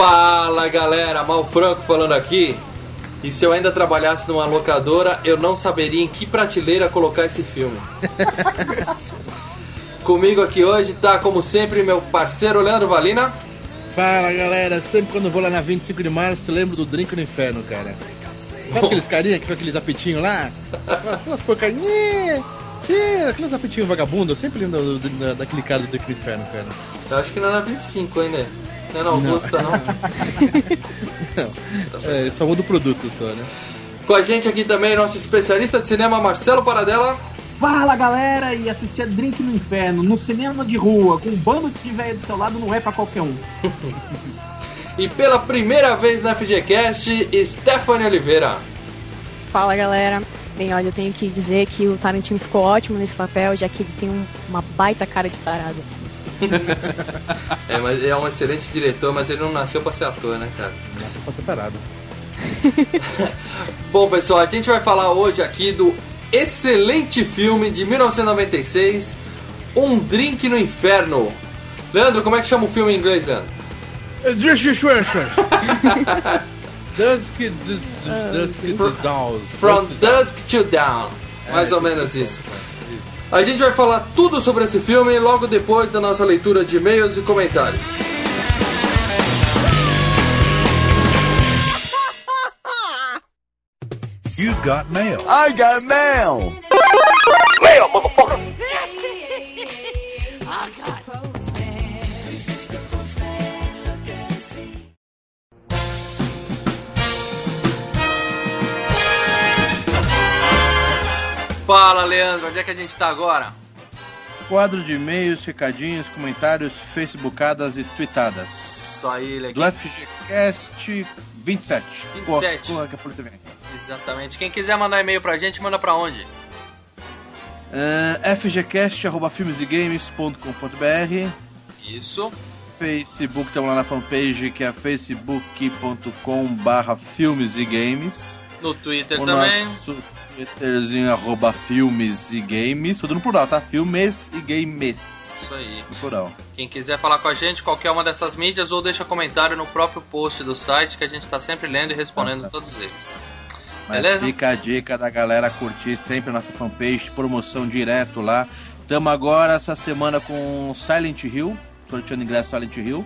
Fala galera, Mal Franco falando aqui. E se eu ainda trabalhasse numa locadora, eu não saberia em que prateleira colocar esse filme. Comigo aqui hoje tá, como sempre, meu parceiro Leandro Valina. Fala galera, sempre quando eu vou lá na 25 de março, lembro do Drink no Inferno, cara. Sabe aqueles carinha que com aqueles apetinhos lá? Aquelas, porcarinhas. É, aqueles apetinhos vagabundos, eu sempre lembro daquele cara do Drink no Inferno, cara. Eu acho que não era 25 ainda. Não é na Augusta, não. É, só muda o produto só, né? Com a gente aqui também, nosso especialista de cinema, Marcelo Paradela. Fala galera, e assistir a Drink no Inferno no cinema de rua com um bando de velho do seu lado não é pra qualquer um. E pela primeira vez na FGCast, Stephanie Oliveira. Fala galera. Bem, olha, eu tenho que dizer que o Tarantino ficou ótimo nesse papel, já que ele tem um- uma baita cara de tarado. É, mas ele é um excelente diretor, mas ele não nasceu pra ser ator, né, cara? Tô pra separado. Bom, pessoal, a gente vai falar hoje aqui do excelente filme de 1996, Um Drink no Inferno. Leandro, como é que chama o filme em inglês, Leandro? Dusk, Dusk, Dusk, Dawn. From Dusk Till Dawn. Mais ou menos isso. A gente vai falar tudo sobre esse filme logo depois da nossa leitura de e-mails e comentários. You've got mail. I got mail! Fala, Leandro, onde é que a gente tá agora? Quadro de e-mails, recadinhos, comentários, facebookadas e tweetadas. Isso aí, Do legal. FGCast 27. 27. Porra, que a vem. Exatamente. Quem quiser mandar e-mail pra gente, manda pra onde? Uh, fgcast.filmesegames.com.br Isso. Facebook, estamos lá na fanpage que é facebook.com barra filmes e games. No Twitter O também. nosso twitterzinho arroba filmes e games, tudo no plural, tá? Filmes e games, Isso aí. no plural. Quem quiser falar com a gente, qualquer uma dessas mídias, ou deixa comentário no próprio post do site que a gente tá sempre lendo e respondendo todos eles. Mas Beleza? fica a dica da galera curtir sempre a nossa fanpage, promoção direto lá. Tamo agora essa semana com Silent Hill, sorteando ingresso Silent Hill.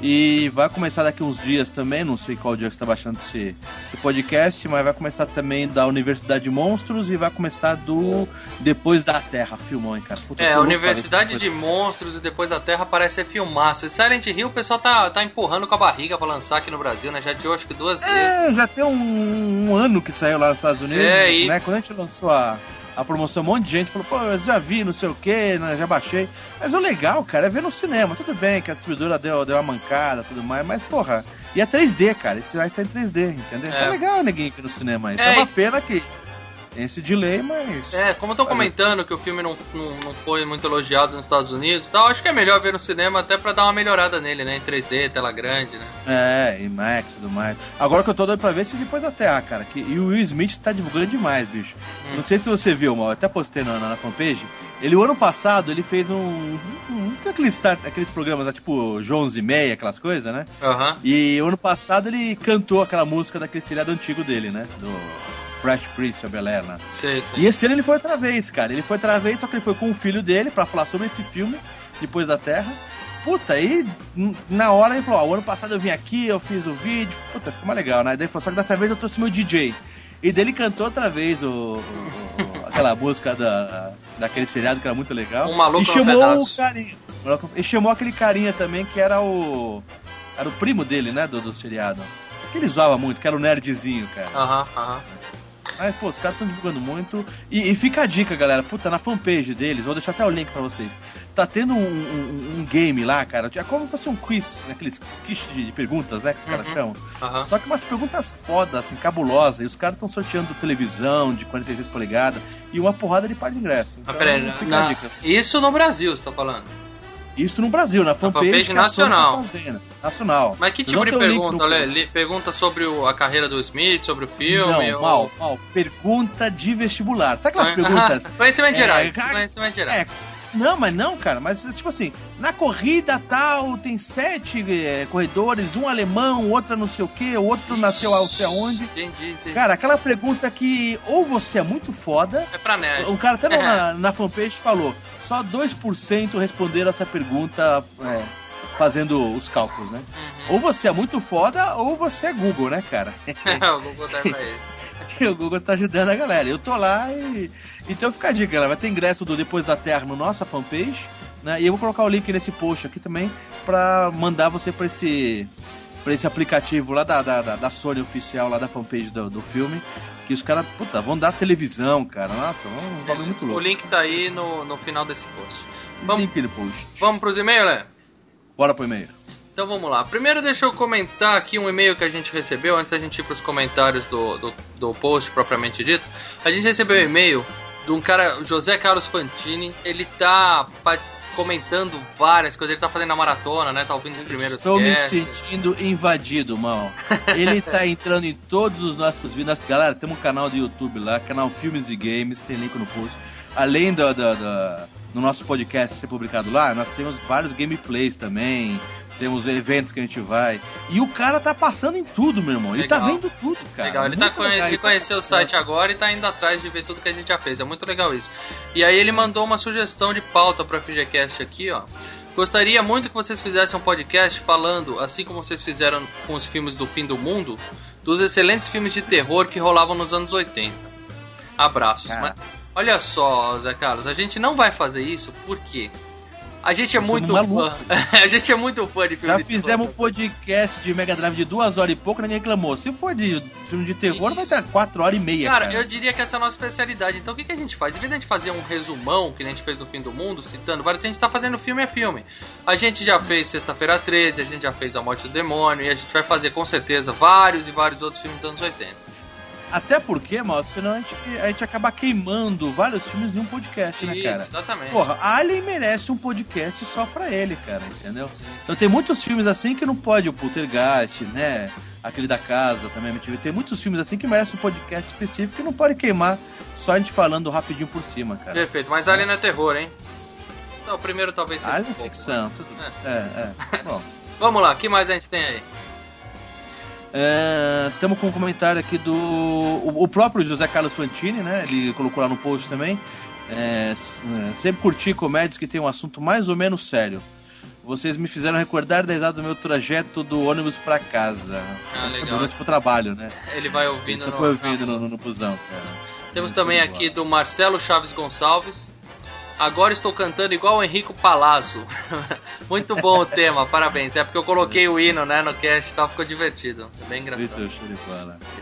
E vai começar daqui uns dias também, não sei qual dia que você está baixando esse, esse podcast, mas vai começar também da Universidade de Monstros e vai começar do Depois da Terra, filmão, hein, cara. Puta, É, a Universidade de Monstros e depois da Terra parece ser filmaço. E Silent Hill o pessoal tá, tá empurrando com a barriga pra lançar aqui no Brasil, né? Já adiou acho que duas vezes. É, já tem um, um ano que saiu lá nos Estados Unidos, É, e- né? Quando a gente lançou a, a promoção, um monte de gente falou, pô, eu já vi, não sei o que, né? já baixei. Mas o legal, cara, é ver no cinema. Tudo bem que a distribuidora deu, deu uma mancada tudo mais, mas, porra, e é 3D, cara. Esse vai sair em 3D, entendeu? É. É, legal, neguinho, aqui no cinema. É, é, uma pena que tem esse delay, mas... É, como estão comentando que o filme não, não, não foi muito elogiado nos Estados Unidos e tal, acho que é melhor ver no cinema até pra dar uma melhorada nele, né? Em 3D, tela grande, né? É, e Max e tudo mais. Agora que eu tô doido pra ver se depois da Terra, cara. Que, e o Will Smith tá divulgando demais, bicho. Hum. Não sei se você viu, mal. eu até postei na, na, na fanpage. Ele, o ano passado, ele fez um. um tem aqueles, aqueles programas tipo Jones e Meia, aquelas coisas, né? Aham. E o ano passado ele cantou aquela música daquele seriado antigo dele, né? Do Fresh Prince of Bel-Air, né? Sei, sei. E esse ano ele foi outra vez, cara. Ele foi outra vez, só que ele foi com o filho dele pra falar sobre esse filme, Depois da Terra. Puta, aí na hora ele falou, ó, o ano passado eu vim aqui, eu fiz o vídeo, puta, ficou mais legal, né? Daí falou, só que dessa vez eu trouxe meu DJ. E daí ele cantou outra vez o, o- o- aquela música da, daquele seriado que era muito legal. Um Maluco e no chamou o carinha. E chamou aquele carinha também que era o. Era o primo dele, né? Do, do seriado. Que ele zoava muito, que era o nerdzinho, cara. Aham, aham. Mas, pô, os caras estão divulgando muito. E, e, fica a dica, galera. Puta, na fanpage deles, vou deixar até o link pra vocês. Tá tendo um, um, um game lá, cara. É como se fosse um quiz, aqueles quiz de, de perguntas, né? Que os caras Uhum. chamam. Aham. Só que umas perguntas fodas, assim, cabulosas. E os caras estão sorteando televisão de 46 polegadas e uma porrada de par de ingresso. Mas Então, peraí, fica a na- isso no Brasil, você tá falando. Isso no Brasil, na fanpage, fanpage nacional. tá fazendo. Nacional. Mas que tipo de pergunta, Lê? Pergunta sobre o- a carreira do Smith, sobre o filme? Não, ou- mal, mal. Pergunta de vestibular. Sabe aquelas Ah, perguntas? Conhecimento É, gerais. cara- Conhecimento gerais. É, não, mas não, cara, mas tipo assim, na corrida tal, tem sete é, corredores, um alemão, outro não sei o que, outro nasceu não sei aonde. Entendi, entendi. Cara, aquela pergunta que ou você é muito foda, é pra nerd. o cara até É. na, na fanpage falou, só 2% responderam essa pergunta é, fazendo os cálculos, né? Uhum. Ou você é muito foda, ou você é Google, né, cara? o Google dá pra isso. O Google tá ajudando a galera. Eu tô lá e. Então fica a dica, galera. Vai ter ingresso do Depois da Terra no nossa fanpage. Né? E eu vou colocar o link nesse post aqui também pra mandar você pra esse. Pra esse aplicativo lá da, da, da- Sony oficial, lá da fanpage do, do filme. Que os caras, puta, vão dar televisão, cara. Nossa, um bagulho muito O louco. link tá aí no, no final desse post. Vamos, Link no post. vamos pros e-mails, Lé? Bora pro e-mail. Então vamos lá. Primeiro deixa eu comentar aqui um e-mail que a gente recebeu, antes da gente ir pros comentários do, do, do post propriamente dito. A gente recebeu um e-mail de um cara, José Carlos Fantini. Ele tá comentando várias coisas, ele tá fazendo a maratona, né? Tá ouvindo os primeiros Estou me sentindo invadido, mal. Ele tá entrando em todos os nossos vídeos. Galera, temos um canal do YouTube lá, canal Filmes e Games, tem link no post. Além do, do, do- no nosso podcast ser publicado lá, nós temos vários gameplays também. Temos eventos que a gente vai. E o cara tá passando em tudo, meu irmão. Ele tá Legal. vendo tudo, cara. Legal, ele, tá conhe- legal. ele tá- conheceu o site agora e tá indo atrás de ver tudo que a gente já fez. É muito legal isso. E aí ele mandou uma sugestão de pauta pra FGCast aqui, ó. Gostaria muito que vocês fizessem um podcast falando, assim como vocês fizeram com os filmes do fim do mundo, dos excelentes filmes de terror que rolavam nos anos 80. Abraços. Mas, olha só, Zé Carlos, a gente não vai fazer isso porque a gente é muito fã. a gente é muito fã de filme Já de terror. fizemos um podcast de Mega Drive de duas horas e pouco, ninguém reclamou. Se for de filme de terror, vai ser quatro horas e meia. Cara, Cara, eu diria que essa é a nossa especialidade. Então o que, que a gente faz? Em vez de a gente fazer um resumão, que a gente fez no fim do mundo, citando vários, a gente tá fazendo filme a filme. A gente já fez Sexta-feira 13, a gente já fez A Morte do Demônio, e a gente vai fazer com certeza vários e vários outros filmes dos anos 80. Até porque, mal, senão a gente, a gente acaba queimando vários filmes em um podcast, né, Isso, cara? exatamente. Porra, Alien merece um podcast só pra ele, cara, entendeu? Então tem muitos filmes assim que não pode, o Poltergeist, né? Aquele da casa também, MTV. Tem muitos filmes assim que merecem um podcast específico que não pode queimar só a gente falando rapidinho por cima, cara. Perfeito, mas Alien é terror, hein? Então, o primeiro talvez seja Alien um é pouco. ficção, tudo. É, é. Bom. Vamos lá, o que mais a gente tem aí? Estamos com um comentário aqui do. O, o próprio José Carlos Fantini, né? Ele colocou lá no post também. É, é, sempre curti comédias que tem um assunto mais ou menos sério. Vocês me fizeram recordar da risada do meu trajeto do ônibus pra casa. Ah, Do legal. ônibus pro trabalho, né? Ele vai Ele ouvindo só no. foi ouvindo no, no, no busão, cara. Temos também aqui do Marcelo Chaves Gonçalves. Agora estou cantando igual o Henrico Palazzo. Muito bom o tema, parabéns. É porque eu coloquei o hino né, no cast e tal, ficou divertido. Bem engraçado.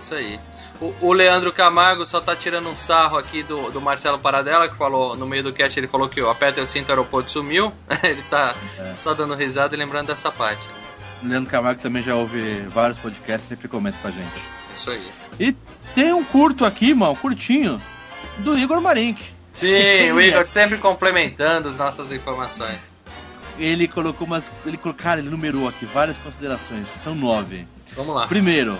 Isso aí. O, o Leandro Camargo só tá tirando um sarro aqui do, do Marcelo Paradela, que falou no meio do cast, ele falou que o aperta o cinto, o aeroporto sumiu. ele tá É. só dando risada e lembrando dessa parte. Leandro Camargo também já ouve vários podcasts, sempre comenta com a gente. Isso aí. E tem um curto aqui, mal, curtinho, do Igor Marink. Sim, o Igor sempre complementando as nossas informações. Ele colocou umas. Ele colocou, cara, ele numerou aqui várias considerações. São nove. Vamos lá. Primeiro,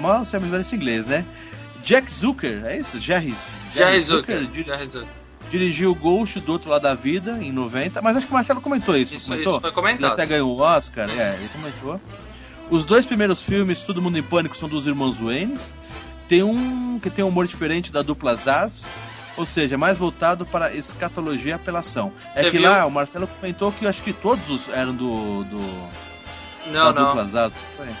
mal você me esse inglês, né? Jack Zucker, é isso? Jerry, Jerry Zucker. dir- Jerry Zucker. dirigiu o Ghost do outro lado da vida em 90, mas acho que o Marcelo comentou isso. Isso, comentou? isso foi Ele comentado. até ganhou o Oscar, é, ele comentou. Os dois primeiros filmes, Todo Mundo em Pânico, são dos irmãos Waynes. Tem um que tem um humor diferente da dupla Zaz, ou seja, mais voltado para escatologia e apelação. É Você que viu? lá o Marcelo comentou que eu acho que todos os eram do, do Não, não.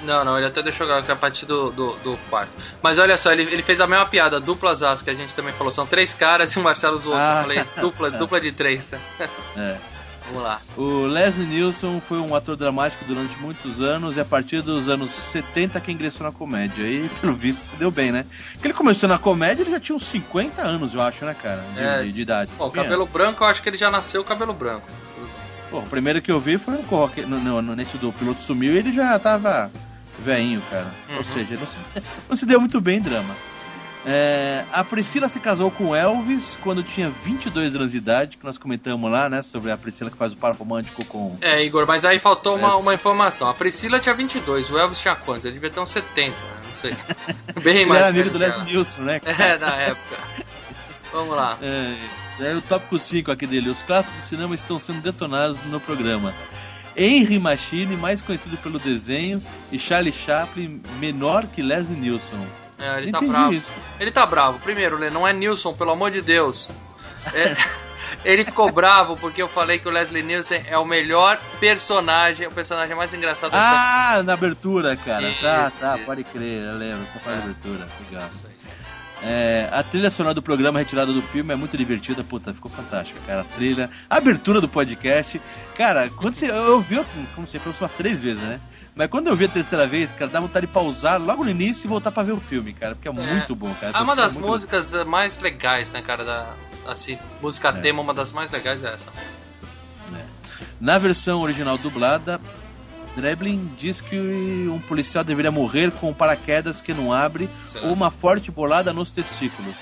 Não, não, ele até deixou a partir do, do, do quarto. Mas olha só, ele, ele fez a mesma piada, duplas as que a gente também falou. São três caras e o Marcelo zoou. Ah, eu falei, dupla, dupla de três, tá? É. Vamos lá. O Leslie Nielsen foi um ator dramático durante muitos anos e a partir dos anos 70 que ingressou na comédia. E, pelo visto, se deu bem, né? Porque ele começou na comédia, ele já tinha uns 50 anos, eu acho, né, cara? De, É. de- de idade. Bom, cabelo branco, eu acho que ele já nasceu cabelo branco. Pô, o primeiro que eu vi foi no, no, no- nesse do piloto sumiu e ele já tava veinho, cara. Uhum. Ou seja, não se, não se deu muito bem em drama. É, a Priscila se casou com Elvis quando tinha 22 anos de idade, que nós comentamos lá, né? Sobre a Priscila que faz o par romântico com. É, Igor, mas aí faltou É. uma, uma informação. A Priscila tinha 22, o Elvis tinha quantos? Ele devia ter uns 70, né? não sei. Bem Ele mais era amigo do Leslie ela. Nielsen, né? É, na época. Vamos lá. É, é o tópico 5 aqui dele. Os clássicos do cinema estão sendo detonados no programa. Henry Machine, mais conhecido pelo desenho, e Charlie Chaplin, menor que Leslie Nielsen. É, ele tá Entendi bravo. isso. Ele tá bravo. Primeiro, Lê, não é Nilson, pelo amor de Deus. É, ele ficou bravo porque eu falei que o Leslie Nielsen é o melhor personagem, o personagem mais engraçado história. Ah, na abertura, cara. Isso, tá, tá, pode crer, eu lembro, essa parte É. abertura. Legal. Isso aí. É, a trilha sonora do programa retirada do filme é muito divertida, puta, ficou fantástica, cara. A trilha, a abertura do podcast. Cara, quando você. Eu vi, como sempre, eu só três vezes, né? Mas quando eu vi a terceira vez, cara, dá vontade de pausar logo no início e voltar pra ver o filme, cara, porque é, muito bom, cara. É uma das muito- músicas eh, mais legais, né, cara? Da, assim, música É. tema, uma das mais legais é essa. Na versão original dublada, Dreblin diz que um policial deveria morrer com paraquedas que não abre ou uma forte bolada nos testículos.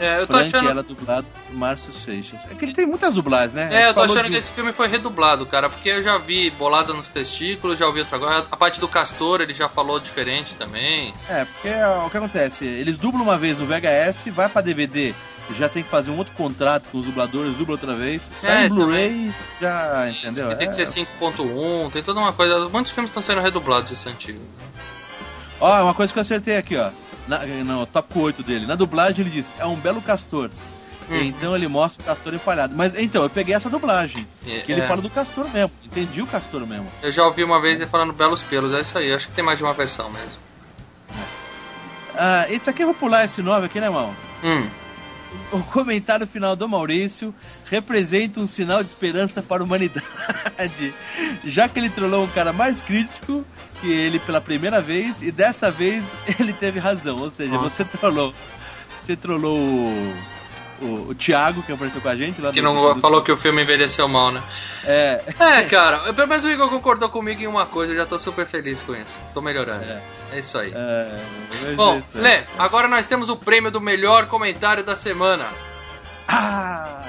É, eu tô Frank achando. era dublado por Márcio Seixas. É que ele tem muitas dublagens, né? É, eu tô Falou achando de- que esse filme foi redublado, cara, porque eu já vi bolada nos testículos, já ouvi outra agora. A parte do Castor, ele já falou diferente também. É, porque ó, o que acontece? Eles dublam uma vez no VHS, vai pra DVD, já tem que fazer um outro contrato com os dubladores, dubla outra vez, sai É, Blu-ray, já, Isso, entendeu? que tem que É. ser 5.1, tem toda uma coisa. Muitos filmes estão sendo redublados esse antigo. Ó, uma coisa que eu acertei aqui, ó. Na, no tópico 8 dele. Na dublagem ele diz, é um belo castor. Hum. Então ele mostra o castor empalhado. Mas então, eu peguei essa dublagem. É, Que ele é. fala do castor mesmo. Entendi o castor mesmo. Eu já ouvi uma vez ele falando belos pelos, é isso aí. Acho que tem mais de uma versão mesmo. Ah, esse aqui eu vou pular esse 9 aqui, né, irmão? Hum. O comentário final do Maurício representa um sinal de esperança para a humanidade, já que ele trollou um cara mais crítico que ele pela primeira vez e dessa vez ele teve razão. Ou seja, Nossa. você trollou, você trollou o, o, o Thiago que apareceu com a gente lá Que não do- falou que o filme envelheceu mal, né? É, É, cara, pelo menos o Igor concordou comigo em uma coisa, eu já tô super feliz com isso. Tô melhorando. É. É, isso aí. é, é Bom, isso aí. Lê, agora nós temos o prêmio do melhor comentário da semana, Ah,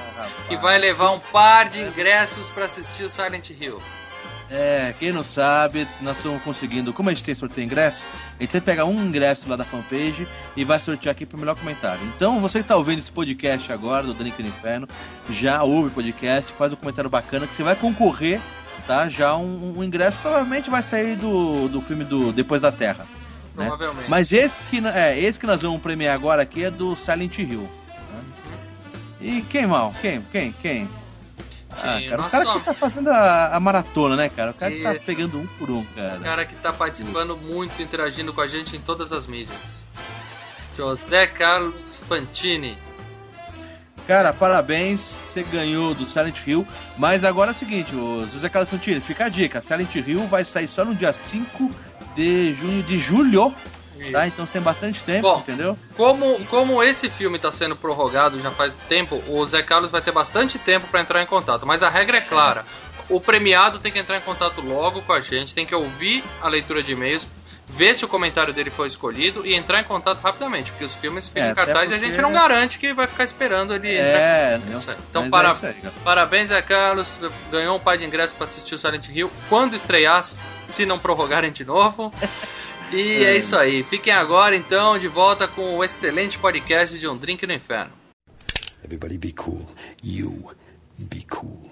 que vai levar um par de ingressos pra assistir o Silent Hill. É, quem não sabe, nós estamos conseguindo. Como a gente tem sorteio de ingresso, a gente vai pegar um ingresso lá da fanpage e vai sortear aqui pro melhor comentário. Então, você que tá ouvindo esse podcast agora, do Drink no Inferno, já ouve o podcast, faz um comentário bacana que você vai concorrer, tá? Já um, um ingresso, provavelmente vai sair do, do filme do Depois da Terra. Né? Provavelmente. Mas esse que, é, esse que nós vamos premiar agora aqui é do Silent Hill. né? E quem, mal? Quem? Quem? Quem? Ah, cara, o cara que tá fazendo a, a maratona, né, cara? O cara que tá Isso. pegando um por um, cara. O cara que tá participando muito, interagindo com a gente em todas as mídias. José Carlos Fantini. Cara, parabéns, você ganhou do Silent Hill. Mas agora é o seguinte, o José Carlos Fantini, fica a dica: Silent Hill vai sair só no dia 5 de junho de julho, tá? Então você tem bastante tempo, Bom. entendeu? Como, como esse filme está sendo prorrogado já faz tempo, o Zé Carlos vai ter bastante tempo para entrar em contato. Mas a regra é clara: o premiado tem que entrar em contato logo com a gente, tem que ouvir a leitura de e-mails, ver se o comentário dele foi escolhido e entrar em contato rapidamente, porque os filmes ficam É, em cartaz e a porque- gente não garante que vai ficar esperando ele É, não. Aí. Então, Mas para- é aí. Parabéns, Zé Carlos. Ganhou um par de ingressos para assistir o Silent Hill quando estrear, se não prorrogarem de novo. E é isso aí. Fiquem agora, então, de volta com o excelente podcast de Um Drink no Inferno. Everybody be cool. You be cool.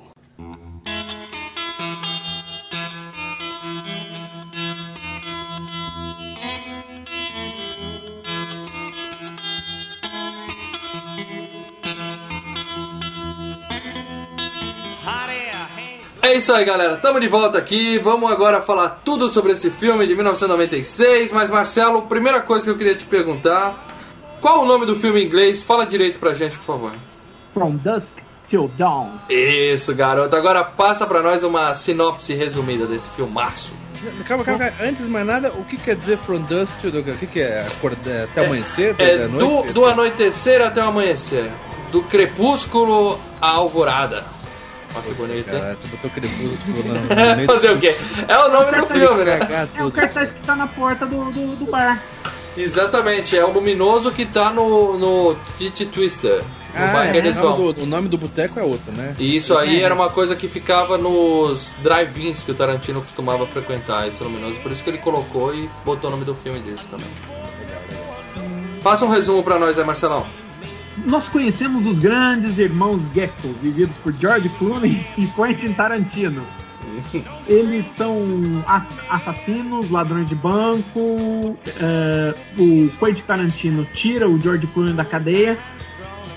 É isso aí, galera. Tamo de volta aqui. Vamos agora falar tudo sobre esse filme de 1996. Mas, Marcelo, primeira coisa que eu queria te perguntar: qual o nome do filme em inglês? Fala direito pra gente, por favor. From Dusk Till Dawn. Isso, garoto. Agora passa pra nós uma sinopse resumida desse filmaço. Calma, calma, calma. Antes de mais nada, o que quer dizer From Dusk to Dawn? O que, que é? Acordar até amanhecer? É da do, do anoitecer até o amanhecer. Do crepúsculo à alvorada. Olha que bonito, hein? Cara, você botou crepúsculo no Fazer o quê? É o nome do filme, né? É o cartaz que tá na porta do, do, do bar. Exatamente, é o luminoso que tá no, no Titi Twister. No Ah, bar é, o, nome do, o nome do boteco é outro, né? E isso aí era uma coisa que ficava nos drive-ins que o Tarantino costumava frequentar, esse luminoso. Por isso que ele colocou e botou o nome do filme disso também. Faça um resumo pra nós aí, Marcelão. Nós conhecemos os grandes irmãos Gecko, vividos por George Clooney e Quentin Tarantino. Eles são ass- assassinos, ladrões de banco. eh, o Quentin Tarantino tira o George Clooney da cadeia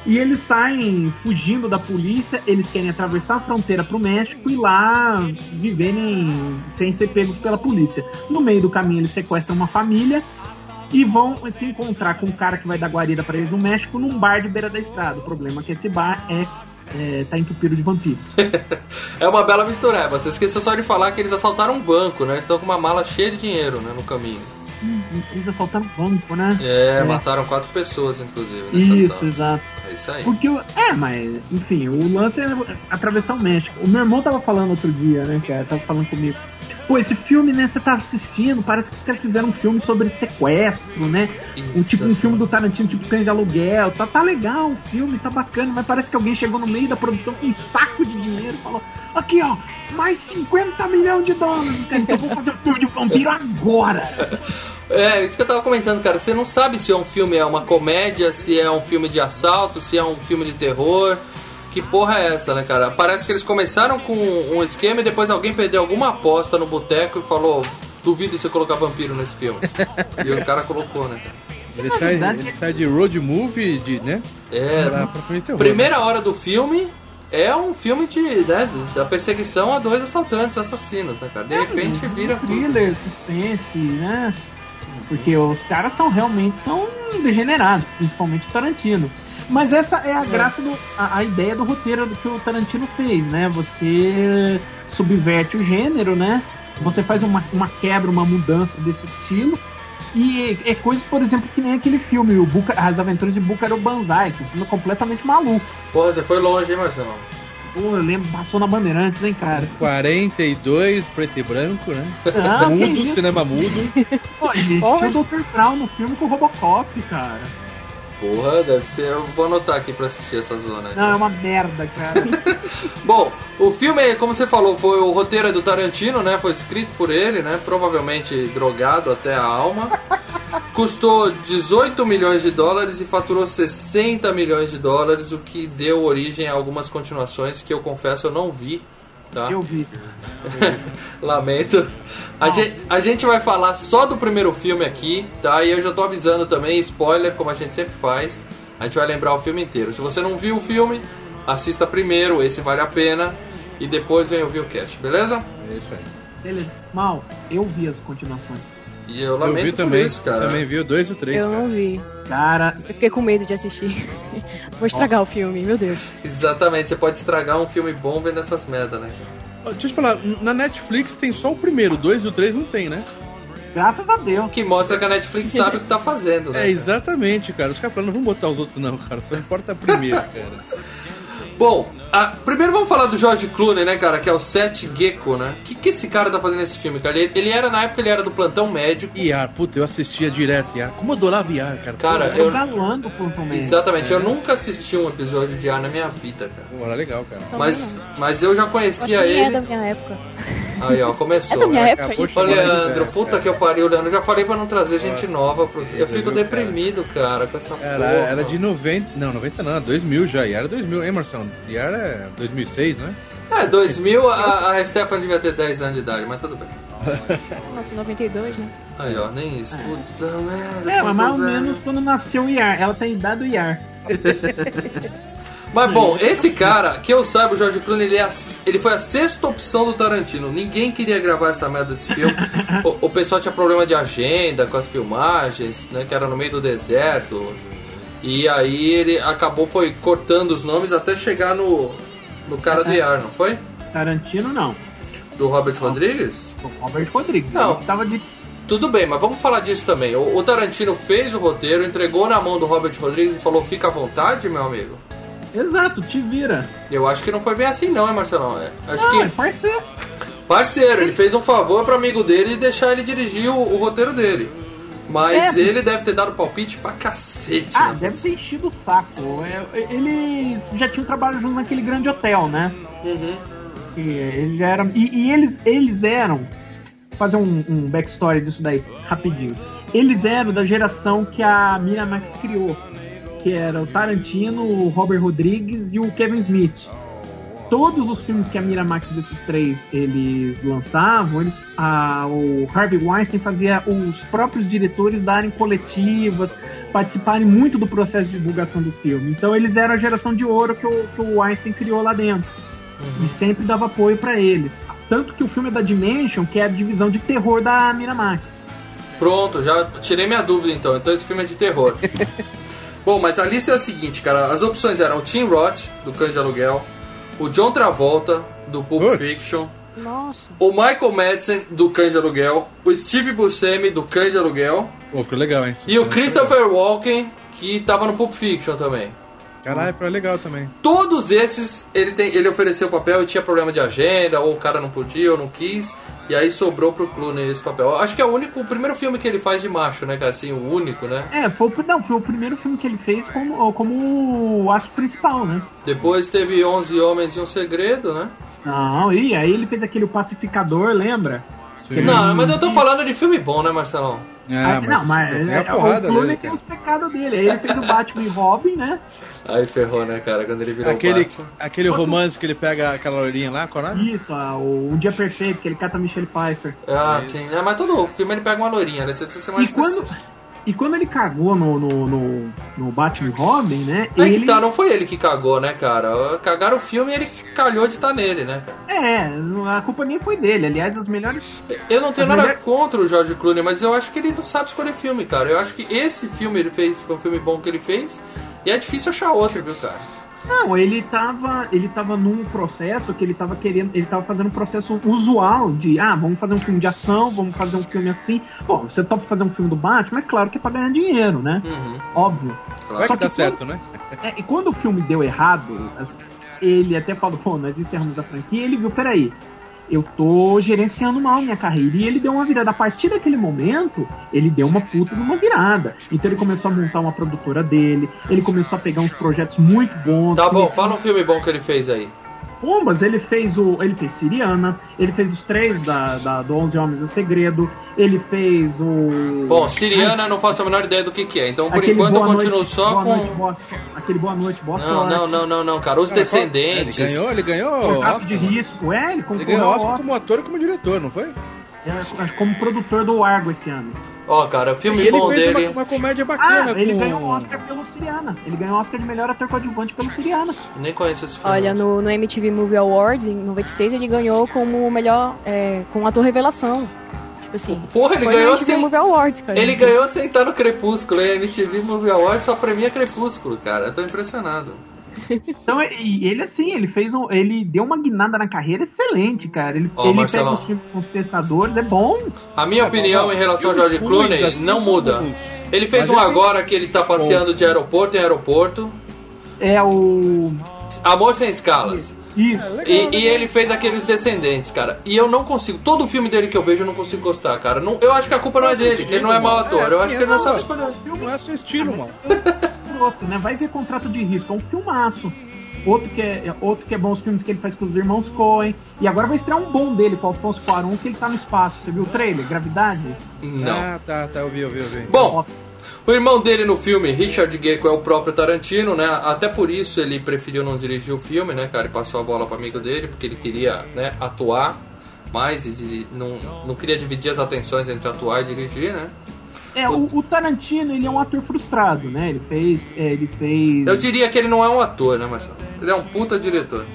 e eles saem fugindo da polícia. Eles querem atravessar a fronteira para o México e lá viverem sem ser pegos pela polícia. No meio do caminho, eles sequestram uma família e vão se encontrar com um cara que vai dar guarida para eles no México num bar de beira da estrada. O problema é que esse bar é, é tá entupido de vampiros. É uma bela mistureba. Você esqueceu só de falar que eles assaltaram um banco, né? Eles estão com uma mala cheia de dinheiro né, no caminho. Eles assaltaram banco, né? É, mataram quatro pessoas, inclusive, Isso, ação. exato. É isso aí. Porque, é, mas, enfim, o lance é atravessar o México. O meu irmão tava falando outro dia, né, cara? Tava falando comigo. Pô, esse filme, né, você tava assistindo, parece que os caras fizeram um filme sobre sequestro, né? Um tipo um Isso. filme do Tarantino, tipo cães de aluguel. Tá, tá legal o filme, tá bacana, mas parece que alguém chegou no meio da produção com um saco de dinheiro e falou: aqui, ó, mais 50 milhões de dólares, cara, então eu vou fazer um filme de vampiro agora. É, isso que eu tava comentando, cara. Você não sabe se é um filme é uma comédia, se é um filme de assalto, se é um filme de terror. Que porra é essa, né, cara? Parece que eles começaram com um esquema e depois alguém perdeu alguma aposta no boteco e falou: duvido você colocar vampiro nesse filme. e o cara colocou, né, cara? Ele sai, verdade, ele é- sai de road movie, de, né? É, Pra, pra terror, primeira hora do filme é um filme de, né, da perseguição a dois assaltantes assassinos, né, cara? De repente vira tudo. thriller, suspense, né? Porque os caras são realmente são degenerados, principalmente o Tarantino. Mas essa é a graça do a, a ideia do roteiro do que o Tarantino fez, né? Você subverte o gênero, né? Você faz uma, uma quebra, uma mudança desse estilo. E é coisa, por exemplo, que nem aquele filme, o Buca, As Aventuras de Búcaro Banzai, que é um filme completamente maluco. Porra, você foi longe, hein, Marcelo? Pô, eu lembro, passou na Bandeirantes, hein, cara? 42, preto e branco, né? Ah, mudo, cinema mudo. Pô, Porra. tinha o Dr. Brown no filme com o Robocop, cara. Porra, deve ser. Eu vou anotar aqui pra assistir essa zona. Não, é uma merda, cara. Bom, o filme, como você falou, foi o roteiro é do Tarantino, né? Foi escrito por ele, né? Provavelmente drogado até a alma. Custou 18 milhões de dólares e faturou 60 milhões de dólares, o que deu origem a algumas continuações que eu confesso eu não vi. Tá? Eu vi. Lamento. A gente, a gente vai falar só do primeiro filme aqui, tá? E eu já tô avisando também, spoiler, como a gente sempre faz. A gente vai lembrar o filme inteiro. Se você não viu o filme, assista primeiro, esse vale a pena. E depois vem ouvir o cast, beleza? É isso aí. Beleza. Mal, eu vi as continuações. E eu Eu lamento vi por também. isso, cara. Também vi o 2 e o 3, Eu cara. não vi. Cara, Eu fiquei com medo de assistir. Vou estragar o filme, meu Deus. Exatamente, você pode estragar um filme bom vendo essas merda, né? Deixa eu te falar, na Netflix tem só o primeiro, o 2 e o 3 não tem, né? graças a Deus. Que mostra que a Netflix sabe o que tá fazendo, né? É, exatamente, cara. Os caras não vamos botar os outros não, cara. Só importa a primeira, cara. Bom, a- primeiro vamos falar do George Clooney, né, cara? Que é o Seth Gecko, né? O que, que esse cara tá fazendo nesse filme, cara? Ele, ele era, na época, ele era do plantão médico. IAR, puta, eu assistia direto IAR. Como eu adorava IAR, cara. Cara, Eu eu... galã do Phantom Man. Exatamente, eu nunca assisti um episódio de A na minha vida, cara. Pô, era legal, cara. Mas, mas eu já conhecia nem é ele. da minha época. Aí, ó, É começou. da minha né? época acabou. Ô, Leandro, puta cara. que eu pariu, Leandro. Eu já falei pra não trazer gente nova, porque eu fico viu, deprimido, cara, com essa Era, porra. era de 90. Não, 90 não, 2000 já. IAR é 2000, hein, Marcelo? IAR é 2006, né? É, 2000, a, a Stephanie devia ter 10 anos de idade, mas tudo bem. Nossa, 92, né? Aí, ó, nem isso. Puta merda. É, mas quanto mais ou menos quando nasceu o Iar. Ela tem idade do Iar. Mas bom, esse cara, que eu saiba, o George Clooney, ele, é a- ele foi a sexta opção do Tarantino. Ninguém queria gravar essa merda desse filme. o, o pessoal tinha problema de agenda com as filmagens, né? Que era no meio do deserto. E aí ele acabou foi cortando os nomes até chegar no, no cara do IAR, não foi? Tarantino não. Do Robert Rodrigues? O Robert Rodrigues. Não. Ele tava de. Tudo bem, mas vamos falar disso também. O, o Tarantino fez o roteiro, entregou na mão do Robert Rodrigues e falou: fica à vontade, meu amigo. Exato, te vira. Eu acho que não foi bem assim, não, hein, Marcelão? É, acho é que. parceiro. Parceiro, ele fez um favor pro amigo dele e deixar ele dirigir o, o roteiro dele. Mas É. ele deve ter dado palpite pra cacete. Ah, né? deve ter enchido o saco. É, Eles já tinham trabalho junto naquele grande hotel, né? Uhum. E eles já eram. E, e eles, eles eram. Vou fazer um, um backstory disso daí, rapidinho. Eles eram da geração que a Miramax criou. Que era o Tarantino, o Robert Rodrigues e o Kevin Smith. Todos os filmes que a Miramax desses três eles lançavam, eles, a, o Harvey Weinstein fazia os próprios diretores darem coletivas, participarem muito do processo de divulgação do filme. Então eles eram a geração de ouro que o, que o Weinstein criou lá dentro e sempre dava apoio pra eles. Tanto que o filme é da Dimension, que é a divisão de terror da Miramax. Pronto, já tirei minha dúvida então. Então esse filme é de terror. Bom, mas a lista é a seguinte, cara. As opções eram o Tim Roth, do Cães de Aluguel, o John Travolta, do Pulp. Fiction, Nossa. o Michael Madsen, do Cães de Aluguel, o Steve Buscemi, do Cães de Aluguel, Pô, que legal, hein? e o Christopher Walken, que tava no Pulp Fiction também. Caralho, foi legal também. Todos esses, ele, tem, ele ofereceu o papel e tinha problema de agenda, ou o cara não podia, ou não quis, e aí sobrou pro Clooney esse papel. Acho que é o único, o primeiro filme que ele faz de macho, né, cara? Assim, o único, né? É, foi, o- não, foi o primeiro filme que ele fez como, como o aço principal, né? Depois teve 11 Homens e um Segredo, né? Não, e aí ele fez aquele pacificador, lembra? Não, mas eu tô falando de filme bom, né, Marcelão? Ah, Ah, mas, não, mas tem é, a porrada o Clooney dele, tem os pecados dele. Aí ele fez o Batman e Robin, né? Aí ferrou, né, cara, quando ele virou Aquele, Batman. aquele romance que ele pega aquela loirinha lá, qual é o nome? Isso, ah, o Um Dia Perfeito, que ele cata a Michelle Pfeiffer. Ah, sim. É, mas todo filme ele pega uma loirinha, né? Você precisa ser mais E quando, e quando ele cagou no, no, no, no Batman Robin, né? Aí ele, que tá, não foi ele que cagou, né, cara? Cagaram o filme e ele calhou de estar nele, né? É, a culpa nem foi dele. Aliás, as melhores. Eu não tenho A nada contra o George Clooney, mas eu acho que ele não sabe escolher filme, cara. Eu acho que esse filme ele fez, foi um filme bom que ele fez, e é difícil achar outro, viu, cara? Não, ele tava, ele tava num processo que ele tava querendo, ele tava fazendo um processo usual de, ah, vamos fazer um filme de ação, vamos fazer um filme assim. Pô, você topa fazer um filme do Batman, é claro que é pra ganhar dinheiro, né? Uhum. Óbvio. Vai Só que dá que certo, né? É, e quando o filme deu errado, ele até falou, pô, nós encerramos a franquia, ele viu, peraí, eu tô gerenciando mal minha carreira. E ele deu uma virada. A partir daquele momento, ele deu uma puta de uma virada. Então ele começou a montar uma produtora dele, ele começou a pegar uns projetos muito bons. Tá bom, Ele- fala um filme bom que ele fez aí. Pombas, ele fez o. Ele fez Siriana, ele fez os três da, da, do 11 Homens e o Segredo, ele fez o. Bom, Siriana eu não faço a menor ideia do que, que é, então por Aquele enquanto eu continuo Noite- só Boa com. Noite, boa aquele Boa Noite, Boa Não, Sorte. não, não, não, não, cara. Os Ele Descendentes. ganhou, ele ganhou. Oscar. de risco, é, ele Ele ganhou Oscar, como ator e como diretor, não foi? é, como produtor do Argo esse ano. Ó, cara, filme E ele bom fez dele. uma, uma comédia Ah, bacana ele com... ganhou o Oscar pelo Siriana. Ele ganhou o Oscar de melhor ator coadjuvante pelo Siriana. Nem conheço esse filme. Olha, no, no MTV Movie Awards, em 96, ele ganhou como o melhor, é, com ator revelação. Tipo assim. Porra, ele ganhou sem- Movie Awards, cara. Ele ganhou sem estar no Crepúsculo, hein? MTV Movie Awards só premia Crepúsculo, cara. Eu tô impressionado. Então, e ele assim, ele fez um, ele deu uma guinada na carreira excelente, cara. Ele, Ó, ele Marcelão. pega os filmes com os testadores, é bom. A minha opinião em relação ao George Clooney assim, não muda. Ele fez um agora que ele tá passeando de aeroporto em aeroporto. É o. Amor sem escalas. Isso. E, e ele fez aqueles descendentes, cara. E eu não consigo. Todo filme dele que eu vejo eu não consigo gostar, cara. Não, eu acho que a culpa não é dele, ele não é mau ator. Eu acho que ele não sabe escolher. Não é seu estilo, mano. Outro, né? Vai ver contrato de risco, é um filmaço. Outro que é, é- outro que é bom os filmes que ele faz com os irmãos Coen. E agora vai estrear um bom dele com o Alfonso Cuarón, que ele tá no espaço. Você viu o trailer? Gravidade? Não. Ah, tá, tá, eu vi, eu vi, eu vi. Bom, o irmão dele no filme, Richard Gecko, é o próprio Tarantino, né? Até por isso ele preferiu não dirigir o filme, né, cara? Ele passou a bola pro amigo dele, porque ele queria, né, atuar mais e de- não, não queria dividir as atenções entre atuar e dirigir, né? É, o, o Tarantino, ele é um ator frustrado, né? Ele fez. é, ele fez. Eu diria que ele não é um ator, né, Marcelo? Ele é um puta diretor.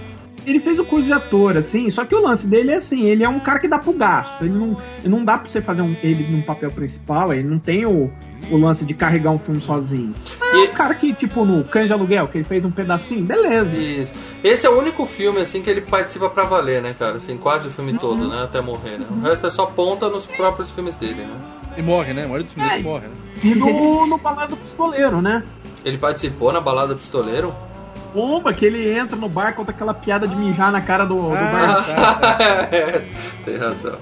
ele fez o curso de ator, assim, só que o lance dele é assim, ele é um cara que dá pro gasto. Ele não, não dá pra você fazer um, ele num papel principal, ele não tem o, o lance de carregar um filme sozinho. É E- um cara que, tipo, no Cães de Aluguel, que ele fez um pedacinho, beleza. Isso. Esse é o único filme, assim, que ele participa pra valer, né, cara? Assim, quase o filme Uhum. todo, né? Até morrer, né? O resto é só ponta nos próprios filmes dele, né? E morre, né? A maioria dos filmes É. morre, né? E no, no Balada do Pistoleiro, né? Ele participou na Balada Pistoleiro? Bomba, que ele entra no bar, conta aquela piada de mijar na cara do, do bar. Ah, tá. É, Tem razão.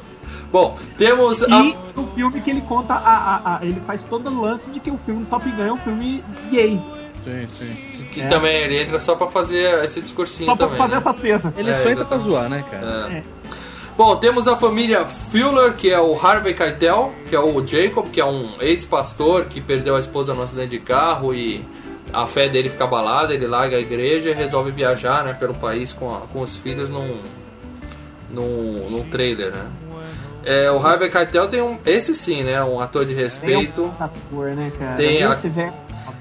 Bom, temos a... E no filme que ele conta, a, a- a- ele faz todo o lance de que o filme Top Gun é um filme gay. Sim, sim. Que também ele entra só pra fazer esse discursinho Só pra também. fazer né? essa cena. Ele É, só entra pra exatamente. zoar, né, cara? É. Bom, temos a família Fuller, que é o Harvey Keitel, que é o Jacob, que é um ex-pastor que perdeu a esposa no acidente de carro e a fé dele fica abalada, ele larga a igreja e resolve viajar né, pelo país com, a- com os filhos num, num, num trailer, né? É, o Harvey Keitel tem um... Esse sim, né? Um ator de respeito. Tem ator, né, cara? Tem a- Esse velho-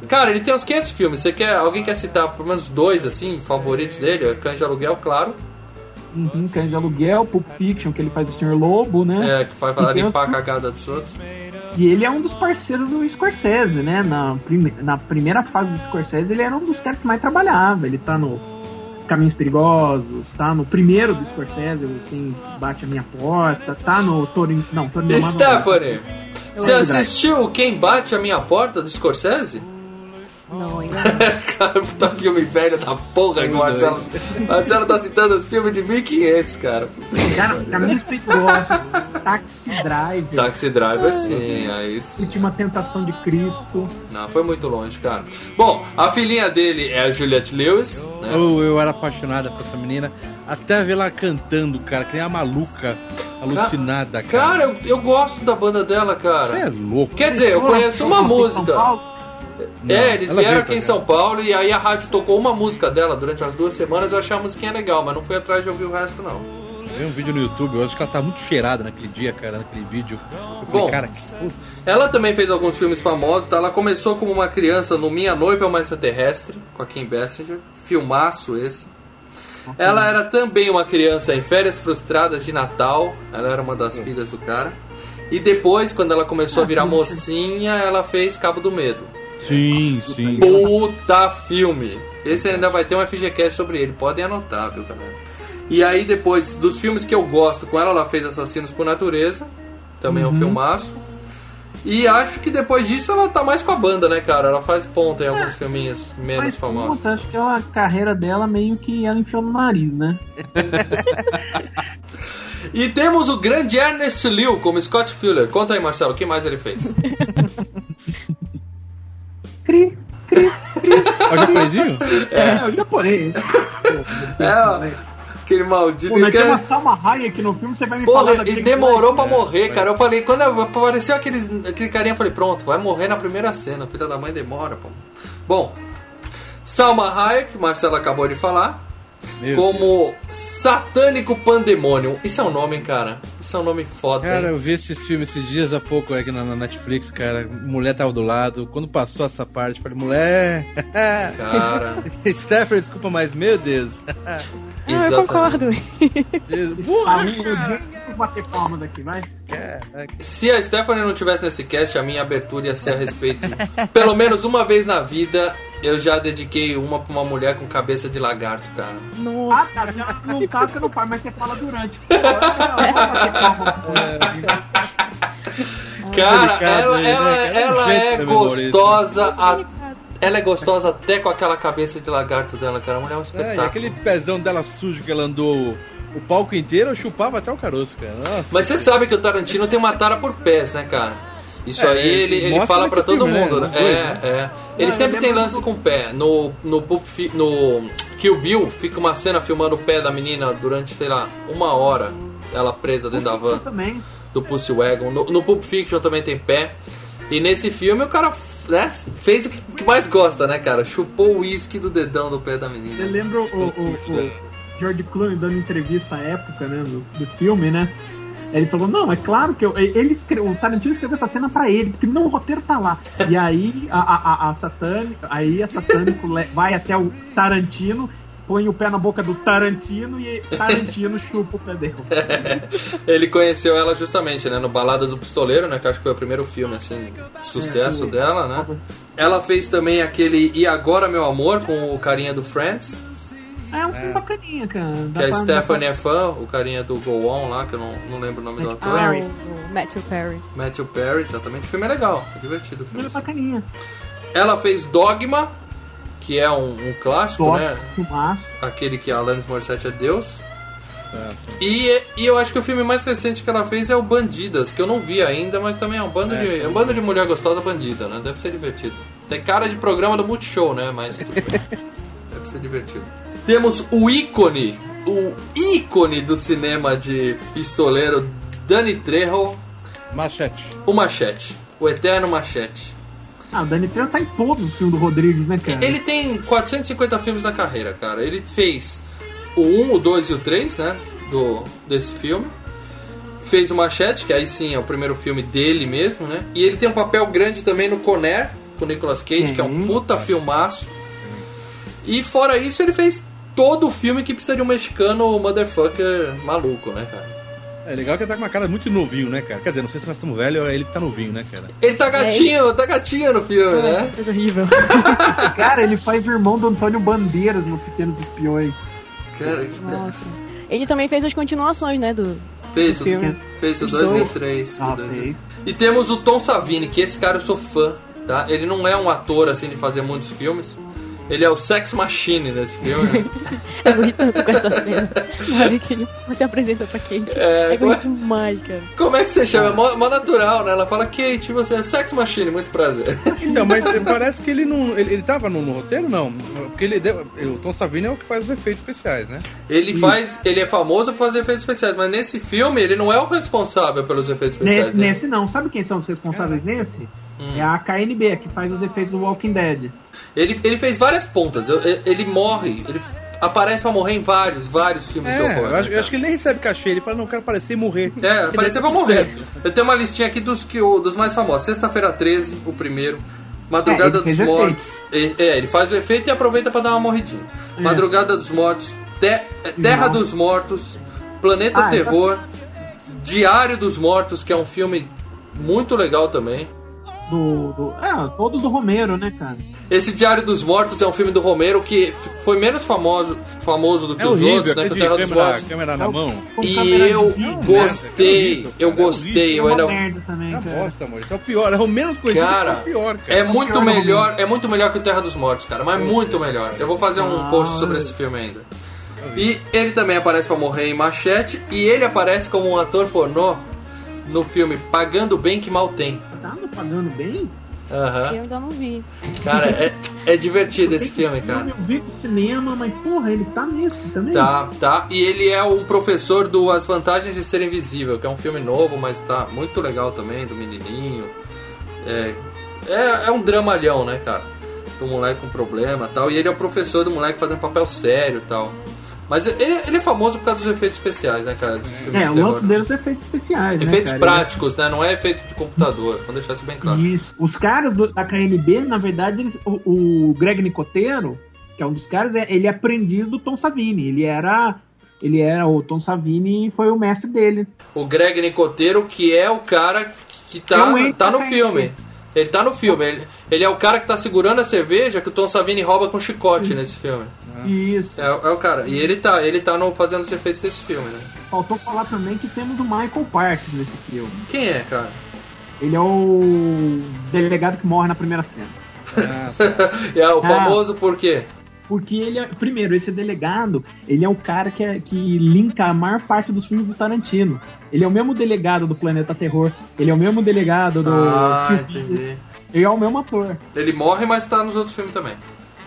Cara, ele tem uns 500 filmes. Você quer, alguém quer citar pelo menos dois, assim, favoritos dele? Cães de Aluguel, claro. Uhum, Cães de Aluguel, Pulp Fiction, que ele faz o Sr. Lobo, né? É, que faz E limpar a cagada dos outros. E ele é um dos parceiros do Scorsese, né? Na, prime- na primeira fase do Scorsese, ele era um dos caras que mais trabalhava. Ele tá no Caminhos Perigosos, tá no primeiro do Scorsese, o Quem Bate a Minha Porta, tá no Toro... Não, não. Stephanie, você É assistiu Quem Bate a Minha Porta do Scorsese? Não, ainda não. cara, puta filme velho da porra que o Marcelo. Marcelo tá citando os filmes de 1500, cara. Cara, Caminhos Perigosos, Taxi Driver, Taxi Driver, sim, aí sim. Última Tentação de Cristo. Não, foi muito longe, cara. Bom, a filhinha dele é a Juliette Lewis, né? Eu, eu era apaixonada por essa menina, até ver ela cantando, cara, que nem a maluca, alucinada, cara. Cara, eu, eu gosto da banda dela, Você cara. é louco. Quer dizer, eu conheço uma São música. Paulo. É, eles vieram aqui em cá. São Paulo e aí a rádio tocou uma música dela durante as duas semanas. Eu achei a musiquinha legal, mas não fui atrás de ouvir o resto, não. Tem um vídeo no YouTube, eu acho que ela tá muito cheirada naquele dia, cara, naquele vídeo. Eu falei, Bom. cara, que putz. Ela também fez alguns filmes famosos, tá? Ela começou como uma criança no Minha Noiva é uma Extraterrestre, com a Kim Basinger. Filmaço esse. Ela era também uma criança em Férias Frustradas de Natal. Ela era uma das filhas do cara. E depois, quando ela começou a virar mocinha, ela fez Cabo do Medo. Sim, sim. Puta filme! Esse ainda vai ter um FGCast sobre ele, podem anotar, viu, galera? E aí, depois dos filmes que eu gosto com ela, ela fez Assassinos por Natureza, também é um filmaço. E acho que depois disso ela tá mais com a banda, né, cara? Ela faz ponta em alguns filminhos menos famosos. puta, acho que a carreira dela meio que ela enfiou no nariz, né? E temos o grande Ernest Liu como Scott Fuller. Conta aí, Marcelo, o que mais ele fez? Cri, cri. É o japonesinho? É, o japonês. É, ó, aquele maldito. Pô, mas que tem é- uma Salma Hayek no filme, você vai me falar Porra, daquele e demorou pra morrer, cara. Eu falei, quando apareceu aquele, aquele carinha, eu falei, pronto, vai morrer na primeira cena. Filha da mãe demora, pô. Bom, Salma Hayek, Marcelo acabou de falar, Meu como Satânico Pandemônio. Isso é um nome, cara? Isso é um nome foda, Cara, hein? eu vi esses filmes esses dias há pouco aqui na, na Netflix, cara. Mulher tava do lado. Quando passou essa parte, eu falei, mulher. Cara, Stephanie, desculpa, mas meu Deus. Ah, eu concordo. Deus. Porra, um, cara. Vou bater palma daqui, vai. Se a Stephanie não tivesse nesse cast, a minha abertura ia ser a respeito. Pelo menos uma vez na vida, eu já dediquei uma pra uma mulher com cabeça de lagarto, cara. Ah, tá, já não você não faz, mas você fala durante. Palma. Cara, delicado ela, ela, né? Cara, ela é memória, gostosa. a- ela é gostosa até com aquela cabeça de lagarto dela, cara. A mulher é um É, e espetáculo. aquele pezão dela sujo que ela andou o palco inteiro, eu chupava até o caroço, cara. Nossa. Mas você sabe que o Tarantino tem uma tara por pés, né, cara? Isso É, aí ele ele, fala pra todo filme, né? mundo, né? Dois, É, né? é. Ele Não, sempre eu tem lance do- com o pé. No, no, no Kill Bill fica uma cena filmando o pé da menina durante, sei lá, uma hora. Ela presa dentro da van também. do Pussy Wagon. No, no Pulp Fiction também tem pé. E nesse filme o cara né, fez o que mais gosta, né, cara? Chupou o uísque do dedão do pé da menina. lembro o, o, o George Clooney dando entrevista à época, né, do, do filme, né? Ele falou, não, é claro que eu, ele escreveu, o Tarantino escreveu essa cena pra ele, porque não, o roteiro tá lá. E aí a, a, a, satânico, aí a satânico vai até o Tarantino põe o pé na boca do Tarantino e Tarantino chupa o pé dele. Ele conheceu ela justamente, né, no Balada do Pistoleiro, né, que acho que foi o primeiro filme, assim, de sucesso É, dela, né. Ela fez também aquele E Agora Meu Amor, com o carinha do Friends, É um filme bacaninha, cara. Dá que a pra- Stephanie é fã, o carinha do Go On lá, que eu não, não lembro o nome do Matthew ator. Ah, Perry. o, Matthew Perry. Matthew Perry, exatamente. O filme é legal, é divertido o Dá filme. pra- bacaninha. Ela fez Dogma, que é um, um clássico, Top, né? filmaço. Aquele que a Alanis Morissette é Deus. É. E, e eu acho que o filme mais recente que ela fez é o Bandidas, que eu não vi ainda, mas também é um bando, de, é um bando de mulher gostosa bandida, né? Deve ser divertido. Tem cara de programa do Multishow, né? Mas tudo bem. Deve ser divertido. Temos o ícone, o ícone do cinema de pistoleiro, Danny Trejo, Machete. o Machete. O Eterno Machete. Ah, o Danny Trejo tá em todos os filmes do Rodrigues, né, cara? Ele tem 450 filmes na carreira, cara. Ele fez o 1, o 2 e o 3, né? Do, desse filme. Fez o Machete, que aí sim é o primeiro filme dele mesmo, né? E ele tem um papel grande também no Conner, com o Nicolas Cage, que é um Uhum. puta filmaço. E fora isso, ele fez todo o filme que precisa de um mexicano motherfucker maluco, né, cara? É legal que ele tá com uma cara muito novinho, né, cara? Quer dizer, não sei se nós estamos velhos, é ele que tá novinho, né, cara? Ele tá gatinho, tá gatinho no filme, né? Coisa horrível. Cara, ele faz o irmão do Antônio Bandeiras no Pequenos Espiões. Cara, isso- Nossa. Ele também fez as continuações, né? Do, fez, do filme. fez o Os 2 e o dois. 3. Ah, fez. E temos o Tom Savini, que esse cara eu sou fã, tá? Ele não é um ator assim de fazer muitos filmes. Ele é o Sex Machine nesse filme. Ri tanto com essa cena. Na hora que ele se apresenta pra Kate. É, É, é- muito demais, cara. Como é que você chama? É mó, mó natural, né? Ela fala, Kate, você é Sex Machine, muito prazer. Então, mas parece que ele não. Ele, ele tava no, no roteiro, não? Porque ele deu. O Tom Savini é o que faz os efeitos especiais, né? Ele faz. Ele é famoso por fazer efeitos especiais, mas nesse filme ele não é o responsável pelos efeitos especiais. Nesse, né? nesse não, sabe quem são os responsáveis nesse? Hum. É a KNB, que faz os efeitos do Walking Dead. Ele, ele fez várias pontas. Eu- eu- Ele morre. Ele aparece pra morrer em vários, vários filmes de É, horror. eu né, acho, eu cara? acho que ele nem recebe cachê. Ele fala, não, eu quero aparecer e morrer. É, parecia daí pra morrer. certo. Eu tenho uma listinha aqui dos, que, dos mais famosos. Sexta-feira 13, o primeiro. Madrugada É, ele dos Mortos. É, é, ele faz o efeito e aproveita pra dar uma morridinha. É. Madrugada dos Mortos. Te- Terra Nossa. dos Mortos. Planeta Ah, Terror. Diário dos Mortos, que é um filme muito legal também. Do, do, é, todos do Romero, né, cara? Esse Diário dos Mortos é um filme do Romero que foi menos famoso, famoso do que É os horrível, outros, né? Que o Terra dos câmera, Mortos. câmera na mão. Com E eu vídeo, gostei, eu é gostei, É eu uma ainda merda também, É bosta, amor. Esse é o pior. É o menos conhecido, Cara, é o pior, cara. É muito melhor, é muito melhor que o Terra dos Mortos, cara, mas muito melhor. Eu vou fazer um Ah. post sobre esse filme ainda. E ele também aparece pra morrer em Machete e ele aparece como um ator pornô no filme Pagando Bem Que Mal Tem. Tá me pagando bem? Aham. Eu ainda não vi. Cara, é, é divertido esse filme, cara. Eu vi no cinema, mas porra, ele tá nisso também. Tá, tá. E ele é um professor do As Vantagens de Ser Invisível, que é um filme novo, mas tá muito legal também, do menininho. É, é, é um dramalhão, né, cara? Do moleque com problema e tal. E ele é o professor do moleque fazendo papel sério e tal. Mas ele, ele é famoso por causa dos efeitos especiais, né, cara? É, o lance deles é efeitos especiais, né, Efeitos cara? práticos, né? Não é efeito de computador. Vamos deixar isso bem claro. Isso. Os caras do- da KNB, na verdade, eles- o, o Greg Nicoteiro, que é um dos caras, é- ele é aprendiz do Tom Savini. Ele era. Ele era. O Tom Savini foi o mestre dele. O Greg Nicoteiro, que é o cara que tá, É tá no filme. Ele tá no filme. Ele, ele é o cara que tá segurando a cerveja que o Tom Savini rouba com chicote nesse filme. Isso. É, é o cara. E ele tá, ele tá no, fazendo os efeitos desse filme, né? Faltou falar também que temos o Michael Parks nesse filme. Quem é, cara? Ele é o delegado que morre na primeira cena. É o famoso por quê? Porque ele é. Primeiro, esse delegado, ele é o cara que, é, que linka a maior parte dos filmes do Tarantino. Ele é o mesmo delegado do Planeta Terror. Ele é o mesmo delegado do. Ah, entendi. Ele é o mesmo ator. Ele morre, mas tá nos outros filmes também.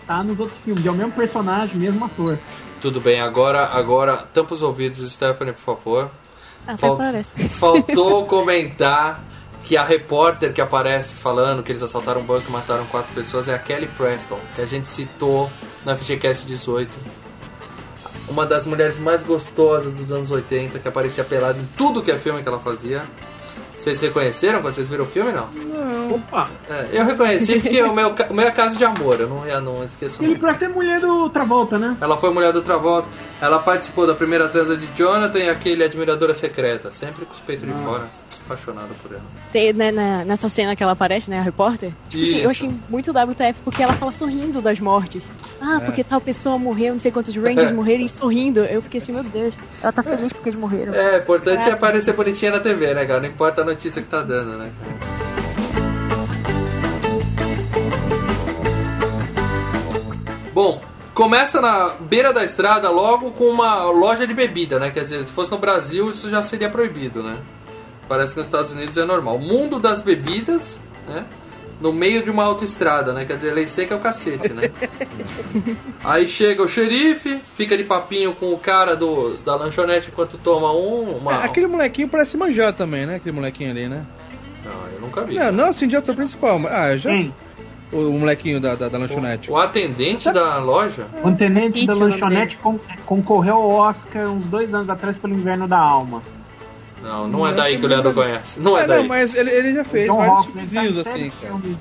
Tá nos outros filmes. É o mesmo personagem, mesmo ator. Tudo bem, agora, agora, tampa os ouvidos, Stephanie, por favor. Até Fal- parece. Faltou comentar que a repórter que aparece falando que eles assaltaram um banco e mataram quatro pessoas é a Kelly Preston, que a gente citou na FGCast 18. Uma das mulheres mais gostosas dos anos 80, que aparecia pelada em tudo que é filme que ela fazia. Vocês reconheceram quando vocês viram o filme, não? Não, Opa! É, eu reconheci porque o meu, o meu é caso de amor, eu não, ia, não esqueço Ele parece ter mulher do Travolta, né? Ela foi mulher do Travolta, ela participou da primeira transa de Jonathan e aquele Admiradora Secreta, sempre com os peitos de fora, apaixonado por ela. Tem, né, na- nessa cena que ela aparece, né, a repórter. Tipo assim, eu achei muito WTF porque ela fala sorrindo das mortes. Ah, porque tal pessoa morreu, não sei quantos Rangers morreram e sorrindo. Eu fiquei assim, meu Deus, ela tá feliz porque eles morreram. É, importante é aparecer bonitinha na TV, né, cara? Não importa a notícia que tá dando, né? Bom, começa na beira da estrada logo com uma loja de bebida, né? Quer dizer, se fosse no Brasil isso já seria proibido, né? Parece que nos Estados Unidos é normal. Mundo das bebidas, né? No meio de uma autoestrada, né? Quer dizer, lei seca é o cacete, né? Aí chega o xerife, fica de papinho com o cara do, da lanchonete enquanto toma um. Uma... É, aquele molequinho parece manjar também, né? Aquele molequinho ali, né? Não, eu nunca vi. Não, não assim de ator principal, mas. Ah, já. Quem? O, o molequinho da, da, da lanchonete. O atendente da loja? O tenente da o lanchonete con- concorreu ao Oscar uns dois anos atrás pelo Inverno da Alma. Não, não é daí que o Leandro conhece. Não é É, daí. não, mas ele, ele já fez John vários Hawkins, ele tá assim, cara. filmes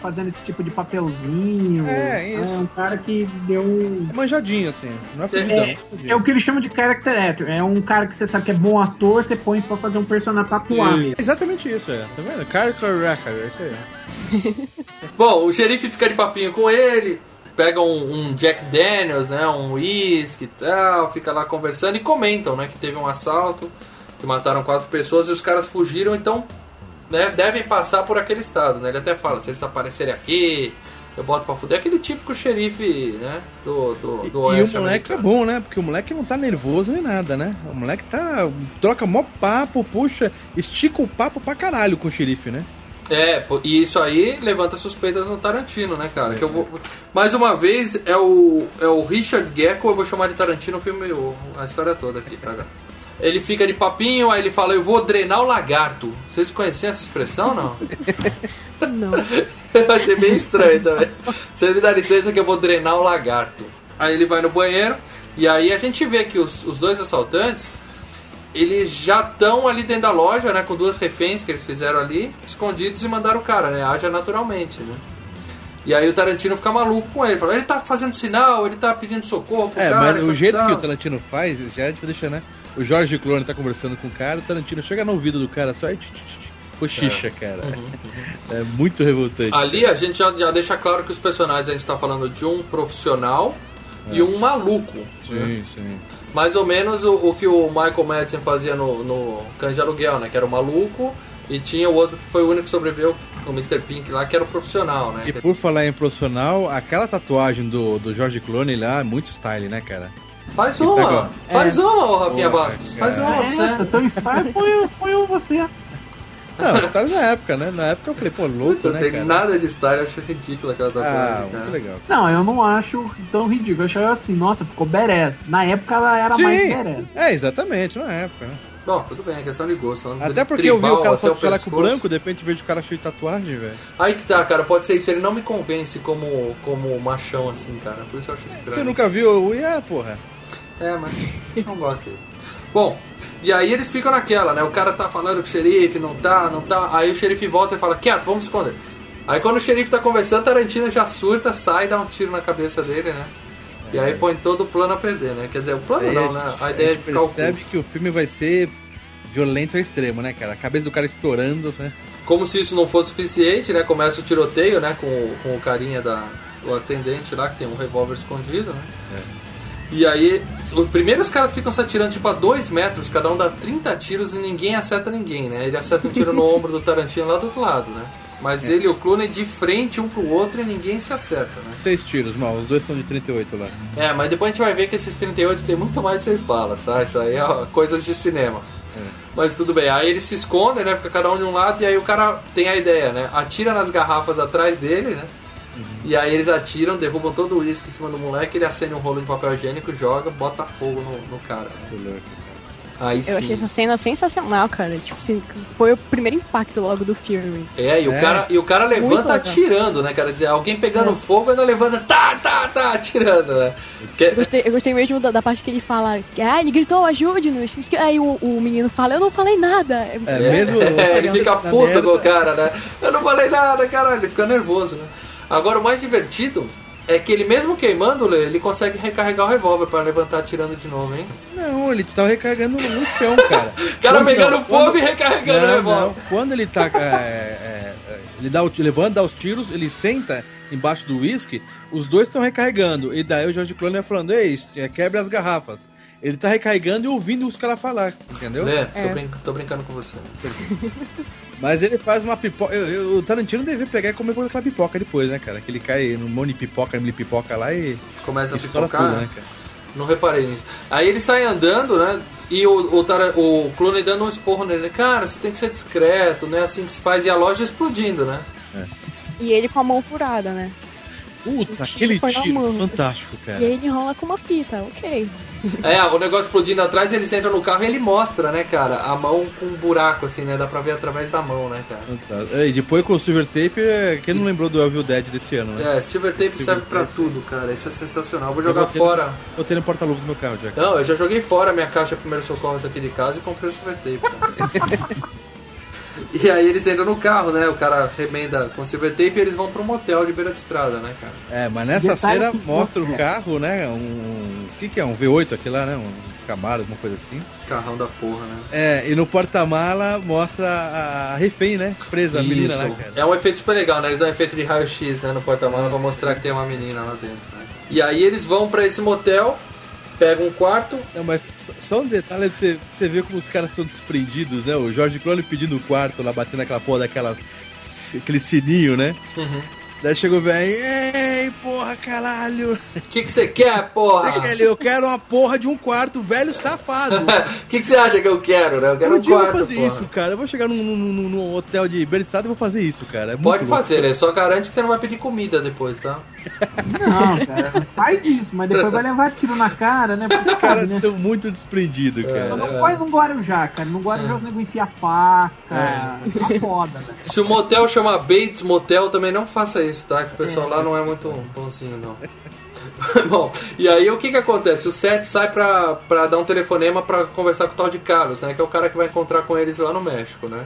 Fazendo esse tipo de papelzinho. É, isso. um cara que deu um. É manjadinho, assim. Não é fudidão. É, é o que eles chamam de character actor. É um cara que você sabe que é bom ator, você põe pra fazer um personagem pra atuar mesmo. É exatamente isso, é. Tá vendo? Character record, é isso aí. Bom, o xerife fica de papinho com ele, pega um, um Jack Daniels, né? Um whisky e tal, fica lá conversando e comentam, né? Que teve um assalto, que mataram quatro pessoas e os caras fugiram, então né, devem passar por aquele estado, né? Ele até fala, se eles aparecerem aqui, eu boto pra fuder. Aquele típico xerife, né? Do, do, do E o oeste moleque é americano. bom, né? Porque o moleque não tá nervoso nem nada, né? O moleque tá. troca mó papo, puxa, estica o papo pra caralho com o xerife, né? É, e isso aí levanta suspeitas no Tarantino, né, cara? Que eu vou... Mais uma vez, é o, é o Richard Gecko, eu vou chamar de Tarantino o filme, o- a história toda aqui, tá, gato? Ele fica de papinho, aí ele fala, eu vou drenar o lagarto. Vocês conheciam essa expressão, não? Não. eu achei bem estranho também. Você me dá licença que eu vou drenar o lagarto. Aí ele vai no banheiro, e aí a gente vê que os, os dois assaltantes, eles já estão ali dentro da loja, né, com duas reféns que eles fizeram ali, escondidos e mandaram o cara, né, haja naturalmente, né. E aí o Tarantino fica maluco com ele, fala, ele tá fazendo sinal, ele tá pedindo socorro pro É, cara. mas o jeito tal. que o Tarantino faz, já é de deixar, né? O Jorge Clooney tá conversando com o cara, o Tarantino chega no ouvido do cara só e tch, tch, tch, cochicha, cara. É muito revoltante. Uhum, Ali a gente já, já deixa claro que os personagens a gente tá falando de um profissional e um maluco. né? Sim, sim. Mais ou menos o, o que o Michael Madsen fazia no, no Cães de Aluguel, né? Que era o maluco. E tinha o outro que foi o único que sobreviveu, o Mr. Pink lá, que era o profissional, né? E por falar em profissional, aquela tatuagem do, do Jorge Clooney lá é muito style, né, cara? Faz uma, pega- faz uma, ô Rafinha Porra, Bastos. cara. Faz uma pra você. então style foi, foi eu você. Não, style na época, né? Na época eu falei, pô, louco, Não né, tem cara? nada de style, eu acho ridícula aquela Ah, tatuagem, cara. muito legal. Não, eu não acho tão ridículo. Eu achei assim, nossa, ficou badass. Na época ela era mais Sim, badass. é, exatamente, na época, né? Bom, tudo bem, é questão de gosto. Até porque eu vi o cara só só de jaleco branco, de repente vejo o cara cheio de tatuagem, velho. Aí que tá, cara, pode ser isso. Ele não me convence como, como machão assim, cara. Por isso eu acho estranho. Você nunca viu o IA, porra? É, mas não gosto dele. Bom, e aí eles ficam naquela, né? O cara tá falando com o xerife, não tá, não tá. Aí o xerife volta e fala, quieto, vamos esconder. Aí quando o xerife tá conversando, Tarantino já surta, sai e dá um tiro na cabeça dele, né? E aí põe todo o plano a perder, né? Quer dizer, o plano Aí não, a né? gente- A ideia é de gente ficar percebe oculto. que o filme vai ser violento ao extremo, né, cara? A cabeça do cara estourando, né? Como se isso não fosse suficiente, né? Começa o tiroteio, né? Com, com o carinha da. O atendente lá que tem um revólver escondido, né? E aí, o, primeiro os caras ficam se atirando tipo a 2 metros, cada um dá 30 tiros e ninguém acerta ninguém, né? Ele acerta um tiro no ombro do Tarantino lá do outro lado, né? Mas ele e o Clooney de frente um pro outro e ninguém se acerta, né? Seis tiros, mal. Os dois estão de 38 lá. É, mas depois a gente vai ver que esses 38 tem muito mais de 6 balas, tá? Isso aí é coisas de cinema. Mas tudo bem, aí eles se escondem, né? Fica cada um de um lado e aí o cara tem a ideia, né? Atira nas garrafas atrás dele, né? E aí eles atiram, derrubam todo o uísque em cima do moleque, ele acende um rolo de papel higiênico, joga, bota fogo no, no cara. né? Aí Eu sim. achei essa cena sensacional, cara. Tipo assim, foi o primeiro impacto logo do filme. É, e o, É. Cara, e o cara levanta atirando, né, cara? Alguém pegando É. fogo ainda levanta, tá, tá, tá, atirando, né? Que- Eu gostei, eu gostei mesmo da, da parte que ele fala, ah, ele gritou, ajude-nos. Aí o, o menino fala, eu não falei nada. É, É, mesmo. ele fica na puto com o cara, né? Eu não falei nada, caralho, ele fica nervoso, né? Agora o mais divertido é que ele mesmo queimando, Lê, ele consegue recarregar o revólver pra levantar atirando de novo, hein? Não, ele tava recarregando no chão, cara. O cara Quando- pegando não, fogo quando- e recarregando o Não, revólver. não. Quando ele tá. é, é, é, ele dá o, levanta, dá os tiros, ele senta embaixo do uísque, os dois estão recarregando. E daí o George Clooney vai falando, ei, é, quebre as garrafas. Ele tá recarregando e ouvindo os caras falar, entendeu? Lê, tô, É. brin- tô brincando com você. Mas ele faz uma pipoca. eu- eu- o Tarantino deve pegar e comer com aquela pipoca depois, né, cara? Que ele cai no monte de pipoca, de pipoca lá e Começa a pipocar, tudo, né, cara? Não reparei nisso. Aí ele sai andando, né? E o, o, Tara- o Clooney dando um esporro nele. Cara, você tem que ser discreto, né? Assim que se faz. E a loja explodindo, né? E ele com a mão furada, né? Puta, tiro aquele tiro mão. fantástico, cara. E aí ele enrola com uma fita, ok. É, o negócio explodindo atrás, eles entram no carro e ele mostra, né, cara? A mão com um buraco, assim, né? Dá pra ver através da mão, né, cara? Fantástico. E depois com o Silver Tape, é, quem não lembrou do Evil Dead desse ano, né? É, Silver Tape Silver serve pra Tape. tudo, cara. Isso é sensacional. Vou Eu jogar vou ter- fora. Eu tenho no porta-luvas do meu carro, Jack. Não, eu já joguei fora a minha caixa de primeiros socorros aqui de casa e comprei o Silver Tape, cara. E aí eles entram no carro, né? O cara remenda com Silver Tape e eles vão pra um motel de beira de estrada, né, cara? É, mas nessa Detalhe cena mostra o carro, né? Um. O que, que é? Um V8 aqui lá, né? Um Camaro, alguma coisa assim. Carrão da porra, né? É, e no porta-mala mostra a, refém, né? Presa, a menina lá, cara. É um efeito super legal, né? Eles dão um efeito de raio-x né, no porta-malas pra mostrar que tem uma menina lá dentro, né? E aí eles vão pra esse motel, pegam um quarto. Não, mas só- um detalhe pra você, pra você ver como os caras são desprendidos, né? O George Clooney pedindo o quarto lá, batendo aquela porra daquela. aquele sininho, né? Uhum. Daí chegou o velho, ei, porra, caralho. O que que você quer, porra? Eu quero uma porra de um quarto, velho safado. O que que você acha que eu quero, né? Eu quero Um um dia eu quarto, vou fazer porra. isso, cara. Eu vou chegar num, num- num- num hotel de Berestado e vou fazer isso, cara. É Pode fazer, né? Só garante que você não vai pedir comida depois, tá? Não, cara, faz isso, mas depois vai levar tiro na cara, né? Porque Os caras né? são muito desprendidos, cara. Não faz um Guarujá, cara. No Guarujá os nego enfia faca. Tá foda, velho. Se o motel chama Bates Motel, também não faça isso, tá? Que o pessoal lá não é muito bonzinho, não. Bom, e aí o que que acontece? O Seth sai pra, pra dar um telefonema pra conversar com o tal de Carlos, né? Que é o cara que vai encontrar com eles lá no México, né?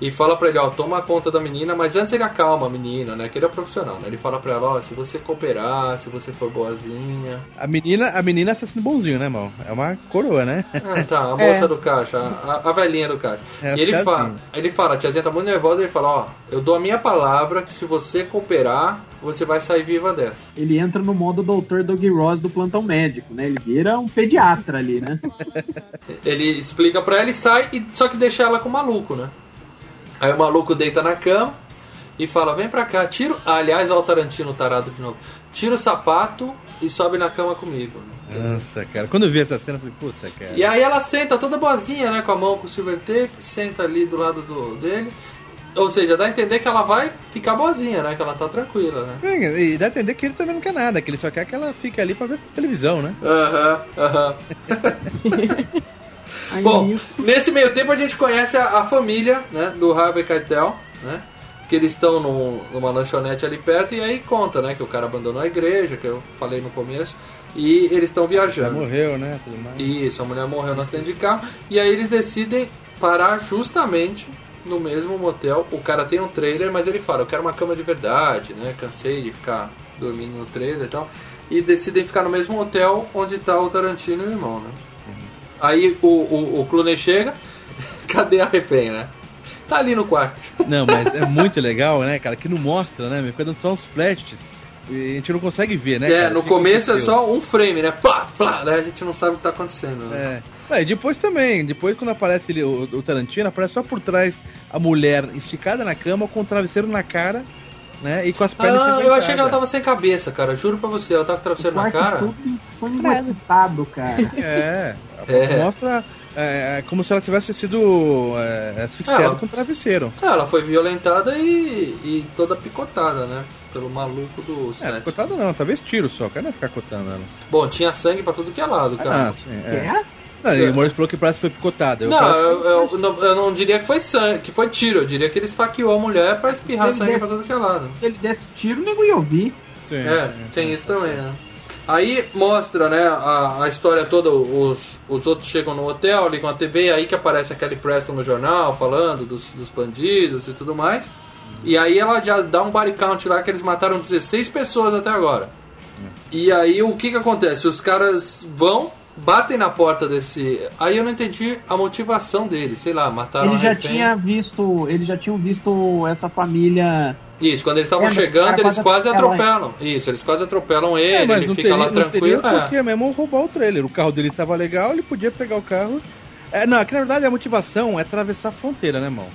E fala pra ele, ó, toma conta da menina, mas antes ele acalma a menina, né? Que ele é profissional, né? Ele fala pra ela, ó, se você cooperar, se você for boazinha... A menina, a menina está sendo bonzinho, né, irmão? É uma coroa, né? Ah, tá, a moça do caixa, a, a velhinha do caixa. É, e ele tiazinha. fala, ele fala, a tiazinha tá muito nervosa, ele fala, ó, eu dou a minha palavra que se você cooperar, você vai sair viva dessa. Ele entra no modo Dr. Doug Ross do plantão médico, né? Ele vira um pediatra ali, né? Ele explica pra ela e sai, e, só que deixa ela com o maluco, né? Aí o maluco deita na cama e fala, vem pra cá, tira... Ah, aliás, olha o Tarantino tarado de novo. Tira o sapato e sobe na cama comigo. Nossa, cara. Quando eu vi essa cena, eu falei, puta, cara. E aí ela senta toda boazinha, né? Com a mão com o silver tape, senta ali do lado do, dele. Ou seja, dá a entender que ela vai ficar boazinha, né? Que ela tá tranquila, né? É, E dá a entender que ele também não quer nada, que ele só quer que ela fique ali pra ver televisão, né? Aham, aham. Aí Bom, nesse meio tempo a gente conhece a, a família, né? Do Harvey Keitel, né? Que eles estão num- numa lanchonete ali perto e aí conta, né? Que o cara abandonou a igreja, que eu falei no começo. E eles estão viajando. morreu, né? Tudo mais. Isso, a mulher morreu no acidente de carro. E aí eles decidem parar justamente no mesmo motel. O cara tem um trailer, mas ele fala, eu quero uma cama de verdade, né? Cansei de ficar dormindo no trailer e tal. E decidem ficar no mesmo hotel onde tá o Tarantino e o irmão, né? Aí o, o, o Clooney chega, cadê a refém, né? Tá ali no quarto. Não, mas é muito legal, né, cara? Que não mostra, né? Me dando só uns flashes. E a gente não consegue ver, né? é, cara? no começo é só um frame, né? Plá, plá, né? A gente não sabe o que tá acontecendo, né? É. É, e depois também, depois quando aparece ele, o, o Tarantino, aparece só por trás a mulher esticada na cama com o travesseiro na cara, né? E com as pernas Ah, eu achei que ela tava sem cabeça, cara. Juro pra você, ela tava com o travesseiro na quarto cara. todo ensanguentado, cara. É, É. mostra é, como se ela tivesse sido é, asfixiada Ela- com travesseiro. Ah, ela foi violentada e, e toda picotada, né? Pelo maluco do É, set. cotada não, talvez tiro só, cara não ficar cotando ela. Bom, tinha sangue pra tudo que é lado, cara. Ah, sim, é. É? Não, e o Maurício falou que parece que foi picotada. Eu Não, eu, eu não, eu não diria que foi sangue, que foi tiro. Eu diria que ele esfaqueou a mulher pra espirrar sangue desse- pra todo que é lado. Se ele desse tiro, o nego ia ouvir. Sim, É, tem isso também, né? Aí mostra, né, a, a história toda, os, os outros chegam no hotel, ligam a TV, e aí que aparece a Kelly Preston no jornal, falando dos, dos bandidos e tudo mais. E aí ela já dá um body count lá que eles mataram 16 pessoas até agora. E aí o que que acontece? Os caras vão, batem na porta desse... Aí eu não entendi a motivação deles, sei lá, mataram Ele a já refém. tinha visto. Eles já tinham visto essa família. Isso, quando eles estavam Lembra? chegando, eles quase quase atropela atropelam. Isso, eles quase atropelam ele, É, mas ele fica teria, lá não teria tranquilo. é. que mesmo roubar o trailer. O carro dele estava legal, ele podia pegar o carro. É, não, aqui na verdade a motivação é atravessar a fronteira, né, irmão?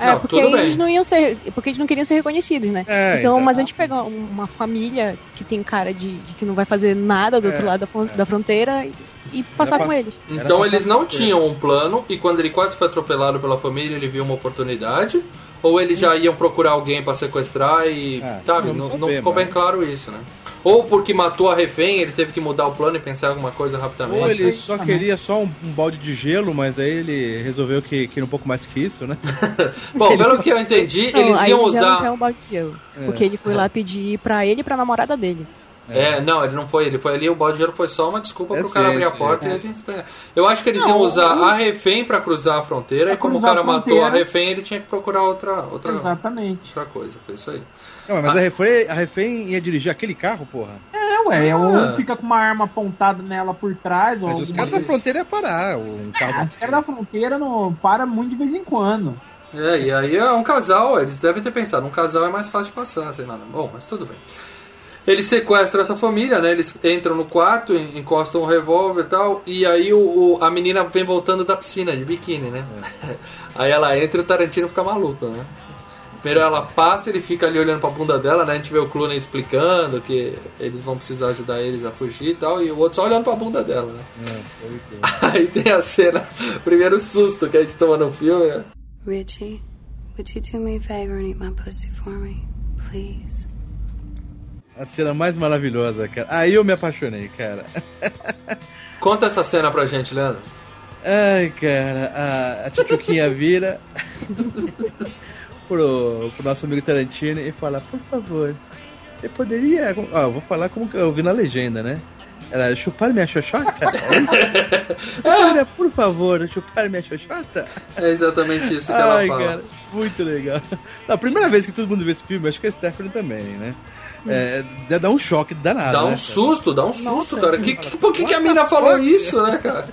É, Não, porque eles bem. não iam ser. Porque eles não queriam ser reconhecidos, né? É, então, mas a gente pega uma família que tem cara de, de que não vai fazer nada do outro É, lado da, fron- da fronteira e, e passar com eles. Então eles não tinham um plano e quando ele quase foi atropelado pela família, ele viu uma oportunidade? Ou eles já iam procurar alguém pra sequestrar e. Ah, sabe, não, saber, não ficou bem claro isso, né? Ou porque matou a refém, ele teve que mudar o plano e pensar em alguma coisa rapidamente. Ou ele só queria só um, um balde de gelo, mas aí ele resolveu que queria um pouco mais que isso, né? Bom, pelo que eu entendi, Não, eles iam já não é usar. um balde de gelo. Porque ele foi lá pedir pra ele e pra namorada dele. É, não, ele não foi, ele foi ali, o balde de gelo foi só uma desculpa É pro cara abrir a porta e ele pegar. Eu acho que eles Não, iam usar a refém pra cruzar a fronteira Pra e como o cara a matou a refém, ele tinha que procurar outra, outra, Exatamente. outra coisa. Foi isso aí. Não, mas a, refém, a refém ia dirigir aquele carro, porra. É, ué, Ah. ou fica com uma arma apontada nela por trás, ou Mas os caras da fronteira iam parar. Um Ah, carro Os caras da fronteira não para muito de vez em quando. É, e aí é um casal, eles devem ter pensado, um casal é mais fácil de passar, sei lá. Bom, mas tudo bem. Eles sequestram essa família, né? Eles entram no quarto, en- encostam um revólver e tal, e aí o, o- a menina vem voltando da piscina de biquíni, né? Aí ela entra e o Tarantino fica maluco, né? Primeiro ela passa, ele fica ali olhando pra bunda dela, né? A gente vê o Clooney explicando que eles vão precisar ajudar eles a fugir e tal, e o outro só olhando pra bunda dela, né? Aí tem a cena, o primeiro susto que a gente toma no filme, né? Richie, would you do me a favor and eat my pussy for me? Please. A cena mais maravilhosa, cara. Aí eu me apaixonei, cara. Conta essa cena pra gente, Leandro. Ai, cara, a, a tchutchuquinha vira pro, pro nosso amigo Tarantino e fala, por favor, você poderia. Ó, eu vou falar como que eu vi na legenda, né? Era chupar minha xoxota? É isso? Você poderia, por favor, chupar minha xoxota? É exatamente isso que ela Ai, fala. cara, muito legal. Não, a primeira vez que todo mundo vê esse filme, acho que a Stephanie também, né? É, dá- um choque danado. Dá né, um cara? susto, dá um susto, cara. Que, que, por que, que a mina falou isso, né, cara?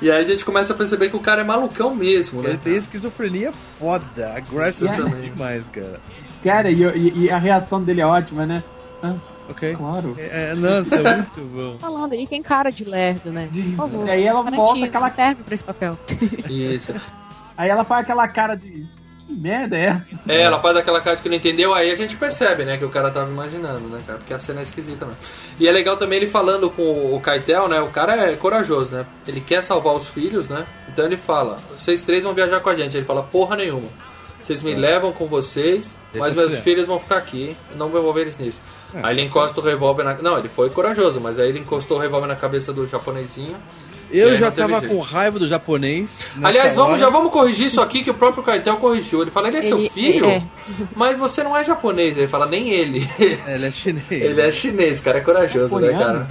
E aí a gente começa a perceber que o cara é malucão mesmo, né? Ele tem esquizofrenia foda, aggressive Exatamente. demais, cara. Cara, e, e- e a reação dele é ótima, né? Ah, Ok? claro. É, nossa, é muito bom. Falando, ele tem cara de lerdo, né? Por favor. E aí ela volta aquela. serve pra esse papel. Isso. Aí ela faz aquela cara de. Que merda é essa? É, ela faz aquela cara de que não entendeu, aí a gente percebe, né, que o cara tava imaginando, né, cara? Porque a cena é esquisita mesmo. E é legal também ele falando com o Kaitel, né? O cara é corajoso, né? Ele quer salvar os filhos, né? Então ele fala: vocês três vão viajar com a gente. Ele fala: porra nenhuma. Vocês me levam com vocês, mas meus filhos vão ficar aqui. Não vou envolver eles nisso. aí ele encosta o revólver na. Não, ele foi corajoso, mas aí ele encostou o revólver na cabeça do japonesinho. Eu aí já tava jeito. com raiva do japonês. Aliás, vamos, hora. já vamos corrigir isso aqui que o próprio Kaitel corrigiu. Ele fala, ele é seu Ele- filho? é. Mas você não é japonês. Ele fala, nem ele. É, Ele é chinês. ele é chinês, cara, é corajoso, né, Coreano? cara?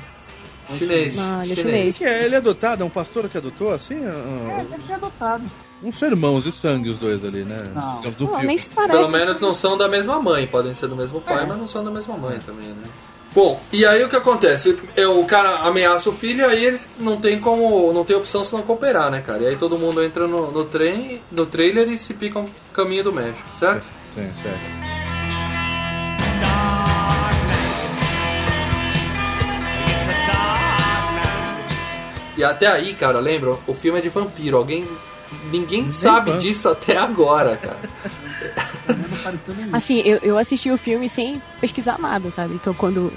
Chinês. Não, ele é chinês. Que é, ele é adotado, é um pastor que adotou, assim? É, Ah, deve ser adotado. Uns são irmãos de sangue, os dois ali, né? Não. Do filme. nem se parece. Pelo menos não são da mesma mãe. Podem ser do mesmo pai, mas não são da mesma mãe também, né? Bom, e aí o que acontece? É, O cara ameaça o filho, aí eles não tem como. não tem opção senão cooperar, né, cara? E aí todo mundo entra no, no trem, no trailer e se pica um caminho do México, certo? Sim, certo. E até aí, cara, lembra? O filme é de vampiro. Alguém. Ninguém sabe van- disso até agora, cara. Assim, eu, eu assisti o filme sem pesquisar nada, sabe? Então quando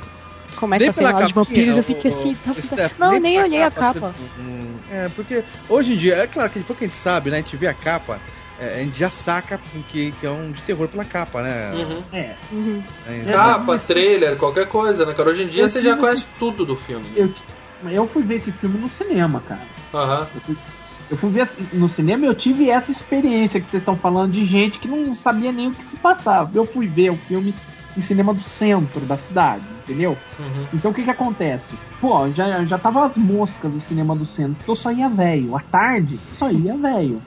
começa Nem a cena de vampiros, eu fiquei assim. tá- Steph, não, nem nem olhei a capa você- hum, É, porque hoje em dia, é claro que depois que a gente sabe, né? A gente vê a capa, é, a gente já saca que, que é um de terror pela capa, né? Uhum. É. Uhum. É, Capa, trailer, qualquer coisa, né, cara? Hoje em dia Eu você já conhece tudo do filme. Eu, Eu fui ver esse filme no cinema, cara. Aham. Fui, eu fui ver no cinema e eu tive essa experiência que vocês estão falando de gente que não sabia nem o que se passava. Eu fui ver o filme em cinema do centro da cidade, entendeu? Uhum. Então o que que acontece? Pô, já, já tava as moscas do cinema do centro, então só ia velho. À tarde, só ia velho.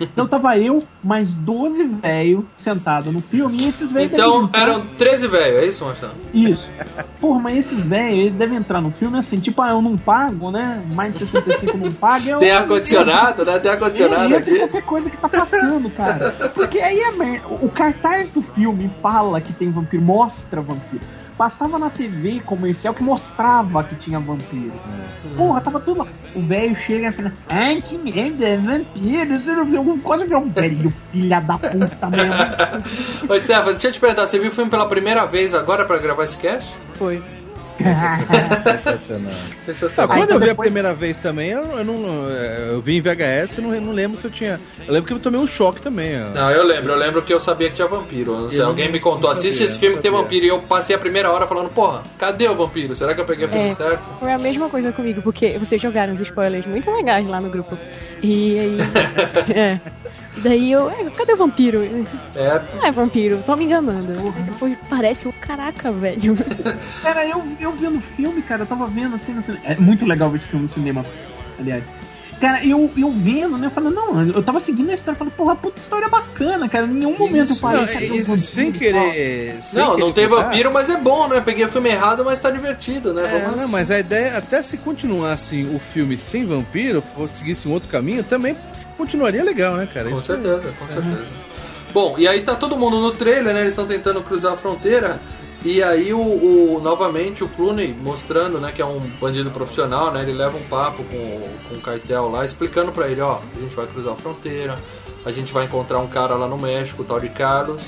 Então tava eu, mais 12 velho sentados no filme, e esses velhos Então entrar- eram 13 velhos, é isso, Marcelo? Isso. Porra, mas esses velhos, eles devem entrar no filme assim, tipo, ah, eu não pago, né? Mais de 65 não paga. Eu, Tem ar-condicionado, né? Tem ar-condicionado é, entra aqui. qualquer coisa que tá passando, cara. Porque aí é merda. O cartaz do filme fala que tem vampiro, mostra vampiro. Passava na TV comercial que mostrava que tinha vampiro. Porra, tava tudo lá. O velho chega e fala: Ai, que merda, é vampiro. Você não viu alguma coisa? Viu um velho, filha da puta mesmo. Ô, Stefan, deixa eu te perguntar, você viu o filme pela primeira vez agora pra gravar esse cast? Foi. Sensacional. Ah, Sensacional. quando então eu vi a depois- primeira vez também, eu, eu não. Eu vi em VHS, eu não, não lembro se eu tinha. Eu lembro que eu tomei um choque também. ó. Não, eu lembro, eu lembro que eu sabia que tinha vampiro. Sei, alguém não- me contou, não assiste sabia, esse filme que tem vampiro. E eu passei a primeira hora falando, porra, cadê o vampiro? Será que eu peguei o filme É. certo? Foi a mesma coisa comigo, porque vocês jogaram uns spoilers muito legais lá no grupo. E aí. é. Daí eu. "É, Cadê o vampiro? É, Não é vampiro, tô me enganando. Depois parece o caraca, velho. Cara, eu, eu vendo o filme, cara, eu tava vendo assim no cinema. É muito legal ver esse filme no cinema, aliás. Cara, eu, eu vendo, né? Eu falei, não, eu tava seguindo a história. Eu falei, porra, puta história bacana, cara. Em nenhum momento eu Isso. falei. Não, "Cadê e- o e vampiro sem e tal?" querer. sem não, não querer tem contar, vampiro, mas é bom, né? Peguei o filme errado, mas tá divertido, né? É, Vamos- não, mas a ideia, até se continuasse o filme sem vampiro, fosse seguisse um outro caminho, também continuaria legal, né, cara? Com Isso- certeza, com certeza. Bom, e aí tá todo mundo no trailer, né? Eles estão tentando cruzar a fronteira. E aí o, o- novamente o Clooney mostrando, né, que é um bandido profissional, né? Ele leva um papo com, com o cartel lá, explicando pra ele, ó, a gente vai cruzar a fronteira, a gente vai encontrar um cara lá no México, o tal de Carlos.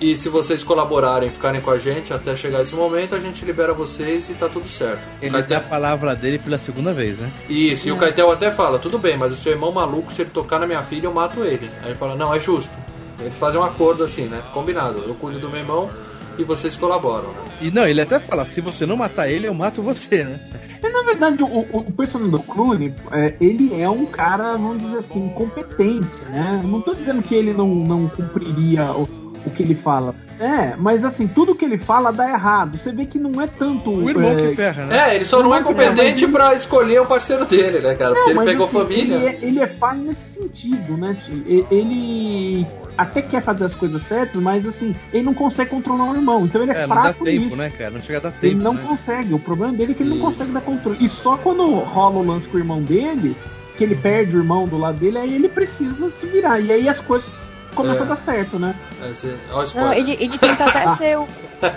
E se vocês colaborarem, ficarem com a gente até chegar esse momento, a gente libera vocês e tá tudo certo. Ele Cartel- dá a palavra dele pela segunda vez, né? Isso, e o Keitel até fala, tudo bem, mas o seu irmão maluco, se ele tocar na minha filha, eu mato ele. Aí ele fala, não, é justo. Eles fazem um acordo assim, né? Combinado. Eu cuido do meu irmão e vocês colaboram, né? E não, ele até fala, se você não matar ele, eu mato você, né? Mas, na verdade, o, o, o personagem do Clooney, é, ele é um cara, vamos dizer assim, incompetente, né? Não tô dizendo que ele não, não cumpriria o, o que ele fala. É, mas assim, tudo que ele fala dá errado. Você vê que não é tanto. O irmão é, que ferra, né? É, ele só não é Não, competente mas- pra escolher o parceiro dele, né, cara? Porque ele mas, pegou assim, família. Ele é, ele é falho nesse sentido, né? Ele até quer fazer as coisas certas, mas assim, ele não consegue controlar o irmão. Então ele é, É, não dá fraco tempo, nisso. né, cara? Não chega a dar Ele tempo. não né? consegue. O problema dele é que ele Isso. não consegue dar controle. E só quando rola o lance com o irmão dele, que ele perde o irmão do lado dele, aí ele precisa se virar. E aí as coisas começam É. a dar certo, né? É, você- Não, ele, ele tenta até ser um,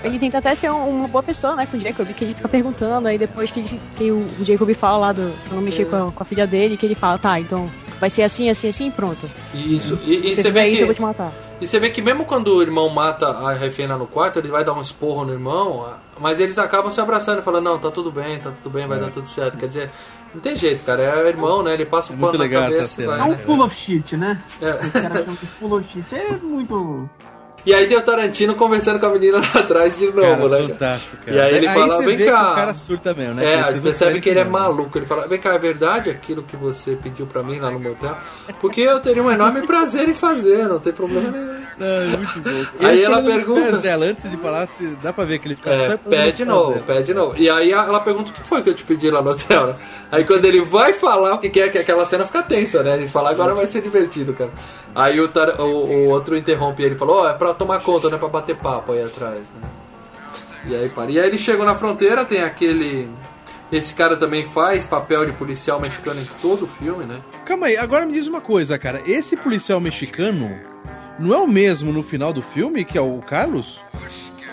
ele tenta até ser um- uma boa pessoa, né, com o Jacob, que ele fica perguntando, aí depois que, ele- que o, Jacob fala lá do pra não mexer com, a, com a filha dele, que ele fala, tá, então vai ser assim, assim, assim e pronto. Isso. E, e Se você vê isso, eu vou que. te matar. E você vê que mesmo quando o irmão mata a refém lá no quarto, ele vai dar um esporro no irmão, mas eles acabam se abraçando e falando, não, tá tudo bem, tá tudo bem, vai dar tudo certo. Quer dizer, não tem jeito, cara, é irmão, né? Ele passa o É muito pano na legal essa cabeça cena, vai, É um né? full of shit, né? É. Os caras chamam de full of shit. É muito. E aí tem o Tarantino conversando com a menina lá atrás de novo, Cara, né? cara? fantástico, cara. E aí ele fala, você vem vê cá. Que o cara surta mesmo, né? É, aí fazem percebe que ele é maluco. Ele fala, vem cá, é verdade aquilo que você pediu pra mim lá no motel? Porque eu teria um enorme prazer em fazer, não tem problema nenhum. Não, é muito bom. Aí Ele ela pergunta- dela antes de falar, se dá pra ver que ele fica É, pede novo, dela. pede de novo. E aí ela pergunta o que foi que eu te pedi lá no hotel, né? Aí quando ele vai falar o que que é, que aquela cena fica tensa, né? Gente fala, agora vai ser divertido, cara. Aí o, tar- o, o outro interrompe ele e falou, ó, é pra tomar conta, não é pra bater papo aí atrás, né? E aí para. E aí eles chegam na fronteira, tem aquele. Esse cara também faz papel de policial mexicano em todo o filme, né? Calma aí, agora me diz uma coisa, cara. Esse policial mexicano não é o mesmo no final do filme, que é o Carlos?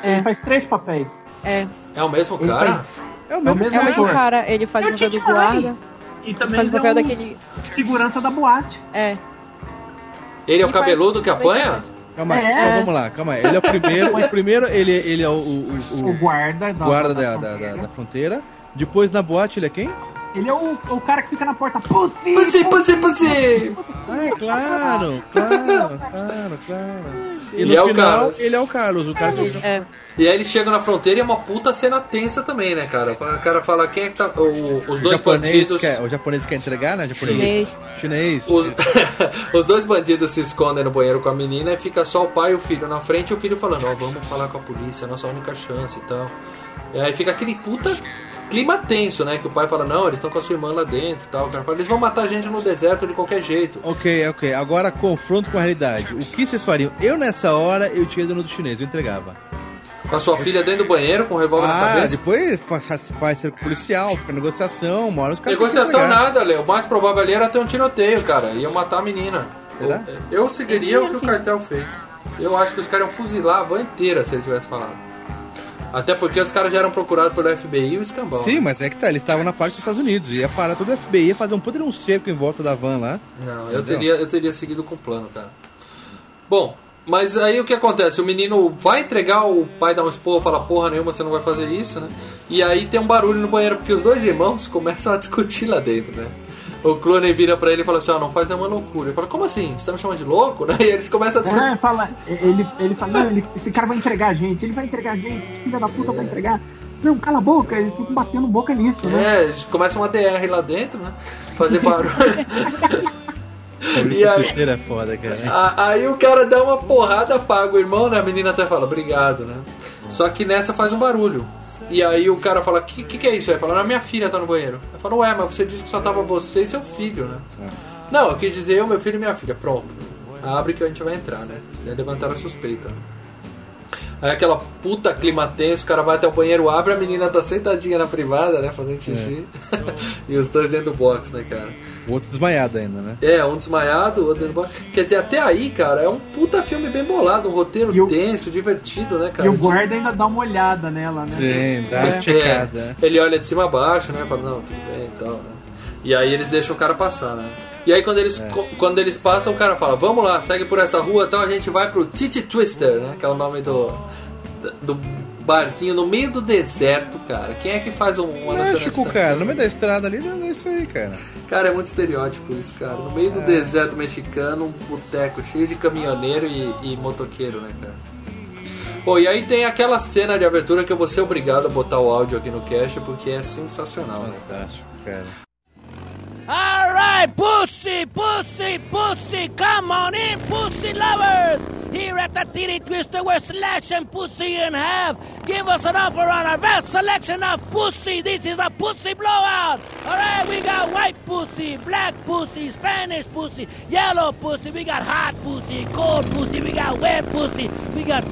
Ele faz três papéis. É, É o mesmo Ele cara? faz- É o É mesmo, é o mesmo ator. cara, ele faz É o papel do guarda, E também faz o papel é um daquele. segurança da boate. É, Ele é o cabeludo que apanha? Calma aí, É. então vamos lá, calma aí. Ele é o primeiro, o primeiro ele, ele é o, o, o- O guarda da, guarda da, da, da, da- da fronteira. Depois na boate ele é quem? Ele é o, o cara que fica na porta. Pussy! Pussy, pussy, pussy! Ah, é claro, claro, claro, claro. E, E no é o final, Carlos. ele é o Carlos, o cara que É. E aí eles chegam na fronteira e é uma puta cena tensa também, né, cara? O cara fala quem é que tá. o- os o dois japonês bandidos. quer, o japonês quer entregar, né? Japonês. Chinês. Chinês. Os, os dois bandidos se escondem no banheiro com a menina e fica só o pai e o filho na frente e o filho falando, ó, vamos falar com a polícia, é a nossa única chance e tal. E aí fica aquele puta clima tenso, né? Que o pai fala, não, eles estão com a sua irmã lá dentro e tal. O cara fala, eles vão matar a gente no deserto de qualquer jeito. Ok, ok. Agora confronto com a realidade. O que vocês fariam? Eu nessa hora eu tinha dono do chinês, eu entregava. Com a sua filha dentro do banheiro com o revólver na Ah, cabeça. depois faz, faz cerco policial, fica negociação, uma hora os caras. Negociação nada, Léo. O mais provável ali era ter um tiroteio, cara. Iam matar a menina. Será? Eu, eu seguiria o que o cartel fez. Eu acho que os caras iam fuzilar a van inteira se ele tivesse falado. Até porque os caras já eram procurados pelo FBI e o escambau. Sim, mas é que tá, eles estavam na parte dos Estados Unidos. Ia parar todo o FBI, ia fazer um puta um cerco em volta da van lá. Não, eu teria, eu teria seguido com o plano, cara. Bom, mas aí o que acontece? O menino vai entregar, o pai dá um esporro, fala porra nenhuma, você não vai fazer isso, né? E aí tem um barulho no banheiro, porque os dois irmãos começam a discutir lá dentro, né? O Clooney vira pra ele e fala assim, ó, não faz nenhuma loucura. Ele fala, como assim? Você tá me chamando de louco? Né? E eles começam a discutir. É, fala, ele, ele fala, não, ele- esse cara vai entregar a gente, ele vai entregar a gente, esse filho da puta vai entregar. Não, cala a boca, eles ficam batendo boca nisso, né? É, eles começam uma DR lá dentro, né? Fazer barulho. E aí- é foda, cara. A- Aí o cara dá uma porrada, apaga o irmão, né? A menina até fala, obrigado, né? Só que nessa faz um barulho. E aí o cara fala, que, que que é isso? Aí fala, não, minha filha tá no banheiro. Aí fala, ué, mas você disse que só tava você e seu filho, né? Não, eu quis dizer eu, meu filho e minha filha. Pronto. Abre que a gente vai entrar, né? Aí levantaram a suspeita. Aí aquela puta clima tenso, o cara vai até o banheiro, abre, a menina tá sentadinha na privada, né? Fazendo xixi. e os dois dentro do box, né, cara? O outro desmaiado ainda, né? É, um desmaiado, o outro dentro do box. Quer dizer, até aí, cara, é um puta filme bem bolado, um roteiro E o- tenso, divertido, né, E cara? o guarda ainda dá uma olhada nela, né? Sim, dá É, uma checada. ele olha de cima a baixo, né? Fala, não, tudo bem e tal, né? E aí eles deixam o cara passar, né? E aí quando eles, co- quando eles passam, o cara fala, vamos lá, segue por essa rua e tal, a gente vai pro Titi Twister, né? Que é o nome do, do barzinho no meio do deserto, cara. Quem é que faz um, uma México, cara, no meio da estrada ali, não é isso aí, cara. Cara, é muito estereótipo isso, cara. No meio É. do deserto mexicano, um boteco cheio de caminhoneiro e, e motoqueiro, né, cara? Bom, e aí tem aquela cena de abertura que eu vou ser obrigado a botar o áudio aqui no cast porque é sensacional, né? Fantástico, cara. All right, pussy, pussy, pussy, come on in, pussy lovers. Here at the Titty Twister, we're slashing pussy in half. Give us an offer on our vast selection of pussy. This is a pussy blowout. All right, we got white pussy, black pussy, Spanish pussy, yellow pussy. We got hot pussy, cold pussy. We got wet pussy. We got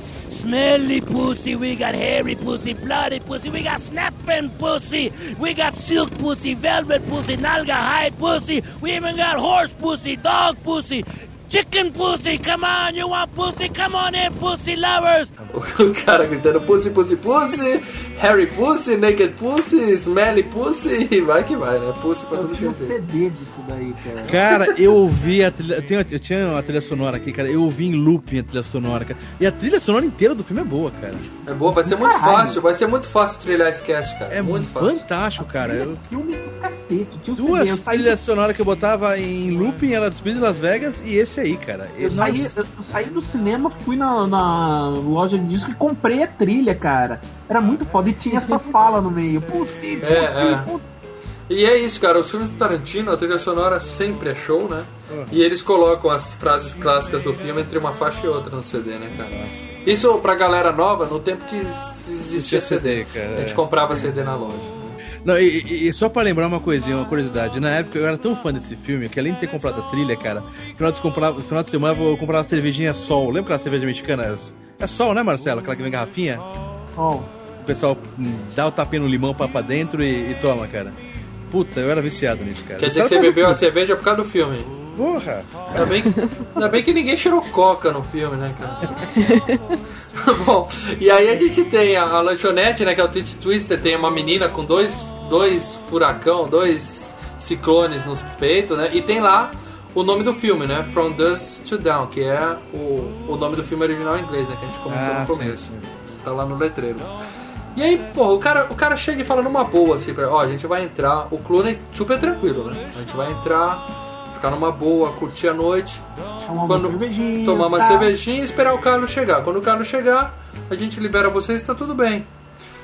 smelly pussy, we got hairy pussy, bloody pussy, we got snapping pussy, we got silk pussy, velvet pussy, nalga hide pussy, we even got horse pussy, dog pussy, chicken pussy, come on, you want pussy, come on in, pussy lovers. O cara gritando pussy, pussy, pussy, Harry pussy, naked pussy, smelly pussy, e vai que vai, né? Pussy pra Eu tudo que é. CD disso daí, cara. Cara, eu ouvi a trilha. Eu, tenho- eu tinha uma trilha sonora aqui, cara. Eu ouvi em looping a trilha sonora, cara. E a trilha sonora inteira do filme é boa, cara. É boa, vai ser muito Caralho. fácil, vai ser muito fácil trilhar esse cast, cara. É muito fácil. fantástico, cara. Eu- Filme do cacete. Tinha um duas trilhas sonoras que eu botava em looping, ela dos de Las Vegas, e esse aí, cara. eu, Eu- saí, eu, saí do cinema, fui na, na loja de disco e comprei a trilha, cara. Era muito foda. E tinha essas falas no meio. Pussy, pussy, É, é. pussy. E é isso, cara. Os filmes do Tarantino, a trilha sonora sempre é show, né? E eles colocam as frases clássicas do filme entre uma faixa e outra no CD, né, cara? Isso pra galera nova, no tempo que existia Existia CD. CD, cara, A gente é. comprava CD na loja. Não, e, e- só pra lembrar uma coisinha, uma curiosidade. Na época eu era tão fã desse filme que além de ter comprado a trilha, cara, no final de, comprar, no final de semana eu comprava uma cervejinha Sol. Lembra aquela cerveja mexicana? É Sol, né, Marcelo? Aquela que vem em garrafinha? Sol. O pessoal dá o tapinha no limão pra, pra dentro e, e toma, cara. Puta, eu era viciado nisso, cara. Quer dizer que você bebeu a cerveja por causa do filme. Porra! Ainda bem, que, ainda bem que ninguém cheirou coca no filme, né, cara? Bom, e aí a gente tem a, a lanchonete, né, que é o Twitch Twister, tem uma menina com dois, dois furacão, dois ciclones nos peitos, né? E tem lá o nome do filme, né? From Dust to Down, que é o, o nome do filme original em inglês, né? Que a gente comentou Ah, no sim, começo. sim. Tá lá no letreiro. E aí, pô, o cara, o cara chega e fala numa boa, assim, pra, ó, a gente vai entrar, o Clooney super tranquilo, né? A gente vai entrar, ficar numa boa, curtir a noite, Tomar uma quando cervejinha, tomar uma tá? cervejinha e esperar o Carlos chegar. Quando o Carlos chegar, a gente libera vocês e tá tudo bem.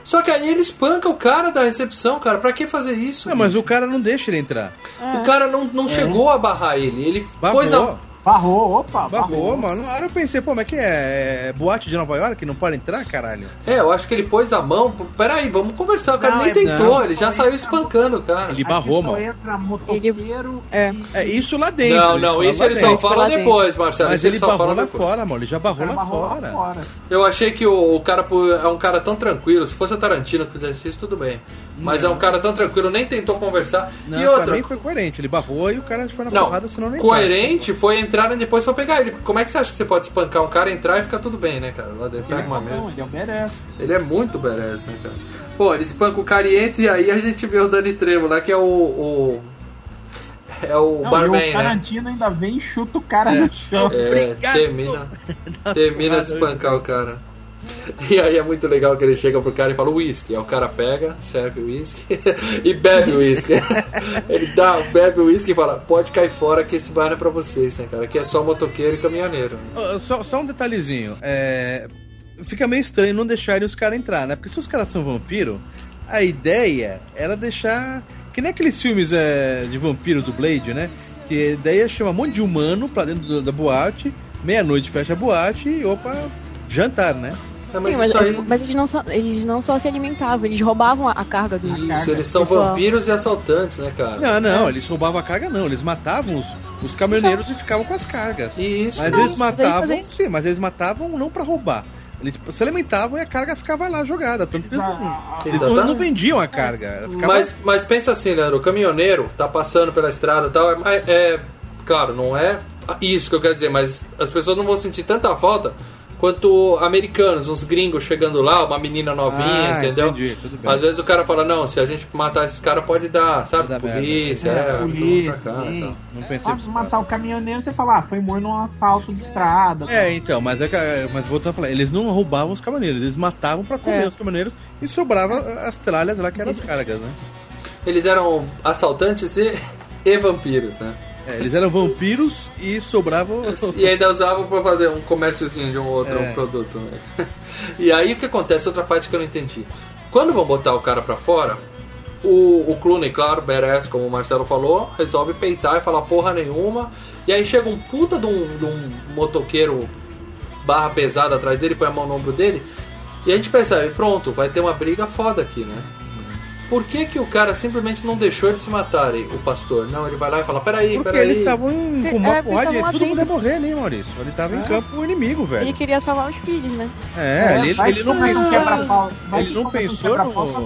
Só que aí ele espanca o cara da recepção, cara. Pra que fazer isso? Não, mas o cara não deixa ele entrar. O cara não, não chegou a barrar ele. Ele Barrou. pôs a. Barrou, opa, Barrou, mano. Na hora eu pensei, pô, mas que é? É boate de Nova York? Não pode entrar, caralho? É, eu acho que ele pôs a mão. Peraí, vamos conversar. O cara Não, nem é- tentou, não. ele já saiu espancando o cara. Ele barrou, mano. entra motoqueiro. É. É isso lá dentro. Não, não, isso lá ele só. Isso fala depois, Marcelo. Mas isso ele só barrou fala lá depois. fora, mano. Ele já barrou lá barrou lá fora. fora. Eu achei que o, o cara é um cara tão tranquilo. Se fosse o Tarantino que fizesse isso, tudo bem. Mas é um cara tão tranquilo, nem tentou conversar. Não, e outra, pra mim foi coerente. Ele barrou e o cara foi na Não, porrada, senão nem coerente foi entrar e depois foi pegar ele. Como é que você acha que você pode espancar um cara, entrar e ficar tudo bem, né, cara? Lá dentro pega uma Não, mesa. ele obedece. Ele é muito badass, né, cara? Pô, ele espanca o cara e entra e aí a gente vê o Dani Trevo lá, que é o. o- é o Não, barman, o né? Tarantino ainda vem e chuta o cara no chão. É, termina, termina de espancar o cara. E aí é muito legal que ele chega pro cara e fala uísque. Aí o cara pega, serve o uísque e bebe o uísque. Ele dá, bebe o uísque e fala, pode cair fora que esse bar não é pra vocês, né, cara? Aqui é só motoqueiro e caminhoneiro. Só, só um detalhezinho. É, Fica meio estranho não deixarem os caras entrar, né? Porque se os caras são vampiro, a ideia era deixar. Que nem aqueles filmes é, de vampiros do Blade, né? Que ideia é chamar um monte de humano pra dentro da boate, meia-noite fecha a boate e opa, jantar, né? É, mas Sim, mas, isso aí... mas eles, não só, eles não só se alimentavam, eles roubavam a, carga do. Isso, eles são Pessoal. vampiros e assaltantes, né, cara? Não, não, eles roubavam a carga, não. Eles matavam os, os caminhoneiros e ficavam com as cargas. Isso. Mas Não, eles mas eles matavam, fazem- sim, mas eles matavam não pra roubar. Eles se alimentavam e a carga ficava lá jogada. Tanto que eles não, eles não, vendiam a carga. ficava- Mas, mas pensa assim, Leandro, o caminhoneiro tá passando pela estrada e tal, é, mais- é- Claro, não é isso que eu quero dizer, mas as pessoas não vão sentir tanta falta quanto americanos, uns gringos chegando lá, uma menina novinha, Ah, entendeu? entendi, tudo bem. Às vezes o cara fala, não, se a gente matar esses caras pode dar, sabe, Pode dar polícia, merda. é, É, tudo polícia, pra cá e sim. tal. Não pensei nisso. matar o caminhoneiro, você fala, ah, foi morto num assalto de estrada. É, então, mas, é que, mas voltando a falar, eles não roubavam os caminhoneiros, eles matavam pra comer É. os caminhoneiros e sobrava as tralhas lá que eram as cargas, né? Eles eram assaltantes e, e vampiros, né? É, eles eram vampiros e sobravam. E ainda usavam pra fazer um comérciozinho de um outro É. produto. Né? E aí o que acontece? Outra parte que eu não entendi. Quando vão botar o cara pra fora, o, o Clooney, claro, Beres, como o Marcelo falou, resolve peitar e falar porra nenhuma. E aí chega um puta de um, de um motoqueiro barra pesada atrás dele, põe a mão no ombro dele. E a gente percebe, pronto, vai ter uma briga foda aqui, né? Por que, que o cara simplesmente não deixou eles se matarem, o pastor? Não, ele vai lá e fala, peraí, Porque peraí. eles estavam em- É, com uma porque porrada e todo mundo ia morrer, né, Maurício? Ele tava em campo o inimigo, velho. Ele queria salvar os filhos, né? É, ele, vai ele não pensou. Ele não pensou no. sobra-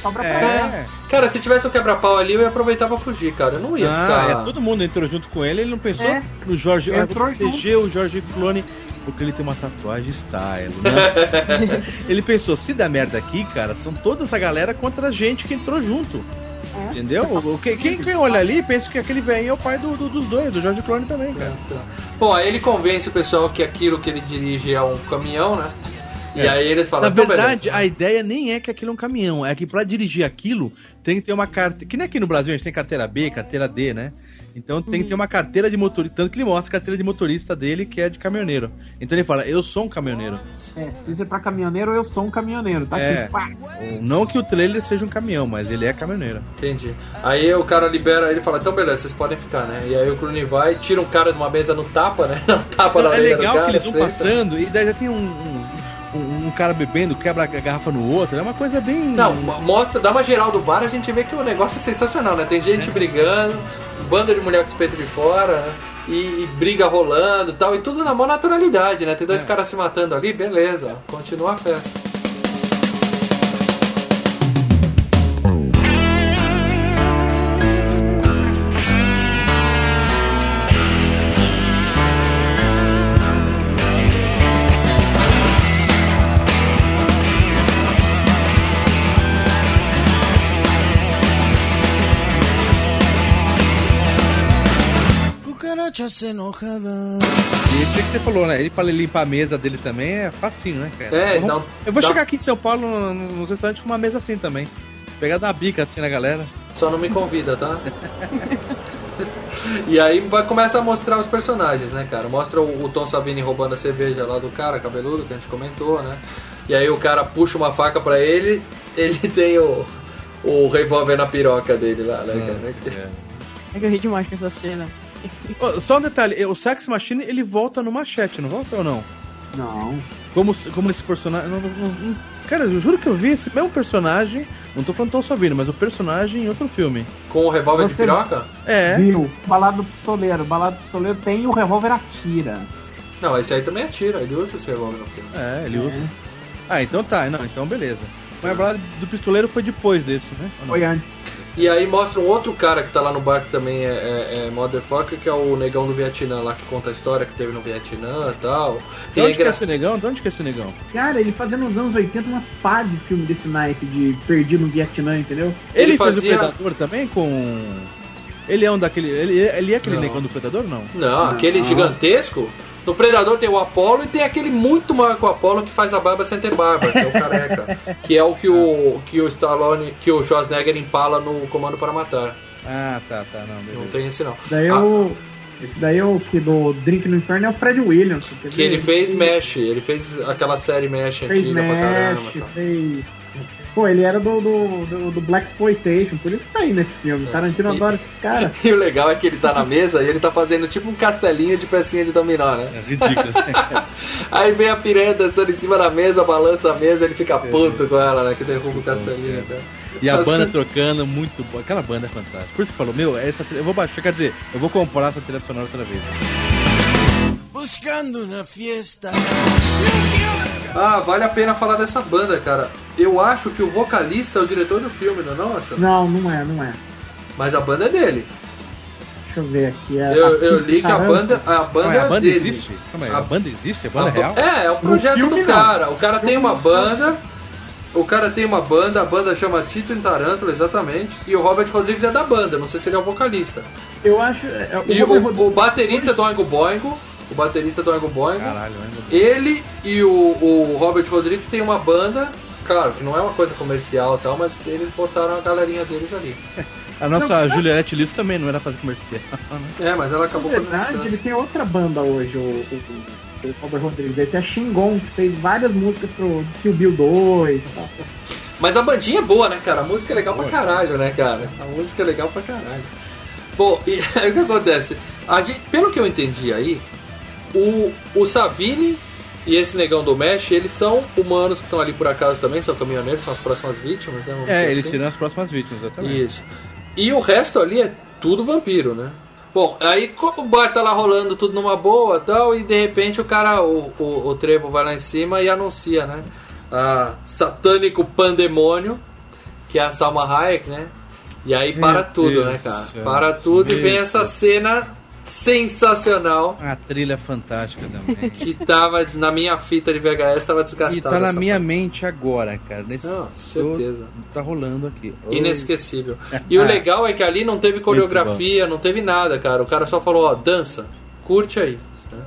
Sobra pra É. Cara, se tivesse um quebra-pau ali, eu ia aproveitar pra fugir, cara. Eu não ia Ah, ficar. é, todo mundo entrou junto com ele, ele não pensou É. no Jorge. Entrou proteger o Jorge Clone porque ele tem uma tatuagem style, né? ele pensou, se der merda aqui, cara, são toda essa galera contra a gente que entrou junto. Entendeu? O- Quem, quem, olha ali pensa que aquele velho é o pai do- do- dos dois, do Jorge Clone também, cara. Bom, aí ele convence o pessoal que aquilo que ele dirige é um caminhão, né? E É. aí eles falam, Na "Então, verdade, beleza." a ideia nem é que aquilo é um caminhão, é que pra dirigir aquilo tem que ter uma carteira. Que nem aqui no Brasil a gente tem carteira B, carteira D, né? Então tem que ter uma carteira de motorista. Tanto que ele mostra a carteira de motorista dele, que é de caminhoneiro. Então ele fala, eu sou um caminhoneiro. É, se você é pra caminhoneiro, eu sou um caminhoneiro. Tá É. aqui, pá. Não que o trailer seja um caminhão, mas ele é caminhoneiro. Entendi. Aí o cara libera ele e fala, então beleza, vocês podem ficar, né? E aí o Clooney vai, tira um cara de uma mesa no tapa, né? No tapa na é legal cara, que eles vão senta. passando e daí já tem um, um, um- um cara bebendo, quebra a garrafa no outro. É uma coisa bem. Não, mo- mostra, dá uma geral do bar, a gente vê que o negócio é sensacional, né? Tem gente brigando, banda de mulher com os peitos de fora, né? E, e briga rolando e tal, e tudo na maior naturalidade, né? Tem dois caras se matando ali, beleza, continua a festa. Muchachas enojadas. E esse que você falou, né? Ele para limpar a mesa dele também é facinho, né, cara? É, eu vou, eu vou dá- chegar aqui em São Paulo no, no restaurante com uma mesa assim também. Pegar da bica assim na galera. Só não me convida, tá? e aí vai, começa a mostrar os personagens, né, cara? Mostra o, o Tom Savini roubando a cerveja lá do cara, cabeludo, que a gente comentou, né? E aí o cara puxa uma faca pra ele, ele tem o, o revólver na piroca dele lá, né, cara? É que eu ri demais com essa cena. Só um detalhe, o Sex Machine ele volta no machete, não volta ou não? Não. Como, como esse personagem. não- não- não- cara, eu juro que eu vi esse mesmo personagem. Não tô falando tão só vindo, mas o personagem em outro filme. Com o revólver de piroca? É. Viu? Balado do Pistoleiro. Balado do Pistoleiro tem o revólver atira. Não, esse aí também atira, ele usa esse revólver no filme. É, ele usa. Ah, então tá, não, então beleza. Mas a balada do pistoleiro foi depois desse, né? Foi antes. E aí mostra um outro cara que tá lá no bar que também é, é, é motherfucker, que é o negão do Vietnã lá, que conta a história que teve no Vietnã e tal. De E é onde que é esse negão? De onde que é esse negão? Cara, ele fazia nos anos 80 uma pá de filme desse naipe de perdido no Vietnã, entendeu? Ele, Ele fez fazia- o Predador também com. Ele é um daquele. Ele, ele é aquele Não. negão do Predador? Não. Não, aquele gigantesco. No Predador tem o Apollo e tem aquele muito maior que o Apollo que faz a barba sem ter barba, que é o careca. que é o que o, que o Stallone, que o Schwarzenegger empala no Comando para Matar. Ah, tá, tá, não, beleza. Não tem esse não. Daí Ah, o. Esse daí é o que do Drink no Inferno é o Fred Williams. que ele fez Mesh, ele fez aquela série Mesh fez antiga pra caramba. Mesh, Tá. Pô, ele era do, do, do, do Black Exploitation, por isso que tá aí nesse filme. Tarantino E- adora esses caras. E o legal é que ele tá na mesa e ele tá fazendo tipo um castelinho de pecinha de dominó, né? É ridículo. Aí vem a piranha dançando em cima da mesa, balança a mesa, ele fica puto com ela, né? Que derruba o castelinho. né? e a Mas banda que- trocando, muito boa. Aquela banda é fantástica. Por isso que falou, meu, essa, eu vou baixar, quer dizer, eu vou comprar essa trilha sonora outra vez. Buscando una fiesta. Ah, vale a pena falar dessa banda, cara. Eu acho que o vocalista é o diretor do filme, não é não? Não, não é, não é. Mas a banda é dele. Deixa eu ver aqui. é- Eu, aqui, eu li que a caramba. banda, a banda Ué, a é banda dele. existe? Calma aí, a, A- banda existe? A banda A é real? É, é o projeto do não. cara. O cara tem uma banda. O cara tem uma banda, a banda chama Tito em Tarântula, exatamente. E o Robert Rodrigues é da banda, não sei se ele é o vocalista. Eu acho. é- é- E Robert o, o baterista é do Oingo Boingo. O baterista do Oingo Boingo. Caralho? Ele e o, o Robert Rodrigues têm uma banda. Claro que não é uma coisa comercial e tal, mas eles botaram a galerinha deles ali. A nossa Juliette Lisso também não era fazer comercial. né? É, mas ela acabou Na verdade, ele tem outra banda hoje, o, o, o Robert Rodrigues. Ele tem a Shingon, que fez várias músicas pro Kill Bill 2 e tal. Mas a bandinha é boa, né, cara? A música é legal pra caralho, né, cara? A música é legal pra caralho. Bom, e aí o que acontece? A gente, pelo que eu entendi aí, o, o Savini e esse negão do Mesh, eles são humanos que estão ali por acaso também, são caminhoneiros, são as próximas vítimas, né? vamos É, eles assim. serão as próximas vítimas, exatamente. Isso. E o resto ali é tudo vampiro, né? Bom, aí o bar tá lá rolando tudo numa boa tal, e de repente o cara, o, o, o Trevo vai lá em cima e anuncia, né? A satânico pandemônio, que é a Salma Hayek, né? E aí para Meu tudo, Deus né, cara? Para tudo e vem essa cena sensacional A trilha fantástica também. que tava na minha fita de VHS, tava E desgastada. tá na minha parte. mente agora, cara. Nesse Não, certeza. Tá rolando aqui. Inesquecível. E o Ah. legal é que ali não teve coreografia, não teve nada, cara. O cara só falou, ó, dança, curte aí. né?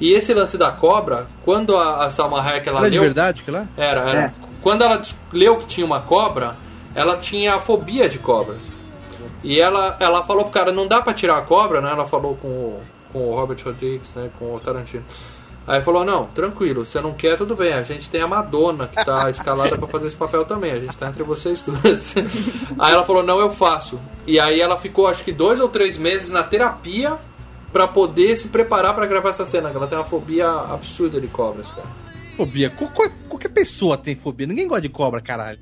E esse lance da cobra, quando a, a Salma Hayek ela Era de leu, verdade que lá? era, era. É. Quando ela leu que tinha uma cobra, ela tinha fobia de cobras. E ela, ela falou pro cara, não dá pra tirar a cobra, né? Ela falou com o, com o Robert Rodrigues, né? Com o Tarantino. Aí falou, não, tranquilo, você não quer, tudo bem. A gente tem a Madonna que tá escalada pra fazer esse papel também. A gente tá entre vocês duas. aí ela falou, não, eu faço. E aí ela ficou, acho que dois ou três meses na terapia pra poder se preparar pra gravar essa cena. Ela tem uma fobia absurda de cobras, cara. Fobia. Qual- qual- qualquer pessoa tem fobia. Ninguém gosta de cobra, caralho.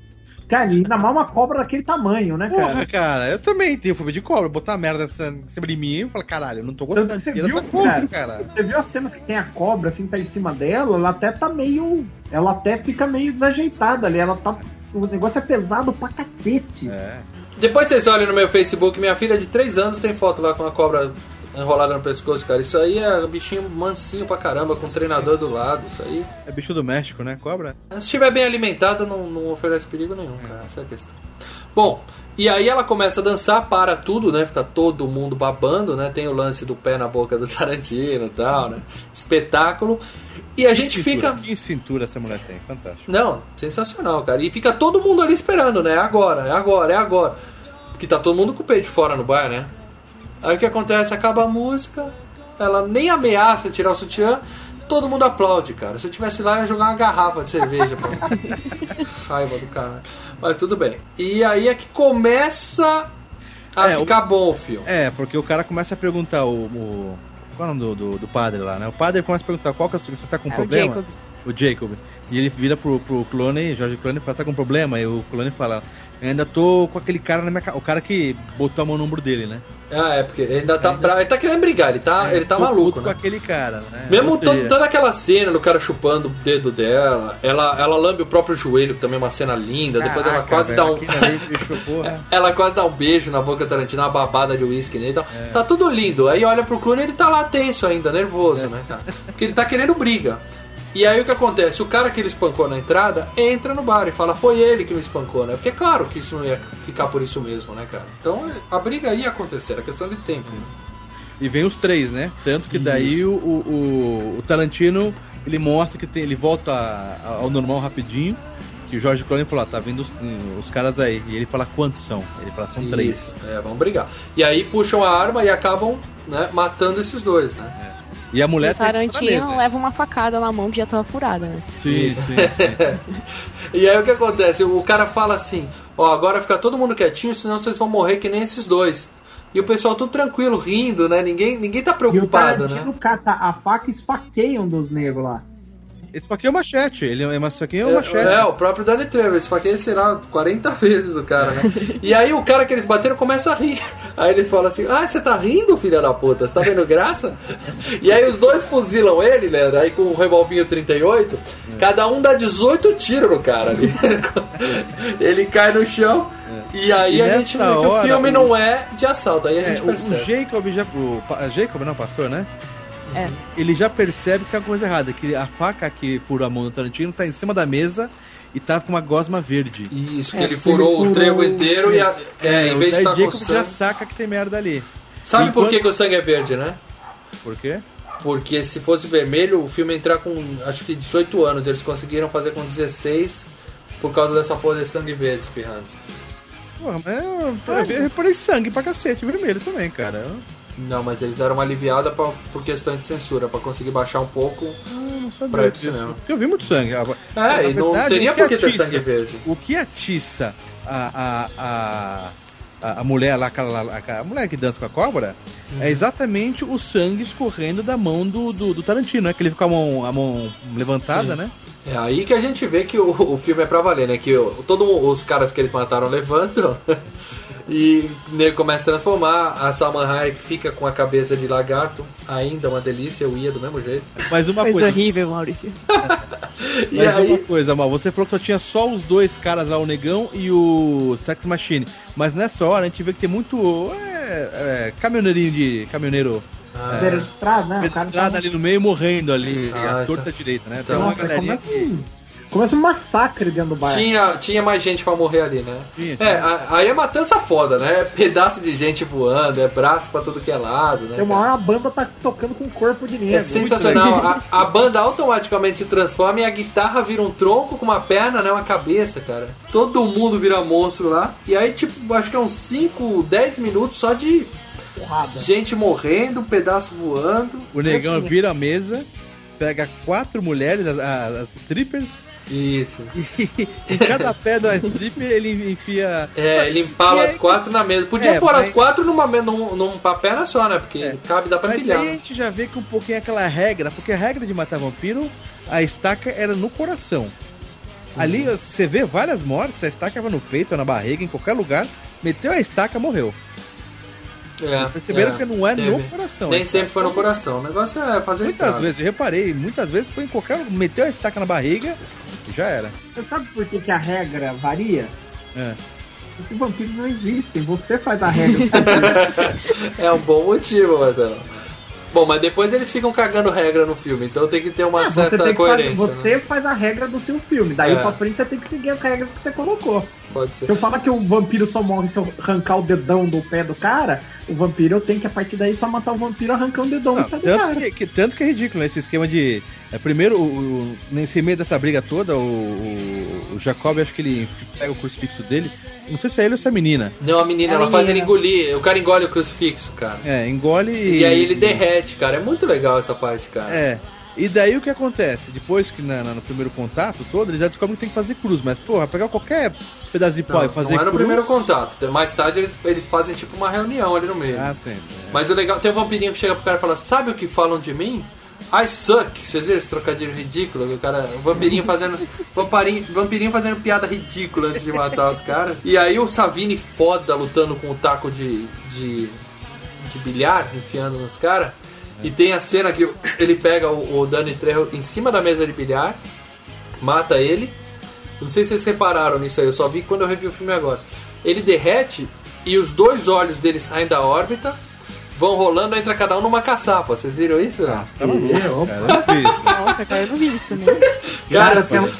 Cara, e ainda mais uma cobra daquele tamanho, né, Porra, cara? cara, eu também tenho fobia de cobra. Botar merda nessa- em cima de mim e falar, caralho, eu não tô gostando você dessa viu, porra, cara? cara. Você viu as cenas que tem a cobra, assim, tá em cima dela, ela até tá meio. Ela até fica meio desajeitada ali. Ela tá. O negócio é pesado pra cacete. É. Depois vocês olham no meu Facebook, minha filha de 3 anos tem foto lá com uma cobra enrolada no pescoço, cara. Isso aí é bichinho mansinho pra caramba, com um treinador do lado, isso aí. É bicho do México, né? Cobra? Se estiver bem alimentado, não, não oferece perigo nenhum, cara. Essa é a questão. Bom, E aí ela começa a dançar, para tudo, né? Fica todo mundo babando, né? Tem o lance do pé na boca do Tarantino e tal, né? Espetáculo. E a Que gente cintura, fica. Que cintura essa mulher tem, fantástico. Não, sensacional, cara. E fica todo mundo ali esperando, né? É agora, é agora, é agora. Porque tá todo mundo com o peito de fora no bar, né? Aí o que acontece? Acaba a música, ela nem ameaça tirar o sutiã, todo mundo aplaude, cara. Se eu tivesse lá, eu ia jogar uma garrafa de cerveja pra raiva do cara. Mas tudo bem. E aí é que começa a É, o- ficar bom o filme. É, porque o cara começa a perguntar o. o qual é o nome do, do, do padre lá, né? O padre começa a perguntar qual que é o seu- você tá com É, o problema? Jacob. O Jacob. E ele vira pro, pro Clone, Jorge Clone, e fala, tá com problema? E o Clone fala, eu ainda tô com aquele cara na minha ca-" O cara que botou a mão no ombro dele, né? Ah, é, porque ele ainda tá bravo. Ele tá querendo brigar, ele tá, ele tá Tô maluco, puto né? com aquele cara, né? Mesmo seja, toda aquela cena do cara chupando o dedo dela, ela, ela lambe o próprio joelho, que também é uma cena linda, depois ela caraca, quase velho, dá um. bicho, porra. ela quase dá um beijo na boca Tarantino, uma babada de uísque nele e tal. É. Tá tudo lindo. Aí olha pro Clooney ele tá lá tenso ainda, nervoso, né, cara? Porque ele tá querendo briga. E aí o que acontece? O cara que ele espancou na entrada entra no bar e fala, foi ele que me espancou, né? Porque é claro que isso não ia ficar por isso mesmo, né, cara? Então a briga ia acontecer, era questão de tempo. E vem os três, né? Tanto que daí o, o, o Tarantino ele mostra que tem, ele volta ao normal rapidinho. Que o Jorge Clooney falou: ah, tá vindo os, os caras aí. E ele fala: quantos são? Ele fala: são três. Isso, é, vamos brigar. E aí puxam a arma e acabam né, matando esses dois, né? E a O mulher tá cima da Tarantino leva uma facada na mão que já tava furada, né? Sim, sim, sim. E aí o que acontece? O cara fala assim: Ó, agora fica todo mundo quietinho, senão vocês vão morrer que nem esses dois. E o pessoal tudo tranquilo, rindo, né? Ninguém, ninguém tá E o preocupado, né? Cata a faca e esfaqueia um dos negros lá. Esse aqui é o machete. Ele é esse aqui é o machete. É, o próprio Danny Trejo, esse faqueia, sei lá, 40 vezes o cara, né? E aí o cara que eles bateram começa a rir. Aí eles falam assim, ah, você tá rindo, filha da puta? Você tá vendo graça? E aí os dois fuzilam ele, né? Aí com o revolvinho 38, cada um dá 18 tiros no cara ali. Ele cai no chão e aí E a gente vê que o filme o- não é de assalto. Aí a É, gente o, o percebe. Jacob já. O, Jacob, não, pastor, né? É. Ele já percebe que tem alguma coisa errada. Que a faca que furou a mão do Tarantino tá em cima da mesa e tá com uma gosma verde. Isso, que É, ele ele furou o furou- trevo inteiro e a, é, em o vez de estar com Jacob já sangue... saca que tem merda ali. Sabe por Enquanto- que, que o sangue é verde, né? Por quê? Porque se fosse vermelho, o filme ia entrar com acho que 18 anos. Eles conseguiram fazer com 16 por causa dessa porra de sangue verde espirrando. Porra, mas eu, eu reparei sangue pra cacete, vermelho também, cara. Eu Não, mas eles deram uma aliviada pra, por questões de censura, pra conseguir baixar um pouco. sabia Pra ir pro cinema. Porque eu vi muito sangue. Ah, Na É, e não verdade, teria por que ter sangue verde. O que atiça a, a, a, a, mulher lá, a, a mulher que dança com a cobra, Uhum. é exatamente o sangue escorrendo da mão do, do, do Tarantino, né? Que ele fica com a mão, a mão levantada, Sim. né? É aí que a gente vê que o, o filme é pra valer, né? Que o- todos os caras que eles mataram levantam e o nego começa a transformar. A Salma Hayek fica com a cabeça de lagarto, ainda uma delícia, eu ia do mesmo jeito. Mas uma Coisa horrível, Maurício. E Mas aí, uma coisa, Mal, você falou que só tinha só os dois caras lá, o Negão e o Sex Machine. Mas nessa hora a gente vê que tem muito é, é, caminhoneirinho de. caminhoneiro Beira de estrada, né? Pedrada tá... ali no meio morrendo ali, Ah, a torta tá. direita, né? Então, uma galerinha começa, que. Começa um massacre dentro do bar. tinha, tinha mais gente pra morrer ali, né? Tinha, É, a- aí é matança foda, né? É Pedaço de gente voando, é braço pra tudo que é lado, né? Tem uma hora a banda tá tocando com corpo de negro. É sensacional. A, a banda automaticamente se transforma e a guitarra vira um tronco com uma perna, né? Uma cabeça, cara. Todo mundo vira monstro lá. E aí, tipo, acho que é uns 5, 10 minutos só de Porrada. gente morrendo, um pedaço voando. O negão vira a mesa, pega quatro mulheres, as, as- as strippers, Isso. e em cada pé da stripper ele enfia. É, Mas- ele empala as quatro na mesa. Podia É, pôr mas- as quatro numa, me- num, numa perna só, né? Porque É. cabe, dá pra Mas empilhar. aí a gente já vê que um pouquinho aquela regra, porque a regra de matar vampiro, a estaca era no coração. Ali Uhum. você vê várias mortes, a estaca era no peito, na barriga, em qualquer lugar, meteu a estaca, morreu. É, Perceberam é, que não é no teve. coração. Nem sempre foi no coração. O negócio é fazer Muitas estrago. vezes, eu reparei, muitas vezes foi em qualquer lugar, meteu a estaca na barriga já era. Você sabe por que, que a regra varia? É. Porque vampiros não existem. Você faz a regra. É um bom motivo, Marcelo. Bom, mas depois eles ficam cagando regra no filme, então tem que ter uma É, certa coerência. fazer, né? você faz a regra do seu filme. Daí É. pra frente você tem que seguir as regras que você colocou. Pode ser. Se eu falar que o vampiro só morre se eu arrancar o dedão do pé do cara, o vampiro eu tenho que a partir daí só matar o vampiro arrancando o dedão Não, do pé do tanto, cara. que, que- tanto que é ridículo né, esse esquema de. É, primeiro, o, o- nesse meio dessa briga toda, o, o, o Jacob, acho que ele pega o crucifixo dele. Não sei se é ele ou se é a menina. Não, a menina, É a ela faz ele menina. engolir. O cara engole o crucifixo, cara. É, engole e. E, aí ele derrete, cara. É muito legal essa parte, cara. É. E daí o que acontece? Depois que na- na- no primeiro contato todo, eles já descobrem que tem que fazer cruz. Mas, porra, pegar qualquer pedaço de pau Não, e fazer não é no cruz. primeiro contato. Mais tarde eles, eles fazem tipo uma reunião ali no meio. Ah, sim, sim. Mas o legal, tem um vampirinho que chega pro cara e fala: Sabe o que falam de mim? I suck. Vocês viram esse trocadilho ridículo? que O cara, o vampirinho fazendo. Vampirinho, vampirinho fazendo piada ridícula antes de matar os caras. E aí o Savini foda lutando com o taco de. de, de bilhar, enfiando nos caras. E tem a cena que ele pega o, o Danny Trejo em cima da mesa de bilhar, mata ele. Não sei se vocês repararam nisso aí, eu só vi quando eu revi o filme agora. Ele derrete e os dois olhos dele saem da órbita, vão rolando, entra cada um numa caçapa. Vocês viram isso? Não? Tá maluco, É, opa. cara. Eu não vi isso. Nossa, cara, eu não vi isso também. Cara, Cara,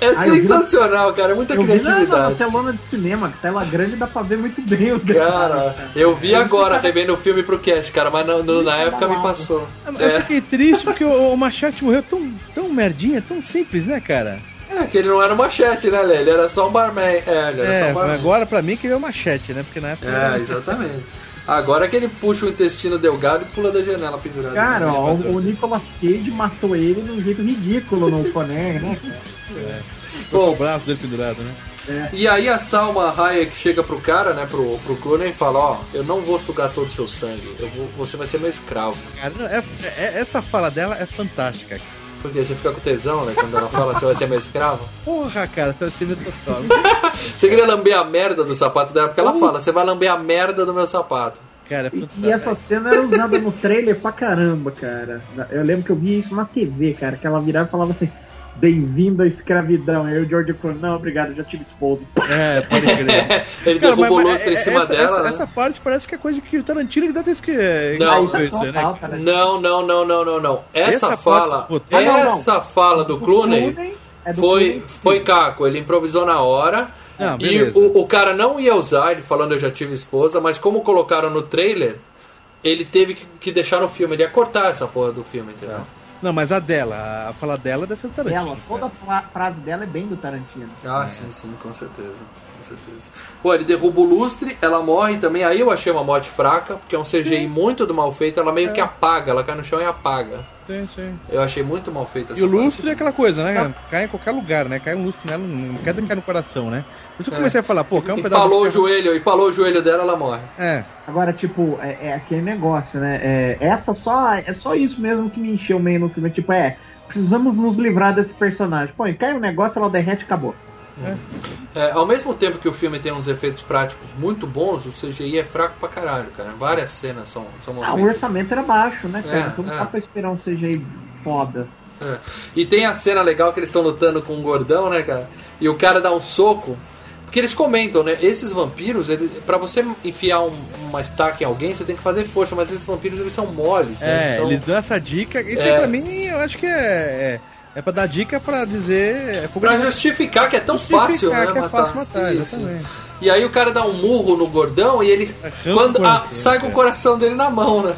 é Ah, eu vi sensacional, cara, é muita eu vi na, na criatividade. telona de cinema, que tela grande dá pra ver muito bem os. Cara, eu vi agora revendo o filme pro cast, cara, mas no- no- na época me passou. Eu É, fiquei triste porque o, o Machete morreu tão, tão merdinha, tão simples, né, cara? é que ele não era um machete, né, Lê? Ele era só um barman. É, ele era só É, um barman. agora pra mim que ele é o Machete, né? Porque na época. É, era- exatamente. Agora que ele puxa o intestino delgado e pula da janela pendurado. Cara, né? ó, o, o Nicolas Cage matou ele de um jeito ridículo no Conner, né? com o braço dele pendurado, né? E aí a Salma Hayek chega pro cara, né, pro, pro Clooney e fala, ó, eu não vou sugar todo o seu sangue, eu vou, você vai ser meu escravo. Cara, não, é- é- essa fala dela é fantástica. Porque você fica com tesão, né, quando ela fala, você vai ser meu escravo. Porra, cara, você vai ser meu total. Você queria lamber a merda do sapato dela, porque ela fala, você vai lamber a merda do meu sapato. Cara, é E, e essa cena era usada no trailer pra caramba, cara. Eu lembro que eu vi isso na TV, cara, que ela virava e falava assim. Bem-vindo à escravidão. Aí o George falou, não, obrigado, já tive esposo. É, pode crer. Ele Cara, derruba o mas- mas lustre em essa- cima essa, dela, Essa, né? essa parte parece que é coisa que o Tarantino ele deve ter esque- Não. escrito isso, né? Cara. Não, não, não, não, não, não. Essa, Essa fala, parte do roteiro- Ah, não, não. essa fala do Clooney é do foi, Clooney. foi caco, ele improvisou na hora. Não, e o, o cara não ia usar, ele falando eu já tive esposa, mas como colocaram no trailer, ele teve que, que deixar no filme, ele ia cortar essa porra do filme, entendeu? Não, mas a dela, a fala dela deve ser do Tarantino. Ela, toda a fra- frase dela é bem do Tarantino. Ah, sim, sim, com certeza. Com certeza. Pô, ele derruba o lustre, ela morre também. Aí eu achei uma morte fraca, porque é um CGI muito do mal feito. Ela meio que apaga, ela cai no chão e apaga. Sim, sim. Eu achei muito mal feita essa E o parte. lustre é aquela coisa, né? Cai em qualquer lugar, né? Cai um lustre nela, não quer dizer que cai no coração, né? Por isso eu comecei a falar, pô, cai um E pedaço o de joelho, e palou o joelho dela, ela morre. É, Agora, tipo, é, é aquele negócio, né? É, essa só, é só isso mesmo que me encheu meio no filme. Tipo, é, precisamos nos livrar desse personagem. Pô, e cai um negócio, ela derrete e acabou. É, ao mesmo tempo que o filme tem uns efeitos práticos muito bons, o CGI é fraco pra caralho, cara. Várias cenas são, são Ah, o orçamento era baixo, né, cara? É, então não é. dá pra esperar um CGI foda. É. E tem a cena legal que eles estão lutando com um gordão, né, cara? E o cara dá um soco. Porque eles comentam, né? Esses vampiros, ele, pra você enfiar um- uma estaca em alguém, você tem que fazer força, mas esses vampiros eles são moles, né? é, Eles são- eles dão essa dica. Isso É. aí pra mim, eu acho que é. É, é pra dar dica pra dizer. É Pra justificar que é tão fácil, né? que é matar. fácil matar, Isso, exatamente. isso. E aí o cara dá um murro no gordão e ele. Arranca Quando o ah, sai com o é. coração dele na mão, né?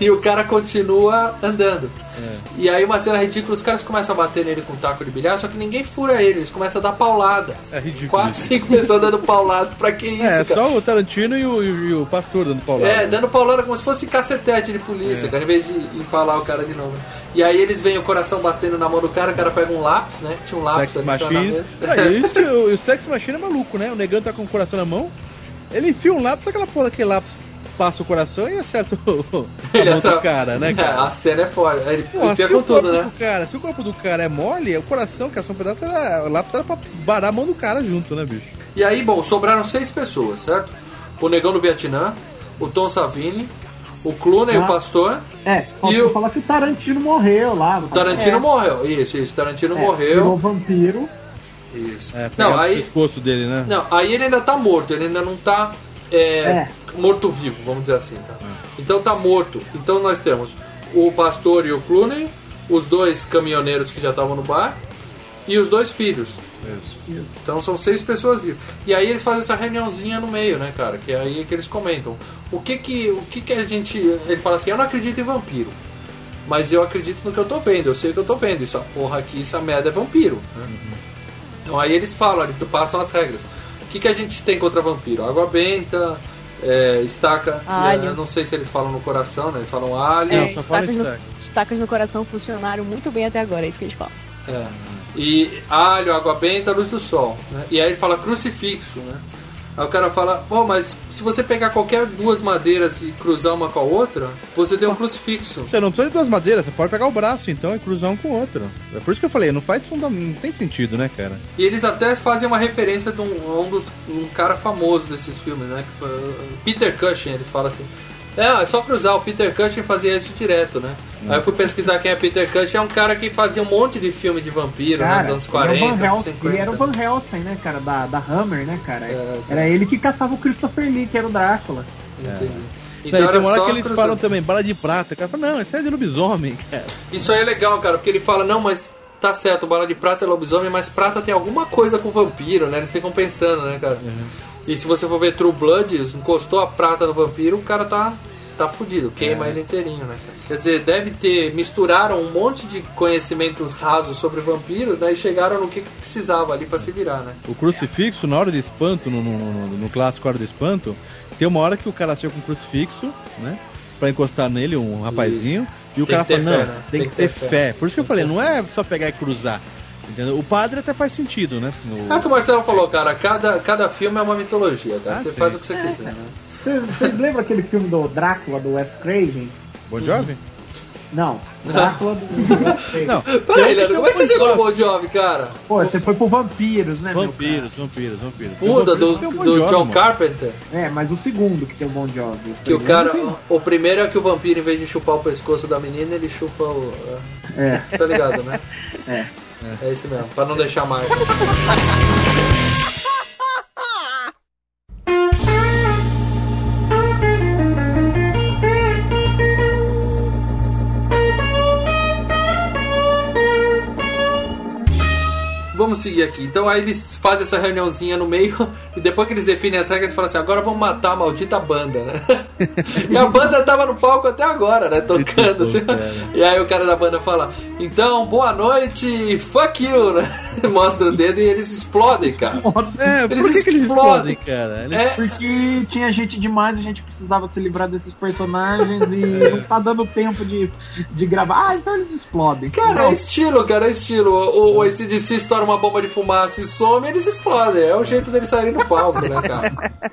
E o cara continua andando. É. E aí uma cena ridícula, os caras começam a bater nele com um taco de bilhar, só que ninguém fura ele, eles começam a dar paulada. É ridículo. Quatro, cinco pessoas dando paulada, pra que isso, É, cara? só o Tarantino e o, e o pastor dando pau lá. É, dando paulada como se fosse cacetete de polícia, É. cara, em vez de empalar o cara de novo. E aí eles veem o coração batendo na mão do cara, o cara pega um lápis, né? Tinha um lápis Sex ali na mesa. É, isso que o, o Sex Machine é maluco, né? O negão tá com o coração na mão, ele enfia um lápis, aquela porra daquele lápis passa o coração e acerta o, a Ele do cara, né, É, cara? a cena é foda. Ele Pô, enfia se com o tudo, corpo né? do cara, se o corpo do cara é mole, o coração, que é só um pedaço, era, o lápis era pra barar a mão do cara junto, né, bicho? E aí, bom, sobraram seis pessoas, certo? O Negão do Vietnã, o Tom Savini, o Clooney, Ah. o Pastor, É, E o- falar que o Tarantino morreu lá. o Tarantino é, morreu. Isso, isso, o Tarantino é, Virou morreu. vampiro. Isso. É, Não, pegar o aí, pescoço dele, né? não, aí ele ainda tá morto, ele ainda não tá é, É. morto-vivo, vamos dizer assim. Tá? Então tá morto. Então nós temos o pastor e o Clooney, os dois caminhoneiros que já estavam no bar e os dois filhos. Então são seis pessoas vivas. E aí eles fazem essa reuniãozinha no meio, né, cara? Que é aí que eles comentam. O que que, o que que a gente... Ele fala assim, eu não acredito em vampiro. Mas eu acredito no que eu tô vendo, eu sei o que eu tô vendo. Isso, porra aqui, essa merda é vampiro. Né? Então aí eles falam, eles passam as regras. O que, que a gente tem contra vampiro? Água benta, é, estaca. Alho. Eu não sei se eles falam no coração, né? Eles falam alho. É, estacas, no, estacas no coração funcionaram muito bem até agora, é isso que eles falam. É. E alho, água benta, luz do sol. Né? E aí ele fala crucifixo, né? Aí o cara fala, pô, mas se você pegar qualquer duas madeiras e cruzar uma com a outra, você tem um crucifixo. Você não precisa de duas madeiras, você pode pegar o braço então e cruzar um com o outro. É por isso que eu falei, não faz fundamento, não tem sentido, né, cara? E eles até fazem uma referência de um, a um, dos, um cara famoso desses filmes, né? Peter Cushing, eles falam assim. É, é só cruzar, o Peter Cushing fazia isso direto, né? Aí eu fui pesquisar quem é Peter Cushing, é um cara que fazia um monte de filme de vampiro, né? Nos anos 40, ele, é o Van Helsing, 50. ele era o Van Helsing, né, cara, da, da Hammer, né, cara? É, era ele que caçava o Christopher Lee, que era o Drácula. Entendi. Não, Então era tem uma hora que eles cruzar. falam também, bala de prata. O cara fala, não, isso é de lobisomem, cara. Isso aí é legal, cara, porque ele fala, não, mas tá certo, bala de prata é lobisomem, mas prata tem alguma coisa com vampiro, né? Eles ficam pensando, né, cara? E se você for ver True Blood, encostou a prata no vampiro, o cara tá, tá fudido, queima ele inteirinho, né? Quer dizer, deve ter, misturaram um monte de conhecimentos rasos sobre vampiros, né? E chegaram no que precisava ali pra se virar, né? O crucifixo, na hora de espanto, no, no, no- no clássico Hora do Espanto, tem uma hora que o cara chega com um crucifixo, né? Pra encostar nele, um rapazinho. E o Tem cara fala, não, fé, né? tem, que ter fé. Por isso que eu falei, não é só pegar e cruzar. Entendeu? O padre até faz sentido, né? No- É o que o Marcelo falou, cara, cada, cada filme é uma mitologia, cara. Ah, você sim. faz o que você quiser, né? Vocês vocês lembram aquele filme do Drácula, do Wes Craven? Bon Jovi? Não, Drácula do Wes Craven. Não. Peraí, Leandro, como é que você chegou no. Bon Jovi, cara? Pô, você foi pro Vampiros, né, meu Vampiros, vampiros, vampiros. Puta, do, o Bon do John mano. Carpenter. É, mas o segundo que tem o Bon Jovi. Que o cara. O primeiro é que o vampiro, em vez de chupar o pescoço da menina, ele chupa o. É. Tá ligado, né? É. É esse mesmo, pra não deixar mais. Vamos seguir aqui. Então aí eles fazem essa reuniãozinha no meio e depois que eles definem as regras, eles falam assim: agora vamos matar a maldita banda, né? e a banda tava no palco até agora, né? Tocando. assim. E aí o cara da banda fala: então, boa noite e fuck you, né? Mostra o dedo e eles explodem, cara. É, Eles por que, que eles explodem. explodem, cara? Eles- É, Porque tinha gente demais, a gente precisava se livrar desses personagens e não tá dando tempo de, de gravar. Ah, então eles explodem. Cara, Não, é estilo, cara, é estilo. O, o ACDC estoura uma bomba de fumaça e some, eles explodem. É o jeito deles saírem no palco, né, cara?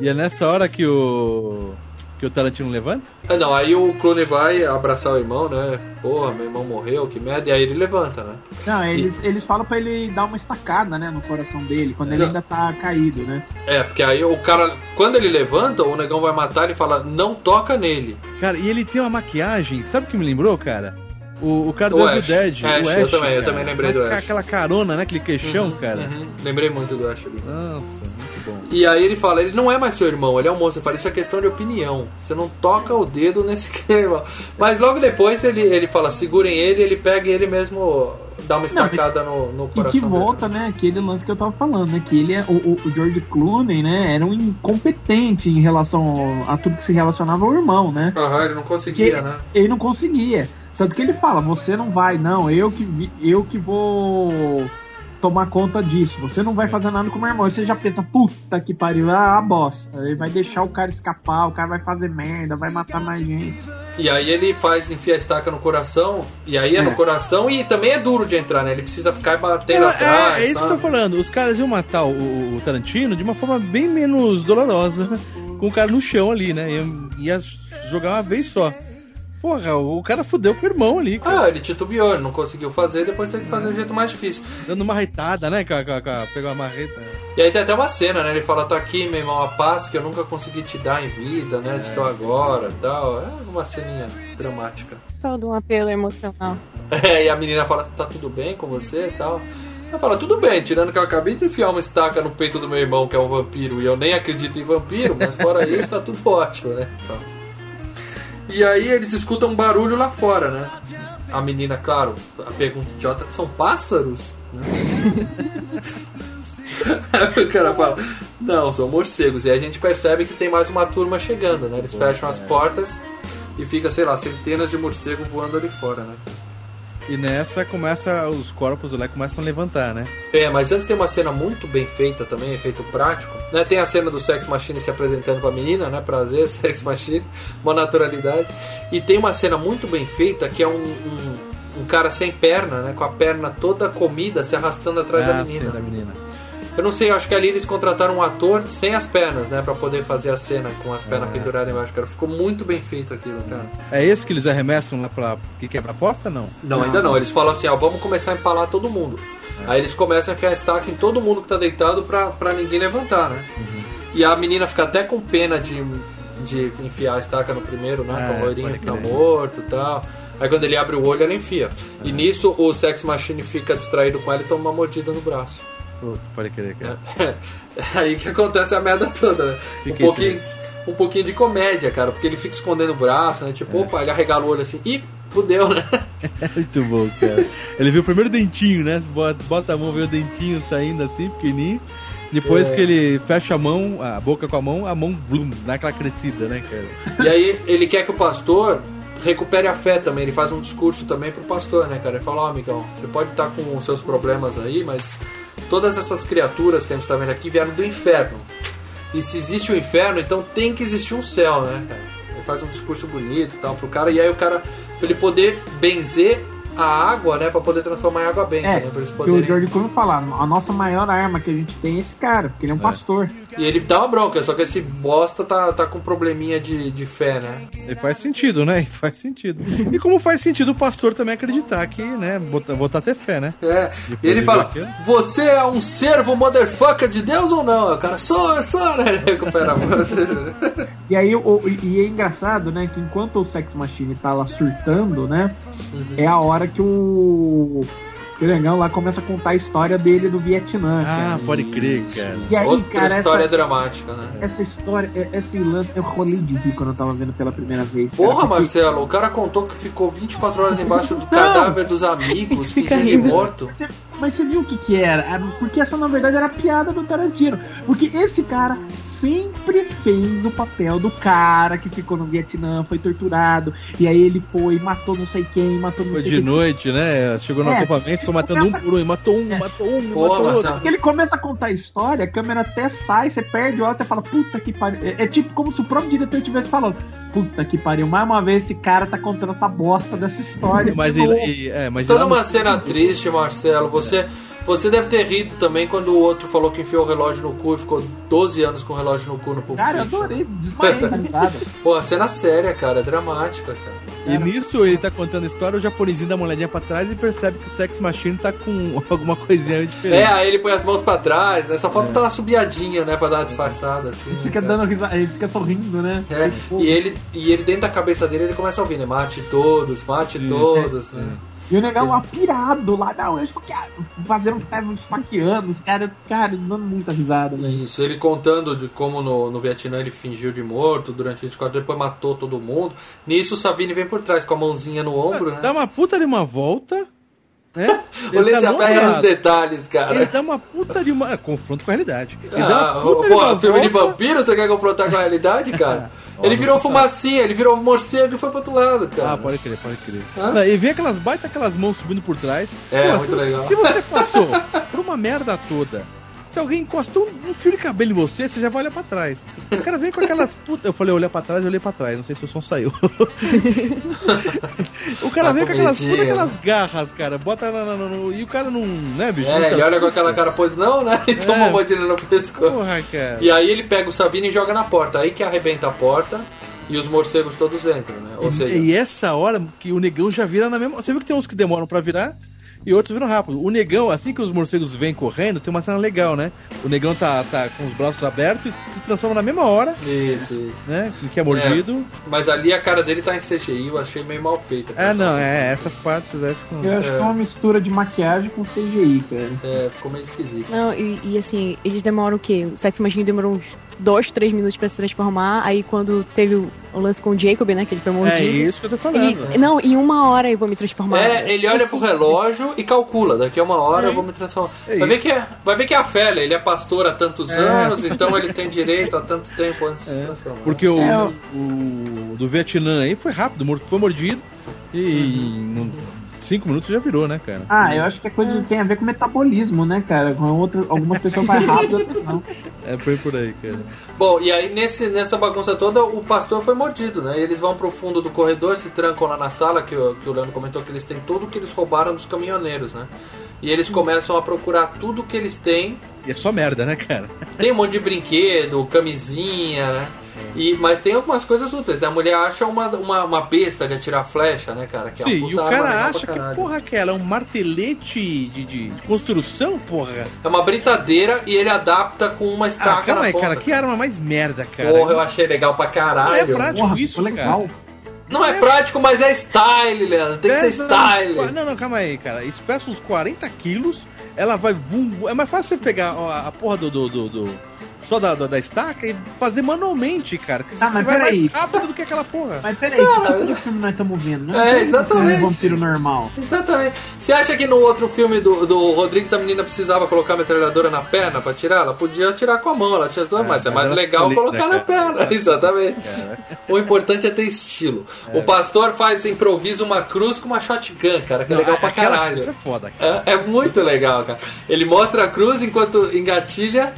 E é nessa hora que o. que o Tarantino levanta? Ah, não, aí o Clooney vai abraçar o irmão, né? Porra, meu irmão morreu, que merda. E aí ele levanta, né? Não, eles, eles falam pra ele dar uma estacada, né, no coração dele, quando ele Não. ainda tá caído, né? É, porque aí o cara, quando ele levanta, o negão vai matar, ele fala, não toca nele. Cara, e ele tem uma maquiagem, sabe o que me lembrou, cara? O, o cara do O Evil Ash. Dead. Ash, o eu Ash, também, eu cara. também lembrei do Ash. Aquela carona, né? Aquele queixão, cara. Uhum, Lembrei muito do Ash ali. Nossa, muito bom. E aí ele fala, ele não é mais seu irmão, ele é um monstro. Eu falo, isso é questão de opinião. Você não toca o dedo nesse clima. Mas logo depois ele, ele fala, segurem ele, ele pega e ele mesmo dá uma estacada no, no E coração que dele. volta, né, aquele lance que eu tava falando, né, que ele é, o, o, George Clooney, né, era um incompetente em relação a tudo que se relacionava ao irmão, né? Aham, ele não conseguia, né? Ele não conseguia. Tanto que ele fala, você não vai, não, eu que, vi- eu que vou tomar conta disso. Você não vai fazer nada com o meu irmão. Aí Você já pensa, puta que pariu, ah, a bosta. Ele vai deixar o cara escapar, o cara vai fazer merda, vai matar mais gente. E aí ele faz, enfia a estaca no coração, e aí é, no É. coração e também é duro de entrar, né? Ele precisa ficar batendo É, atrás. é, é isso que eu sabe? tô falando. Os caras iam matar o, o Tarantino de uma forma bem menos dolorosa, com o cara no chão ali, né? Ia, ia jogar uma vez só. Porra, o cara fudeu com o irmão ali, cara. Ah, ele titubeou, ele não conseguiu fazer, depois teve que fazer do jeito mais difícil. Dando uma reitada, né? Com a- com a- com a- pegou uma marreta. E aí tem até uma cena, né? Ele fala, tá aqui, meu irmão, a paz que eu nunca consegui te dar em vida, né? Te dou agora e tal. É uma ceninha dramática. Todo um apelo emocional. É, e a menina fala, tá tudo bem com você e tal. Ela fala, tudo bem, tirando que eu acabei de enfiar uma estaca no peito do meu irmão, que é um vampiro, e eu nem acredito em vampiro, mas fora isso, tá tudo ótimo, né? E aí eles escutam um barulho lá fora, né? A menina, claro, a pergunta idiota, são pássaros? o cara fala, não, são morcegos. E aí a gente percebe que tem mais uma turma chegando, né? Eles fecham as portas e fica, sei lá, centenas de morcegos voando ali fora, né? E nessa começa, os corpos lá começam a levantar, né? É, mas antes tem uma cena muito bem feita também, efeito prático. Né? Tem a cena do Sex Machine se apresentando pra menina, né? Prazer, Sex Machine, uma naturalidade. E tem uma cena muito bem feita que é um, um, um cara sem perna, né? Com a perna toda comida se arrastando atrás da Ah, menina. sim, da menina. Eu não sei, eu acho que ali eles contrataram um ator sem as pernas, né? Pra poder fazer a cena com as pernas penduradas embaixo, cara. Ficou muito bem feito aquilo, cara. É esse que eles arremessam lá pra que quebra a porta, não? Não, ainda não. Eles falam assim, ó, vamos começar a empalar todo mundo. Aí eles começam a enfiar estaca em todo mundo que tá deitado pra, pra ninguém levantar, né? E a menina fica até com pena de, de enfiar a estaca no primeiro, né? Com o loirinho pode que tá morto e tal. Aí quando ele abre o olho, ela enfia. E nisso o Sex Machine fica distraído com ela e toma uma mordida no braço. Putz, pode crer, cara. Aí que acontece a merda toda, né? Um pouquinho, um pouquinho de comédia, cara, porque ele fica escondendo o braço, né? Tipo, opa, ele arregala o olho assim, ih, fudeu, né? É muito bom, cara. Ele viu o primeiro dentinho, né? Bota, bota a mão, vê o dentinho saindo assim, pequenininho. Depois É. que ele fecha a mão, a boca com a mão, a mão blum, dá aquela crescida, né, cara? E aí ele quer que o pastor recupere a fé também. Ele faz um discurso também pro pastor, né, cara? Ele fala, ó, amigão, você pode estar com os seus problemas aí, mas todas essas criaturas que a gente tá vendo aqui vieram do inferno. E se existe o inferno, então tem que existir um céu, né, cara? Ele faz um discurso bonito e tal pro cara, e aí o cara, pra ele poder benzer a água, né, pra poder transformar em água benta, É, né, pra eles que o poderem... George Clooney fala, a nossa maior arma que a gente tem é esse cara, porque ele é um pastor. E ele dá uma bronca, só que esse bosta tá, tá com probleminha de, de fé, né? E faz sentido, né? E faz sentido. E como faz sentido o pastor também acreditar que, né, botar, botar até fé, né? É, Depois e ele fala: aquilo. Você é um servo motherfucker de Deus ou não? O cara, sou, sou, né? Ele recupera a mão. E aí, o, e é engraçado, né, que enquanto o Sex Machine tá lá surtando, né, é a hora que o Pirangão lá começa a contar a história dele do Vietnã. Ah, cara. pode crer, cara. E aí, Outra cara, história essa, dramática, né? essa história, é- esse lance, eu rolei de rir quando eu tava vendo pela primeira vez. cara, Porra, porque- Marcelo, o cara contou que ficou 24 horas embaixo do cadáver dos amigos, fingindo de morto. Você- Mas você viu o que que era? Era- Porque essa, na verdade, era a piada do Tarantino. Porque esse cara sempre fez o papel do cara que ficou no Vietnã, foi torturado, e aí ele foi, matou não sei quem, matou não Foi sei de quem. noite, né? Chegou no É, acampamento, foi matando um começa- por um, matou um, É. matou um, Pô, matou outro. Ele começa a contar a história, a câmera até sai, você perde o olho, você fala, puta que pariu. É, é tipo como se o próprio diretor estivesse falando, puta que pariu, mais uma vez esse cara tá contando essa bosta dessa história. Mas de novo." ele, é, mas Toda no- uma cena triste, Marcelo. Você, você deve ter rido também quando o outro falou que enfiou o relógio no cu e ficou 12 anos com o relógio no cu no Pulp Cara, eu Fiction. adorei, desmaiei de risada. Pô, a cena séria, cara, é dramática, cara. E nisso ele tá contando a história, o japonesinho dá uma olhadinha pra trás e percebe que o Sex Machine tá com alguma coisinha diferente. É, aí ele põe as mãos pra trás, né? Só falta dar uma subiadinha, né? Pra dar uma disfarçada, assim. né, Fica cara? dando risada, ele fica sorrindo, né? É, e ele, e ele dentro da cabeça dele, ele começa a ouvir, né? Mate todos, mate todos, né? E o negão lá pirado lá, não, eu fazendo, estavam esfaqueando, os caras, cara, dando muita risada, né? Isso, ele contando de como no, no Vietnã ele fingiu de morto durante 24 depois matou todo mundo. Nisso o Savini vem por trás com a mãozinha no ombro, né? Dá uma puta de uma volta, né? Olha, Ele se tá apega nos detalhes, cara. Ele dá uma puta de uma. é, Confronto com a realidade. Ele dá Ah, uma puta de pô, uma filme de volta. vampiro, você quer confrontar com a realidade, cara? ele virou fumacinha, ele virou morcego e foi pro outro lado, cara. Ah, pode crer, pode crer. Hã? E vê aquelas baita aquelas mãos subindo por trás. É, Pô, muito se, legal. Se você passou por uma merda toda, se alguém encosta um, um fio de cabelo em você, você já vai olhar pra trás. O cara vem com aquelas putas. Eu falei olhar pra trás, eu olhei pra trás. Não sei se o som saiu. o cara Tá vem com aquelas putas, aquelas garras, cara. Bota na, na- no- E o cara não. Né, bicho? É, ele olha com aquela cara, pois não, né? E toma É. uma mordida no pescoço. Porra, cara. E aí ele pega o Savini e joga na porta. Aí que arrebenta a porta e os morcegos todos entram, né? Ou seja, E essa hora que o negão já vira na mesma. Você viu que tem uns que demoram pra virar? E outros viram rápido. O negão, assim que os morcegos vêm correndo, tem uma cena legal, né? O negão tá, tá com os braços abertos e se transforma na mesma hora, Isso, né? Em que é mordido. Mas ali a cara dele tá em CGI, eu achei meio mal feita. É, não, é, essas partes aí ficam. Eu acho que é uma mistura de maquiagem com CGI, cara. É, ficou meio esquisito. Não, e, e assim, eles demoram o quê? O Sex Machine demorou uns dois, três minutos pra se transformar. Aí quando teve o, o lance com o Jacob, né? Que ele foi mordido. É isso que eu tô falando. Ele, não, em uma hora eu vou me transformar. É, ele olha pro Assim, relógio e calcula, daqui a uma hora eu vou me transformar. É Vai ver, que é, vai ver que é a Félia, ele é pastor há tantos É. anos, então ele tem direito a tanto tempo antes de se transformar. Porque o, É, o- o do Vietnã aí foi rápido, foi mordido e em cinco minutos já virou, né, cara? Ah, eu acho que é coisa que tem a ver com metabolismo, né, cara? Com outras, algumas pessoas vai rápido, outras não. É, foi por aí, cara. Bom, e aí nesse, nessa bagunça toda, o pastor foi mordido, né? E eles vão pro fundo do corredor, se trancam lá na sala, que, o- que o Leandro comentou que eles têm tudo que eles roubaram dos caminhoneiros, né? E eles começam a procurar tudo que eles têm. E é só merda, né, cara? Tem um monte de brinquedo, camisinha, né? E, mas tem algumas coisas úteis, né? A mulher acha uma, uma, uma besta de atirar flecha, né, cara? Que é uma Sim, puta e o cara acha que, caralho. porra, aquela é um martelete de, de, construção, porra. É uma britadeira e ele adapta com uma estaca Ah, calma na aí, ponta. cara, que arma mais merda, cara. Porra, eu achei legal pra Não é caralho. prático Porra, isso, legal. cara. Não é prático, mas é style, Leandro. Tem que ser Pesa uns style. qua- Não, não, calma aí, cara. Isso pesa uns 40 quilos, ela vai vum, vum. É mais fácil você pegar ó, a porra do. do, do- do- só da, da, da estaca e fazer manualmente, cara. Que Ah, você mas vai peraí. mais rápido do que aquela porra. Mas peraí, que tipo de filme nós estamos vendo? Não É, exatamente. Um vampiro normal. Exatamente. Você acha que no outro filme do, do Rodrigues a menina precisava colocar a metralhadora na perna pra tirar? Ela podia tirar com a mão, ela tinha mas é mas mais ela legal colocar linda, na perna. Exatamente. O importante é ter estilo. O pastor faz, improvisa uma cruz com uma shotgun, cara, que é legal pra Aquela- caralho. Isso é foda, cara. É, é muito legal, cara. Ele mostra a cruz enquanto engatilha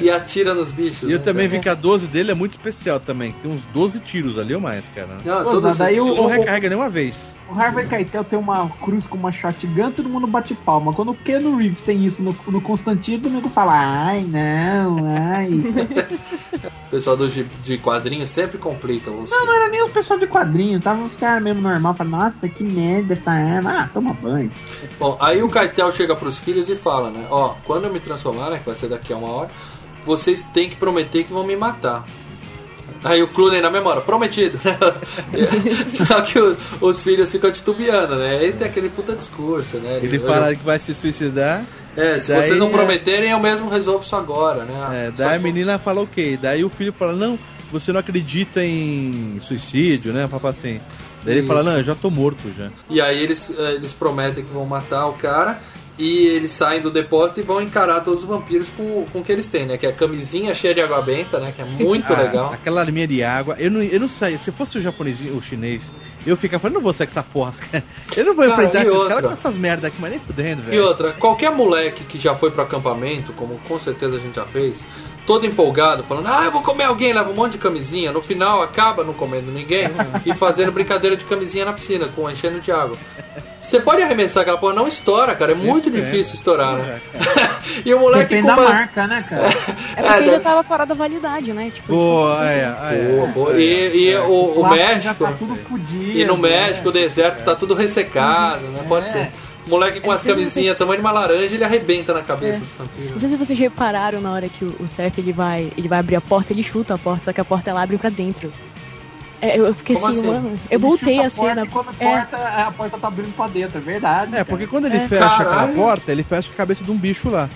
e atira nos bichos. E eu né, também vi que a 12 dele é muito especial também. Tem uns 12 tiros ali ou mais, cara. Não, Pô, todos daí o- não recarrega nenhuma vez. O Harvey Keitel tem uma cruz com uma shotgun, todo mundo bate palma. Quando o Keanu Reeves tem isso no, no Constantino, todo mundo fala, ai, não, ai. O pessoal do, de, quadrinhos sempre complica os não, não era nem os pessoal de quadrinho, tava os caras mesmo normal, falando, nossa, que merda essa arma. Ah, toma banho. Bom, aí o Keitel chega pros filhos e fala, né? Ó, quando eu me transformar, né? Que vai ser daqui a uma hora, vocês têm que prometer que vão me matar. Aí o Clooney na memória, prometido. Só que o- os filhos ficam titubeando, né? Aí tem aquele puta discurso, né? Ele fala que vai se suicidar. É, se daí vocês não é- prometerem, eu mesmo resolvo isso agora, né? É, Só daí a que- menina fala ok. Daí o filho fala, não, você não acredita em suicídio, né? Papai assim. Daí ele fala, Isso. não, eu já tô morto já. E aí eles, eh, eles prometem que vão matar o cara e eles saem do depósito e vão encarar todos os vampiros com, com o que eles têm, né? Que é a camisinha cheia de água benta, né? Que é muito Ah, legal. Aquela linha de água. Eu não, eu não sei. Se fosse o japonesinho, o chinês, eu ficava falando, não vou sair com essa porra. Eu não vou Cara, enfrentar esses caras com essas merda aqui, mas nem fudendo, velho. E outra, qualquer moleque que já foi pro acampamento, como com certeza a gente já fez, todo empolgado, falando, ah, eu vou comer alguém, leva um monte de camisinha, no final acaba não comendo ninguém e fazendo brincadeira de camisinha na piscina, com enchendo de água. Você pode arremessar aquela porra, não estoura, cara, é muito É, difícil estourar, né? e o moleque Depende com da uma... marca, né, cara? É porque deve- já tava fora da validade, né? Tipo, Pô, é, é, Pô, pô, e, e o, o plástico México. já tá tudo fudido. E no né? México, o deserto tá tudo ressecado, né? Pode É. ser. O moleque com as camisinhas tamanho de uma laranja, ele arrebenta na cabeça É. dos vampiros. Não sei se vocês repararam na hora que o, o Seth ele vai, ele vai abrir a porta, ele chuta a porta, só que a porta ela abre pra dentro. É, eu fiquei Como assim, assim? mano. Eu Ele voltei chuta a cena. porta Quando a É, porta, a porta tá abrindo pra dentro, é verdade. É, porque quando ele É. fecha aquela Caralho. porta, ele fecha a cabeça de um bicho lá.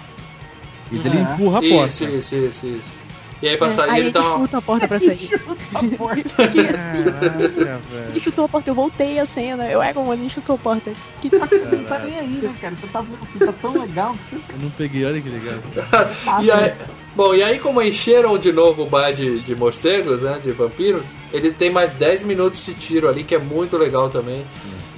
E daí ele empurra a Isso, porta. isso, isso, isso. E aí pra é, sair aí ele ele dá uma. chuta a porta pra sair. A porta. Caraca, Ele velho. chutou a porta, eu voltei a cena. Eu, é, mano, ele chutou a porta. Que Tá, não tá nem aí, né, cara? Você tá que tá tão legal que Eu não peguei, olha que legal. E aí, bom, e aí como encheram de novo o bar de, de morcegos, né? De vampiros, ele tem mais 10 minutos de tiro ali, que é muito legal também.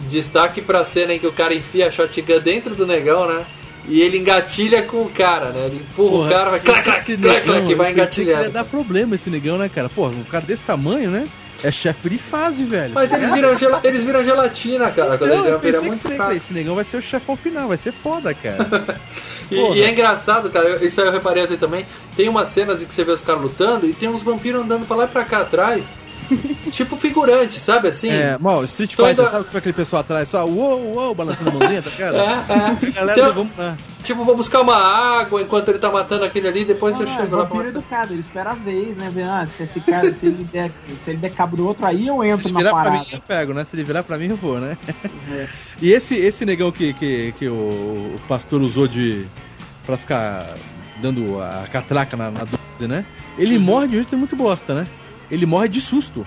Destaque pra cena em que o cara enfia a shotgun dentro do negão, né? E ele engatilha com o cara, né? Ele empurra o cara, vai clac, clac, clac, clac, vai que engatilhando. Ia dar problema esse negão, né, cara? Porra, um cara desse tamanho, né? É chefe de fase, velho. Mas eles viram, gela- eles viram gelatina, cara, quando Não, ele eu pensei que muito esse, fraco. esse negão vai ser o chefão final, vai ser foda, cara. E, Porra. e é engraçado, cara, isso aí eu reparei até também. Tem umas cenas em que você vê os caras lutando e tem uns vampiros andando pra lá e pra cá atrás. tipo figurante, sabe assim? É, mal, Street Tô Fighter, indo- sabe como é aquele pessoal atrás? Só uou, uou, balançando a mãozinha, tá ligado? É, é. Galera, Então- vamos lá. Tipo, vou buscar uma água enquanto ele tá matando aquele ali, depois eu chego lá pra matar. educado, ele espera a vez, né? Vê, Ah, se esse cara, se ele der, se ele der cabo do outro, aí eu entro Se na virar pra mim, parada. eu pego, né? Se ele virar pra mim, eu vou, né? É. E esse, esse negão que, que, que o, pastor usou de. pra ficar dando a catraca na, na 12, né? Ele morre de um jeito muito bosta, né? Ele morre de susto.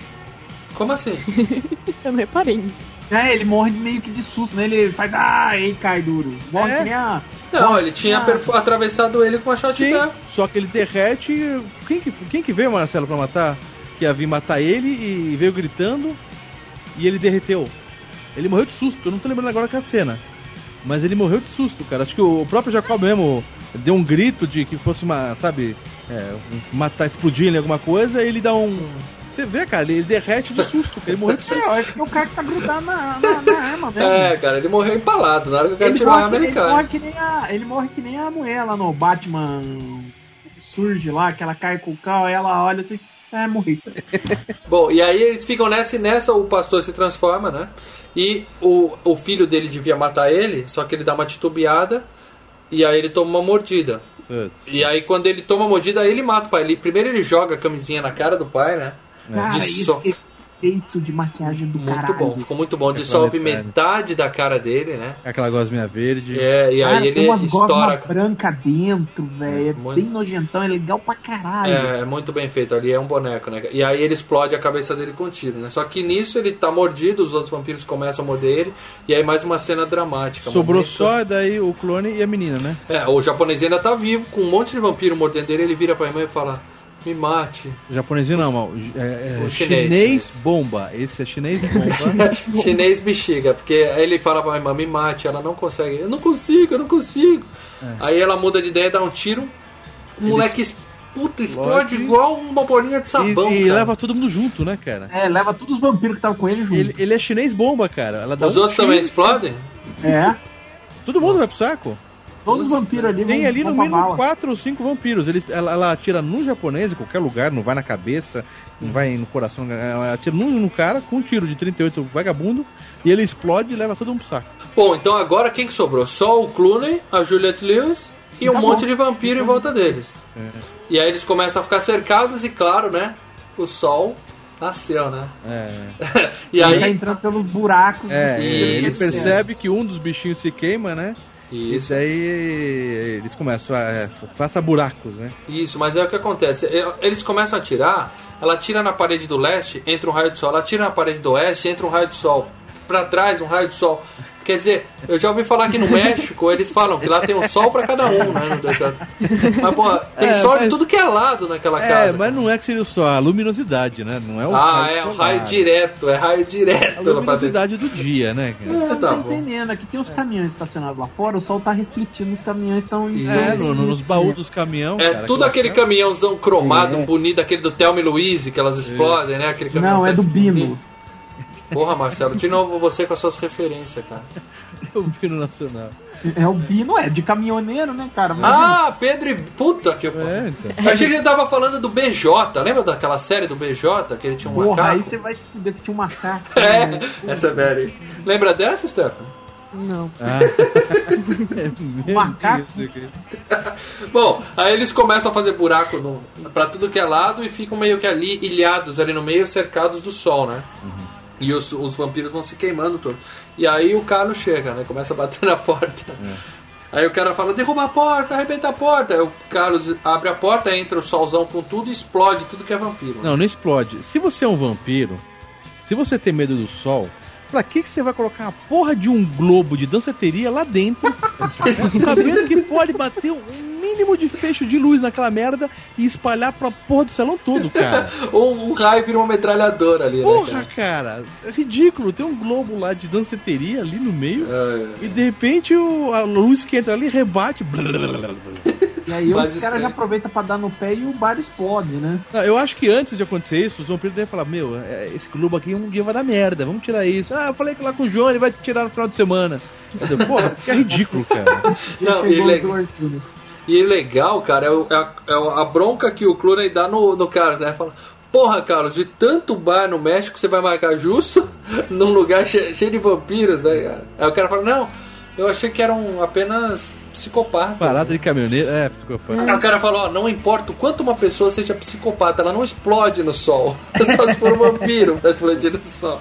Como assim? Eu não reparei nisso. É, ele morre meio que de susto, né? Ele faz, ah, ei, cai duro. Morre É. que nem a... Não, ele tinha Ah. atravessado ele com a shot Sim, gun. só que ele derrete. Quem que, quem que veio, Marcelo, pra matar? Que ia vir matar ele e veio gritando e ele derreteu. Ele morreu de susto, eu não tô lembrando agora que é a cena. Mas ele morreu de susto, cara. Acho que o próprio Jacob mesmo deu um grito de que fosse uma, sabe, é, matar, explodir ele alguma coisa, ele dá um. Você vê, cara, ele derrete de susto. Ele morreu de É, susto. eu acho que é o cara que tá grudado na, na, na arma mesmo. É, cara, ele morreu empalado. Na hora que o cara ele, tirou a arma, ele ele, cai. morre que nem a, ele morre que nem a mulher lá no Batman surge lá, que ela cai com o carro, aí ela olha assim, é, morri. Bom, e aí eles ficam nessa e nessa o pastor se transforma, né? E o, o filho dele devia matar ele, só que ele dá uma titubeada e aí ele toma uma mordida. Putz. E aí quando ele toma a mordida, aí ele mata o pai. Ele, primeiro ele joga a camisinha na cara do pai, né? Cara, Disso- esse efeito de maquiagem do Muito caralho. bom, ficou muito bom. Dissolve metade. metade da cara dele, né? Aquela gosminha verde. É, e aí Cara, tem ele estoura. gosmas brancas dentro, velho. É muito. bem nojentão, é legal pra caralho. É, é muito bem feito ali, é um boneco, né? E aí ele explode a cabeça dele com tiro, né? Só que nisso ele tá mordido, os outros vampiros começam a morder ele, e aí mais uma cena dramática. Sobrou momento- só daí o clone e a menina, né? É, o japonês ainda tá vivo, com um monte de vampiro mordendo ele, ele vira pra irmã e fala: Me mate. Japonesinho não, mal. É, é chinês, chinês, bomba. Esse é chinês bomba. Chinês bexiga, porque aí ele fala pra irmã: Me mate. Ela não consegue. Eu não consigo, eu não consigo. Aí ela muda de ideia, dá um tiro. O moleque puta, explode Explode. igual uma bolinha de sabão. e, e cara. leva todo mundo junto, né, cara? É, leva todos os vampiros que estavam com ele junto. Ele, ele é chinês bomba, cara. Ela dá Os um outros tiro, também explodem? É, Todo mundo vai pro saco. Todos os vampiros ali Tem ali no mínimo bala. quatro ou cinco vampiros. Eles, ela, ela atira no japonês, em qualquer lugar, não vai na cabeça, não vai no coração. Ela atira no, no cara com um tiro de 38 vagabundo e ele explode e leva todo mundo pro saco. Bom, então agora quem que sobrou? Só o Clooney, a Juliette Lewis e um Tá monte bom. de vampiro em volta deles. E aí eles começam a ficar cercados e, claro, né? O sol nasceu, né? É, E Ele tá aí. entrando pelos buracos. é do- ele percebe que um dos bichinhos se queima, né? Isso, E daí eles começam a. É, faça buracos, né? isso, mas é o que acontece. E- Eles começam a atirar, ela tira na parede do leste, entra um raio de sol. Ela tira na parede do oeste, entra um raio de sol. Pra trás, um raio de sol. Quer dizer, eu já ouvi falar que no México eles falam que lá tem um sol pra cada um, né? No deserto. Mas, porra, tem É, sol de mas- tudo que é lado naquela É, casa. mas não é que seria só a luminosidade, né? Não é o Ah, raio é solar. raio direto, é raio A direto dentro. luminosidade do dia, né, cara? Eu não Tá tô bom. entendendo. Aqui tem uns caminhões estacionados lá fora, o sol tá refletindo, os caminhões estão. É, no- no- nos baús dos caminhões. É cara, tudo aquele caminhãozão cromado, É. bonito, aquele do Thelma e Louise, que elas explodem, né? Aquele caminhão Não, é do bonito. Bino. Porra, Marcelo, de novo você com as suas referências, cara. O Bino Nacional. É o Bino, é de caminhoneiro, né, cara? Mas Ah, Pedro e. Puta que. É, então. Eu achei que ele tava falando do BJ. Lembra daquela série do BJ? Que ele tinha um Porra, aí macaco? você vai se fuder que tinha um macaco. É, né? essa é velha aí. Lembra dessa, Stefano? Não. Ah. Um macaco. Bom, aí eles começam a fazer buraco no, pra tudo que é lado e ficam meio que ali, ilhados ali no meio, cercados do sol, né? E os, os vampiros vão se queimando todos. E aí o Carlos chega, né? Começa a bater na porta. Aí o cara fala, derruba a porta, arrebenta a porta. Aí o Carlos abre a porta, entra o solzão com tudo e explode tudo que é vampiro. né? Não, não explode. Se você é um vampiro, se você tem medo do sol, pra que, que você vai colocar a porra de um globo de danceteria lá dentro, sabendo que pode bater um mínimo de fecho de luz naquela merda e espalhar pra porra do salão todo, cara? Ou um raio vira uma metralhadora ali, né? Porra, cara? é ridículo. Tem um globo lá de danceteria ali no meio É, e de repente o- a luz que entra ali rebate. E aí os caras já aproveitam pra dar no pé e o bar explode, né? Não, eu acho que antes de acontecer isso, os vampiros devem falar: Meu, é, esse globo aqui um dia vai dar merda, vamos tirar isso. Ah, eu falei que lá com o João ele vai tirar no final de semana. Digo, Porra, que é ridículo, cara. Não, Ele e, o Arthur. e legal, cara, é, o- é a, é a bronca que o Clooney dá no, no cara, né? Fala, Porra, Carlos, de tanto bar no México, você vai marcar justo num lugar che- cheio de vampiros, né, cara? Aí o cara fala, não, eu achei que eram apenas psicopatas. Parada de caminhoneiro. É, psicopata. Aí o cara falou, ó, não importa o quanto uma pessoa seja psicopata, ela não explode no sol. Só se for um vampiro pra explodir no sol.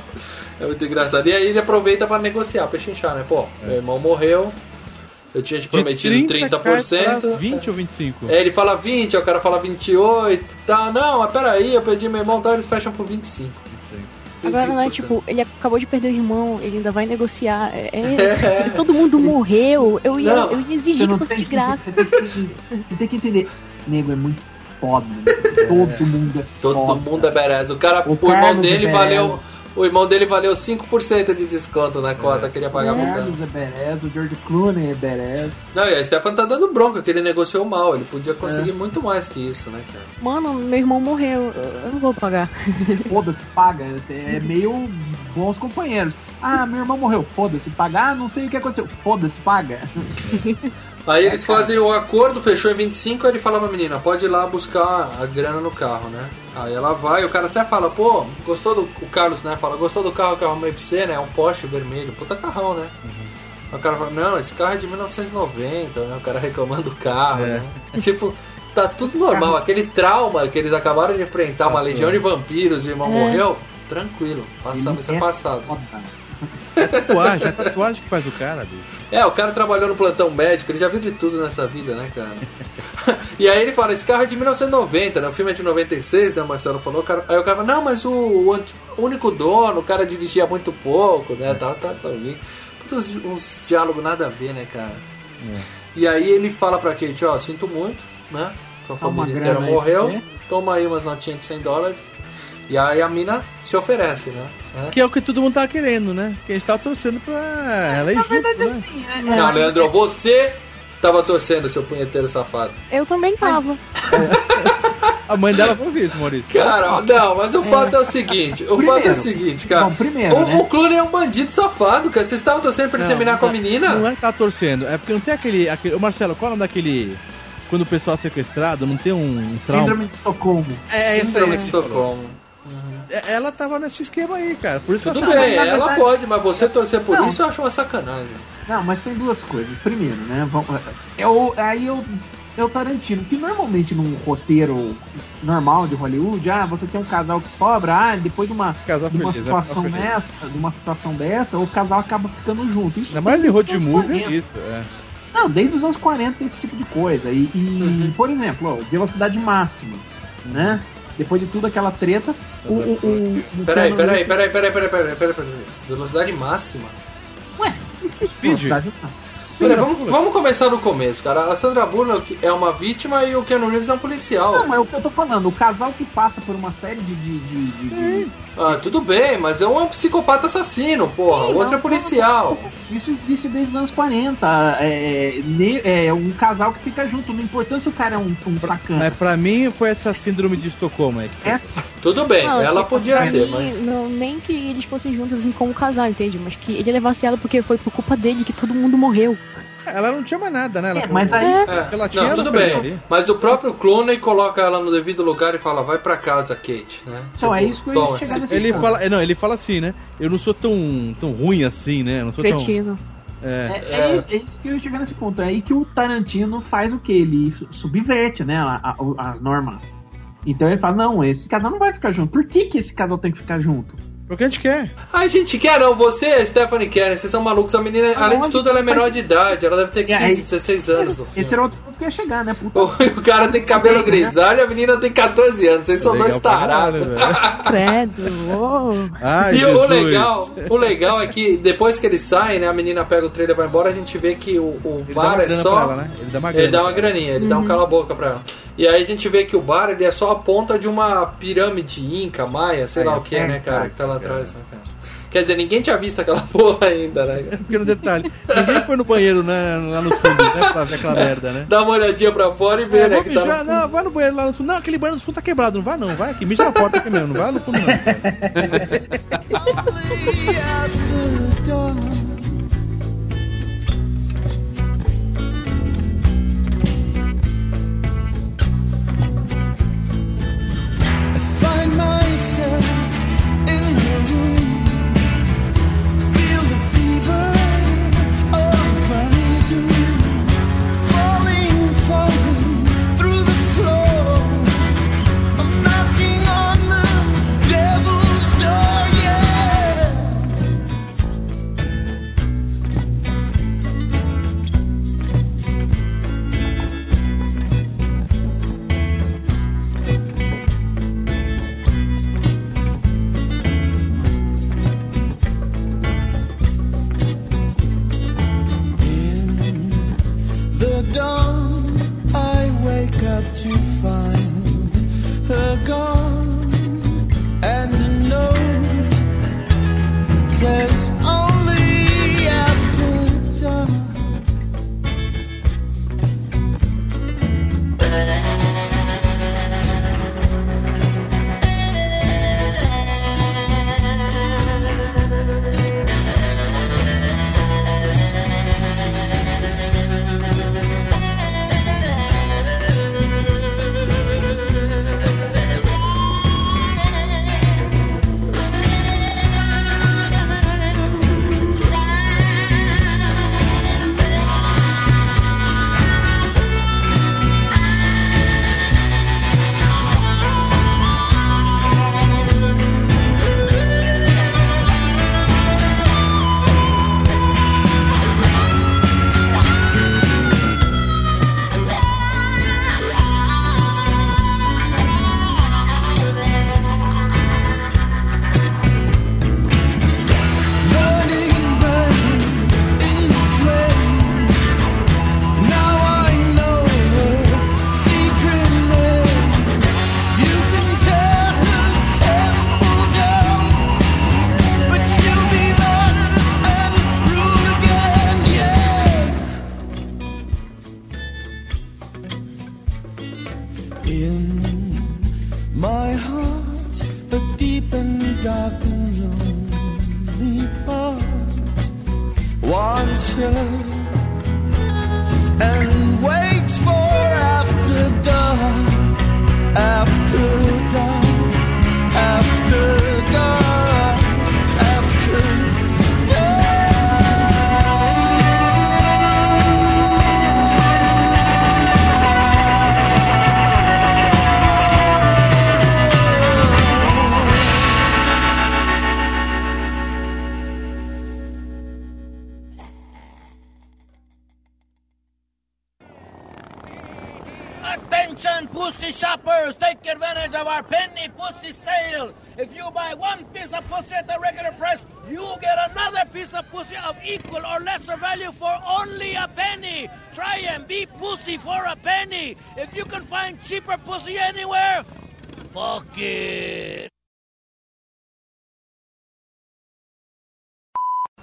É muito engraçado. E aí ele aproveita pra negociar, pra chinchar, né? Pô, meu irmão morreu, eu tinha te prometido 30%. cai pra 20 ou 25? É, ele fala 20, aí o cara fala 28 e tal. Não, mas peraí, eu perdi meu irmão, então eles fecham por 25. Agora não é 25%. tipo, ele acabou de perder o irmão, ele ainda vai negociar. É, É. Todo mundo morreu. Eu ia, Não, eu ia exigir que fosse de graça. Você tem que, você tem que entender. Nego é muito foda. né? Todo mundo é Todo foda. mundo é badass. O cara, o, O irmão Carlos dele é valeu. O irmão dele valeu 5% de desconto na cota que ele ia pagar pro cara. É badass, o George Clooney é badass. Não, e a Stefan tá dando bronca, que ele negociou mal. Ele podia conseguir muito mais que isso, né, cara? Mano, meu irmão morreu. Eu eu não vou pagar. Foda-se, paga. É meio bons companheiros. Ah, meu irmão morreu. Foda-se, paga. Ah, não sei o que aconteceu. Foda-se, paga. Aí eles fazem o acordo, fechou em 25, aí ele fala pra menina, pode ir lá buscar a grana no carro, né? Aí ela vai, o cara até fala, pô, gostou do. O Carlos, né? Fala, gostou do carro que eu arrumei pra você, né? É um Porsche vermelho, puta carrão, né? Aí O cara fala, não, esse carro é de 1990, né? O cara reclamando do carro, É. né? Tipo, tá tudo normal. Aquele trauma que eles acabaram de enfrentar, uma Passou. legião de vampiros, o irmão É. morreu, tranquilo, passamos, isso é passado. foda. É tatuagem, é tatuagem que faz o cara, bicho. É, o cara trabalhou no plantão médico, ele já viu de tudo nessa vida, né, cara? e aí ele fala, esse carro é de 1990, né? O filme é de 96, né? O Marcelo falou. o cara- aí o cara fala, não, mas o, o único dono, o cara dirigia muito pouco, né? Tá, tá, tá uns, uns diálogos nada a ver, né, cara? E aí ele fala pra Kate, ó, sinto muito, né? Sua família inteira aí morreu, você. toma aí umas notinhas de 100 dólares. E aí a mina se oferece, né? É. Que é o que todo mundo tava querendo, né? Que a gente tava torcendo pra ela ir junto, né? Não, Leandro, você tava torcendo, seu punheteiro safado. Eu também tava. A mãe dela foi isso, Maurício. Cara, não, mas o fato é o seguinte: o Primeiro. fato é o seguinte, cara. Bom, primeiro, o, né? o Clooney é um bandido safado, cara. Vocês estavam torcendo pra ele Não, terminar com a não- menina? Não é que tava torcendo, é porque não tem aquele. aquele... Ô Marcelo, qual é o nome daquele. Quando o pessoal é sequestrado, não tem um trauma? Síndrome de Estocolmo. É, isso Síndrome aí. de Estocolmo. É, Ela tava nesse esquema aí, cara. Por isso que Tudo eu bem, ela pode, mas você torcer por Não. isso eu acho uma sacanagem. Não, mas tem duas coisas. Primeiro, né? vamos- É o, aí eu, é o Tarantino, que normalmente num roteiro normal de Hollywood, ah, você tem um casal que sobra, ah, depois de uma, Casal de uma feliz, situação é, dessa, de uma situação dessa, o casal acaba ficando junto. Isso Ainda mais em road movie 40. é isso, é. Não, desde os anos 40 tem esse tipo de coisa. E, e, por exemplo, ó, velocidade máxima, né? Depois de tudo aquela treta, o. o, o, o Peraí, peraí, Reeves- peraí, peraí, peraí, peraí, peraí, peraí. Velocidade máxima? Ué, Speed. velocidade máxima. Peraí, vamos, vamos começar do começo, cara. A Sandra Bullock é uma vítima e o Keanu Reeves é um policial. Não, mas é o que eu tô falando, o casal que passa por uma série de. de, de, de- Ah, tudo bem, mas é um psicopata assassino, porra. Sim, o outro não, é policial. Isso existe desde os anos 40. É, é um casal que fica junto, não importa se o cara é um, um sacana. Mas pra mim foi essa síndrome de Estocolmo aí. que. Essa, Tudo bem, Não, ela tipo, podia ser, mim, mas. Não, nem que eles fossem juntos assim como casal, entende? Mas que ele levasse ela porque foi por culpa dele que todo mundo morreu. Ela não tinha mais nada, né? Ela É, mas aí- É. É, Ela tinha não, tudo bem. ali. Mas o próprio Clooney coloca ela no devido lugar e fala, vai pra casa, Kate, né? Então, é isso que eu ia chegar nesse Ele ponto. fala, não, ele fala assim, né? Eu não sou tão, tão ruim assim, né? Eu não sou tão. Cretino. É. É, é isso- é isso que eu ia chegar nesse ponto. É aí que o Tarantino faz o que? Ele su- subverte, né, a, a, as normas. Então ele fala, não, esse casal não vai ficar junto. Por que, que esse casal tem que ficar junto? Porque a gente quer. A gente quer não, você e a Stephanie querem, vocês são malucos. A menina, Ah, além de tudo, ela é que menor de idade, ela deve ter É, 15, aí- 16 anos no Esse filme. era outro ponto que ia chegar, né? Puta, O cara tem cabelo grisalho e a menina tem 14 anos, vocês são dois Legal tarados. Credo. Ai, E o Jesus. legal, o legal é que depois que eles saem, né, a menina pega o trailer e vai embora, a gente vê que o, o Ele bar é só. ela, né? Ele dá uma. Ele dá uma graninha, ele dá um cala-boca pra ela. E aí a gente vê que o bar ele é só a ponta de uma pirâmide inca, maia, sei Aí, lá é o que, né, certo, cara, que tá lá atrás, né, cara. Quer dizer, ninguém tinha visto aquela porra ainda, né? cara? Pequeno detalhe. Ninguém foi no banheiro né, lá no fundo, né? Pra ver aquela merda, né? Dá uma olhadinha pra fora e vê, É, né, vou que tá mijar, no... não, vai no banheiro lá no fundo. Não, aquele banheiro no fundo tá quebrado, não vai não, vai aqui, mija na porta aqui mesmo, não vai no fundo não.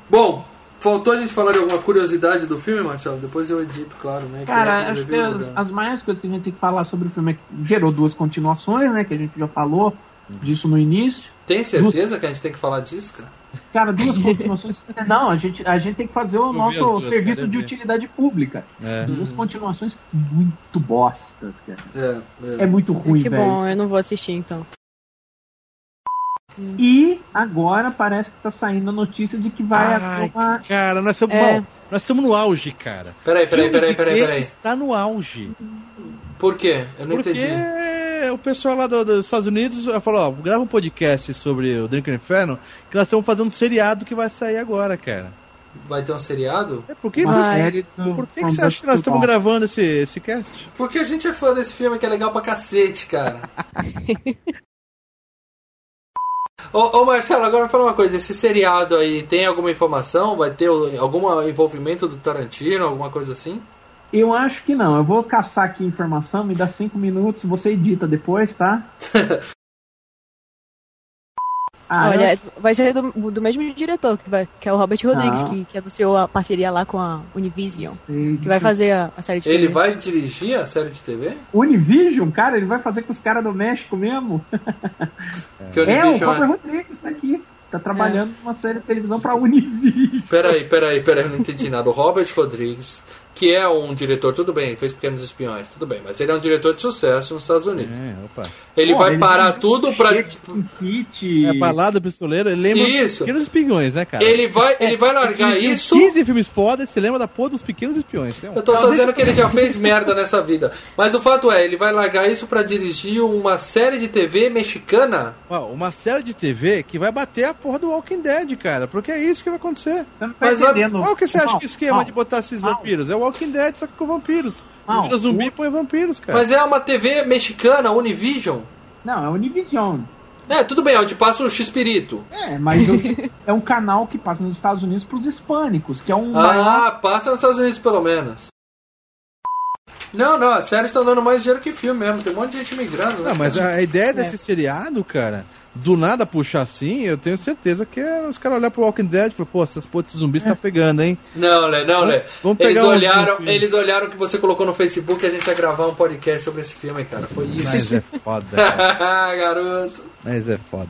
Bom, faltou a gente falar de alguma curiosidade do filme, Marcelo? Depois eu edito, claro, né? Cara, acho que as, as maiores coisas que a gente tem que falar sobre o filme é que gerou duas continuações, né? Que a gente já falou disso no início. Tem certeza que a gente tem que falar disso, cara? Cara, duas continuações. Não, a gente, a gente tem que fazer o nosso as duas, serviço cara, de utilidade pública. É. Duas continuações muito bostas, cara. É, É muito ruim, que velho. bom, eu não vou assistir então. E agora parece que tá saindo a notícia de que vai Ai, uma. Cara, nós estamos É. mal. Nós estamos no auge, cara. Peraí, peraí, peraí, peraí, peraí. Está no auge. Por quê? Eu não Porque entendi. O pessoal lá do- dos Estados Unidos falou, ó, grava um podcast sobre o Drink Inferno, que nós estamos fazendo um seriado que vai sair agora, cara. Vai ter um seriado? É, por que, Uma você- série do- por que, que você acha que nós estamos gravando esse, esse cast? Porque a gente é fã desse filme que é legal pra cacete, cara. ô, ô Marcelo, agora me fala uma coisa, esse seriado aí tem alguma informação? Vai ter algum envolvimento do Tarantino, alguma coisa assim? Eu acho que não. Eu vou caçar aqui informação, me dá cinco minutos, você edita depois, tá? Ah, eu Olha, acho- vai ser do, do mesmo diretor, que, vai, que é o Robert Rodrigues, Ah. que, que anunciou a parceria lá com a Univision, sei. que vai fazer a, a série de Ele TV. vai dirigir a série de TV? Univision, cara, ele vai fazer com os caras do México mesmo. Que É, o Univision Robert Rodrigues tá aqui. Tá trabalhando numa série de televisão pra Univision. Peraí, peraí, peraí, eu não entendi nada. O Robert Rodrigues, que é um diretor, tudo bem, ele fez Pequenos Espiões, tudo bem, mas ele é um diretor de sucesso nos Estados Unidos. É, opa. Ele Pô, vai ele parar tudo pra. City. É balada pistoleira, ele lembra Isso. Pequenos Espiões, né, cara? Ele vai, ele vai largar Dirigiu isso. 15 filmes foda e você lembra da porra dos Pequenos Espiões. É um- Eu tô só dizendo que ele já fez merda nessa vida. Mas o fato é, ele vai largar isso pra dirigir uma série de TV mexicana. Uma série de TV que vai bater a porra do Walking Dead, cara. Porque é isso que vai acontecer. Você não tá Mas vai- entendendo. Qual que você acha Não, que é o esquema não, de botar esses não. vampiros? É o Walking Dead, só que com vampiros. Não, Vira zumbi o- e põe vampiros, cara. Mas é uma TV mexicana, Univision. Não, é Univision. É, tudo bem, onde passa o X-Pirito. É, mas eu- é um canal que passa nos Estados Unidos pros hispânicos, que é um maior Ah, passa nos Estados Unidos pelo menos. Não, não, as séries estão dando mais dinheiro que filme mesmo. Tem um monte de gente migrando. né, Não, mas cara? a, a ideia desse seriado, cara, do nada puxar assim, eu tenho certeza que é os caras olhar pro Walking Dead e falar, pô, essas porra desses zumbis tá pegando, hein? Não, Lé, não, Lé. vamos Eles um olharam, filme. eles olharam que você colocou no Facebook e a gente ia gravar um podcast sobre esse filme, cara. Foi Mas isso. é foda. Garoto. Mas é foda.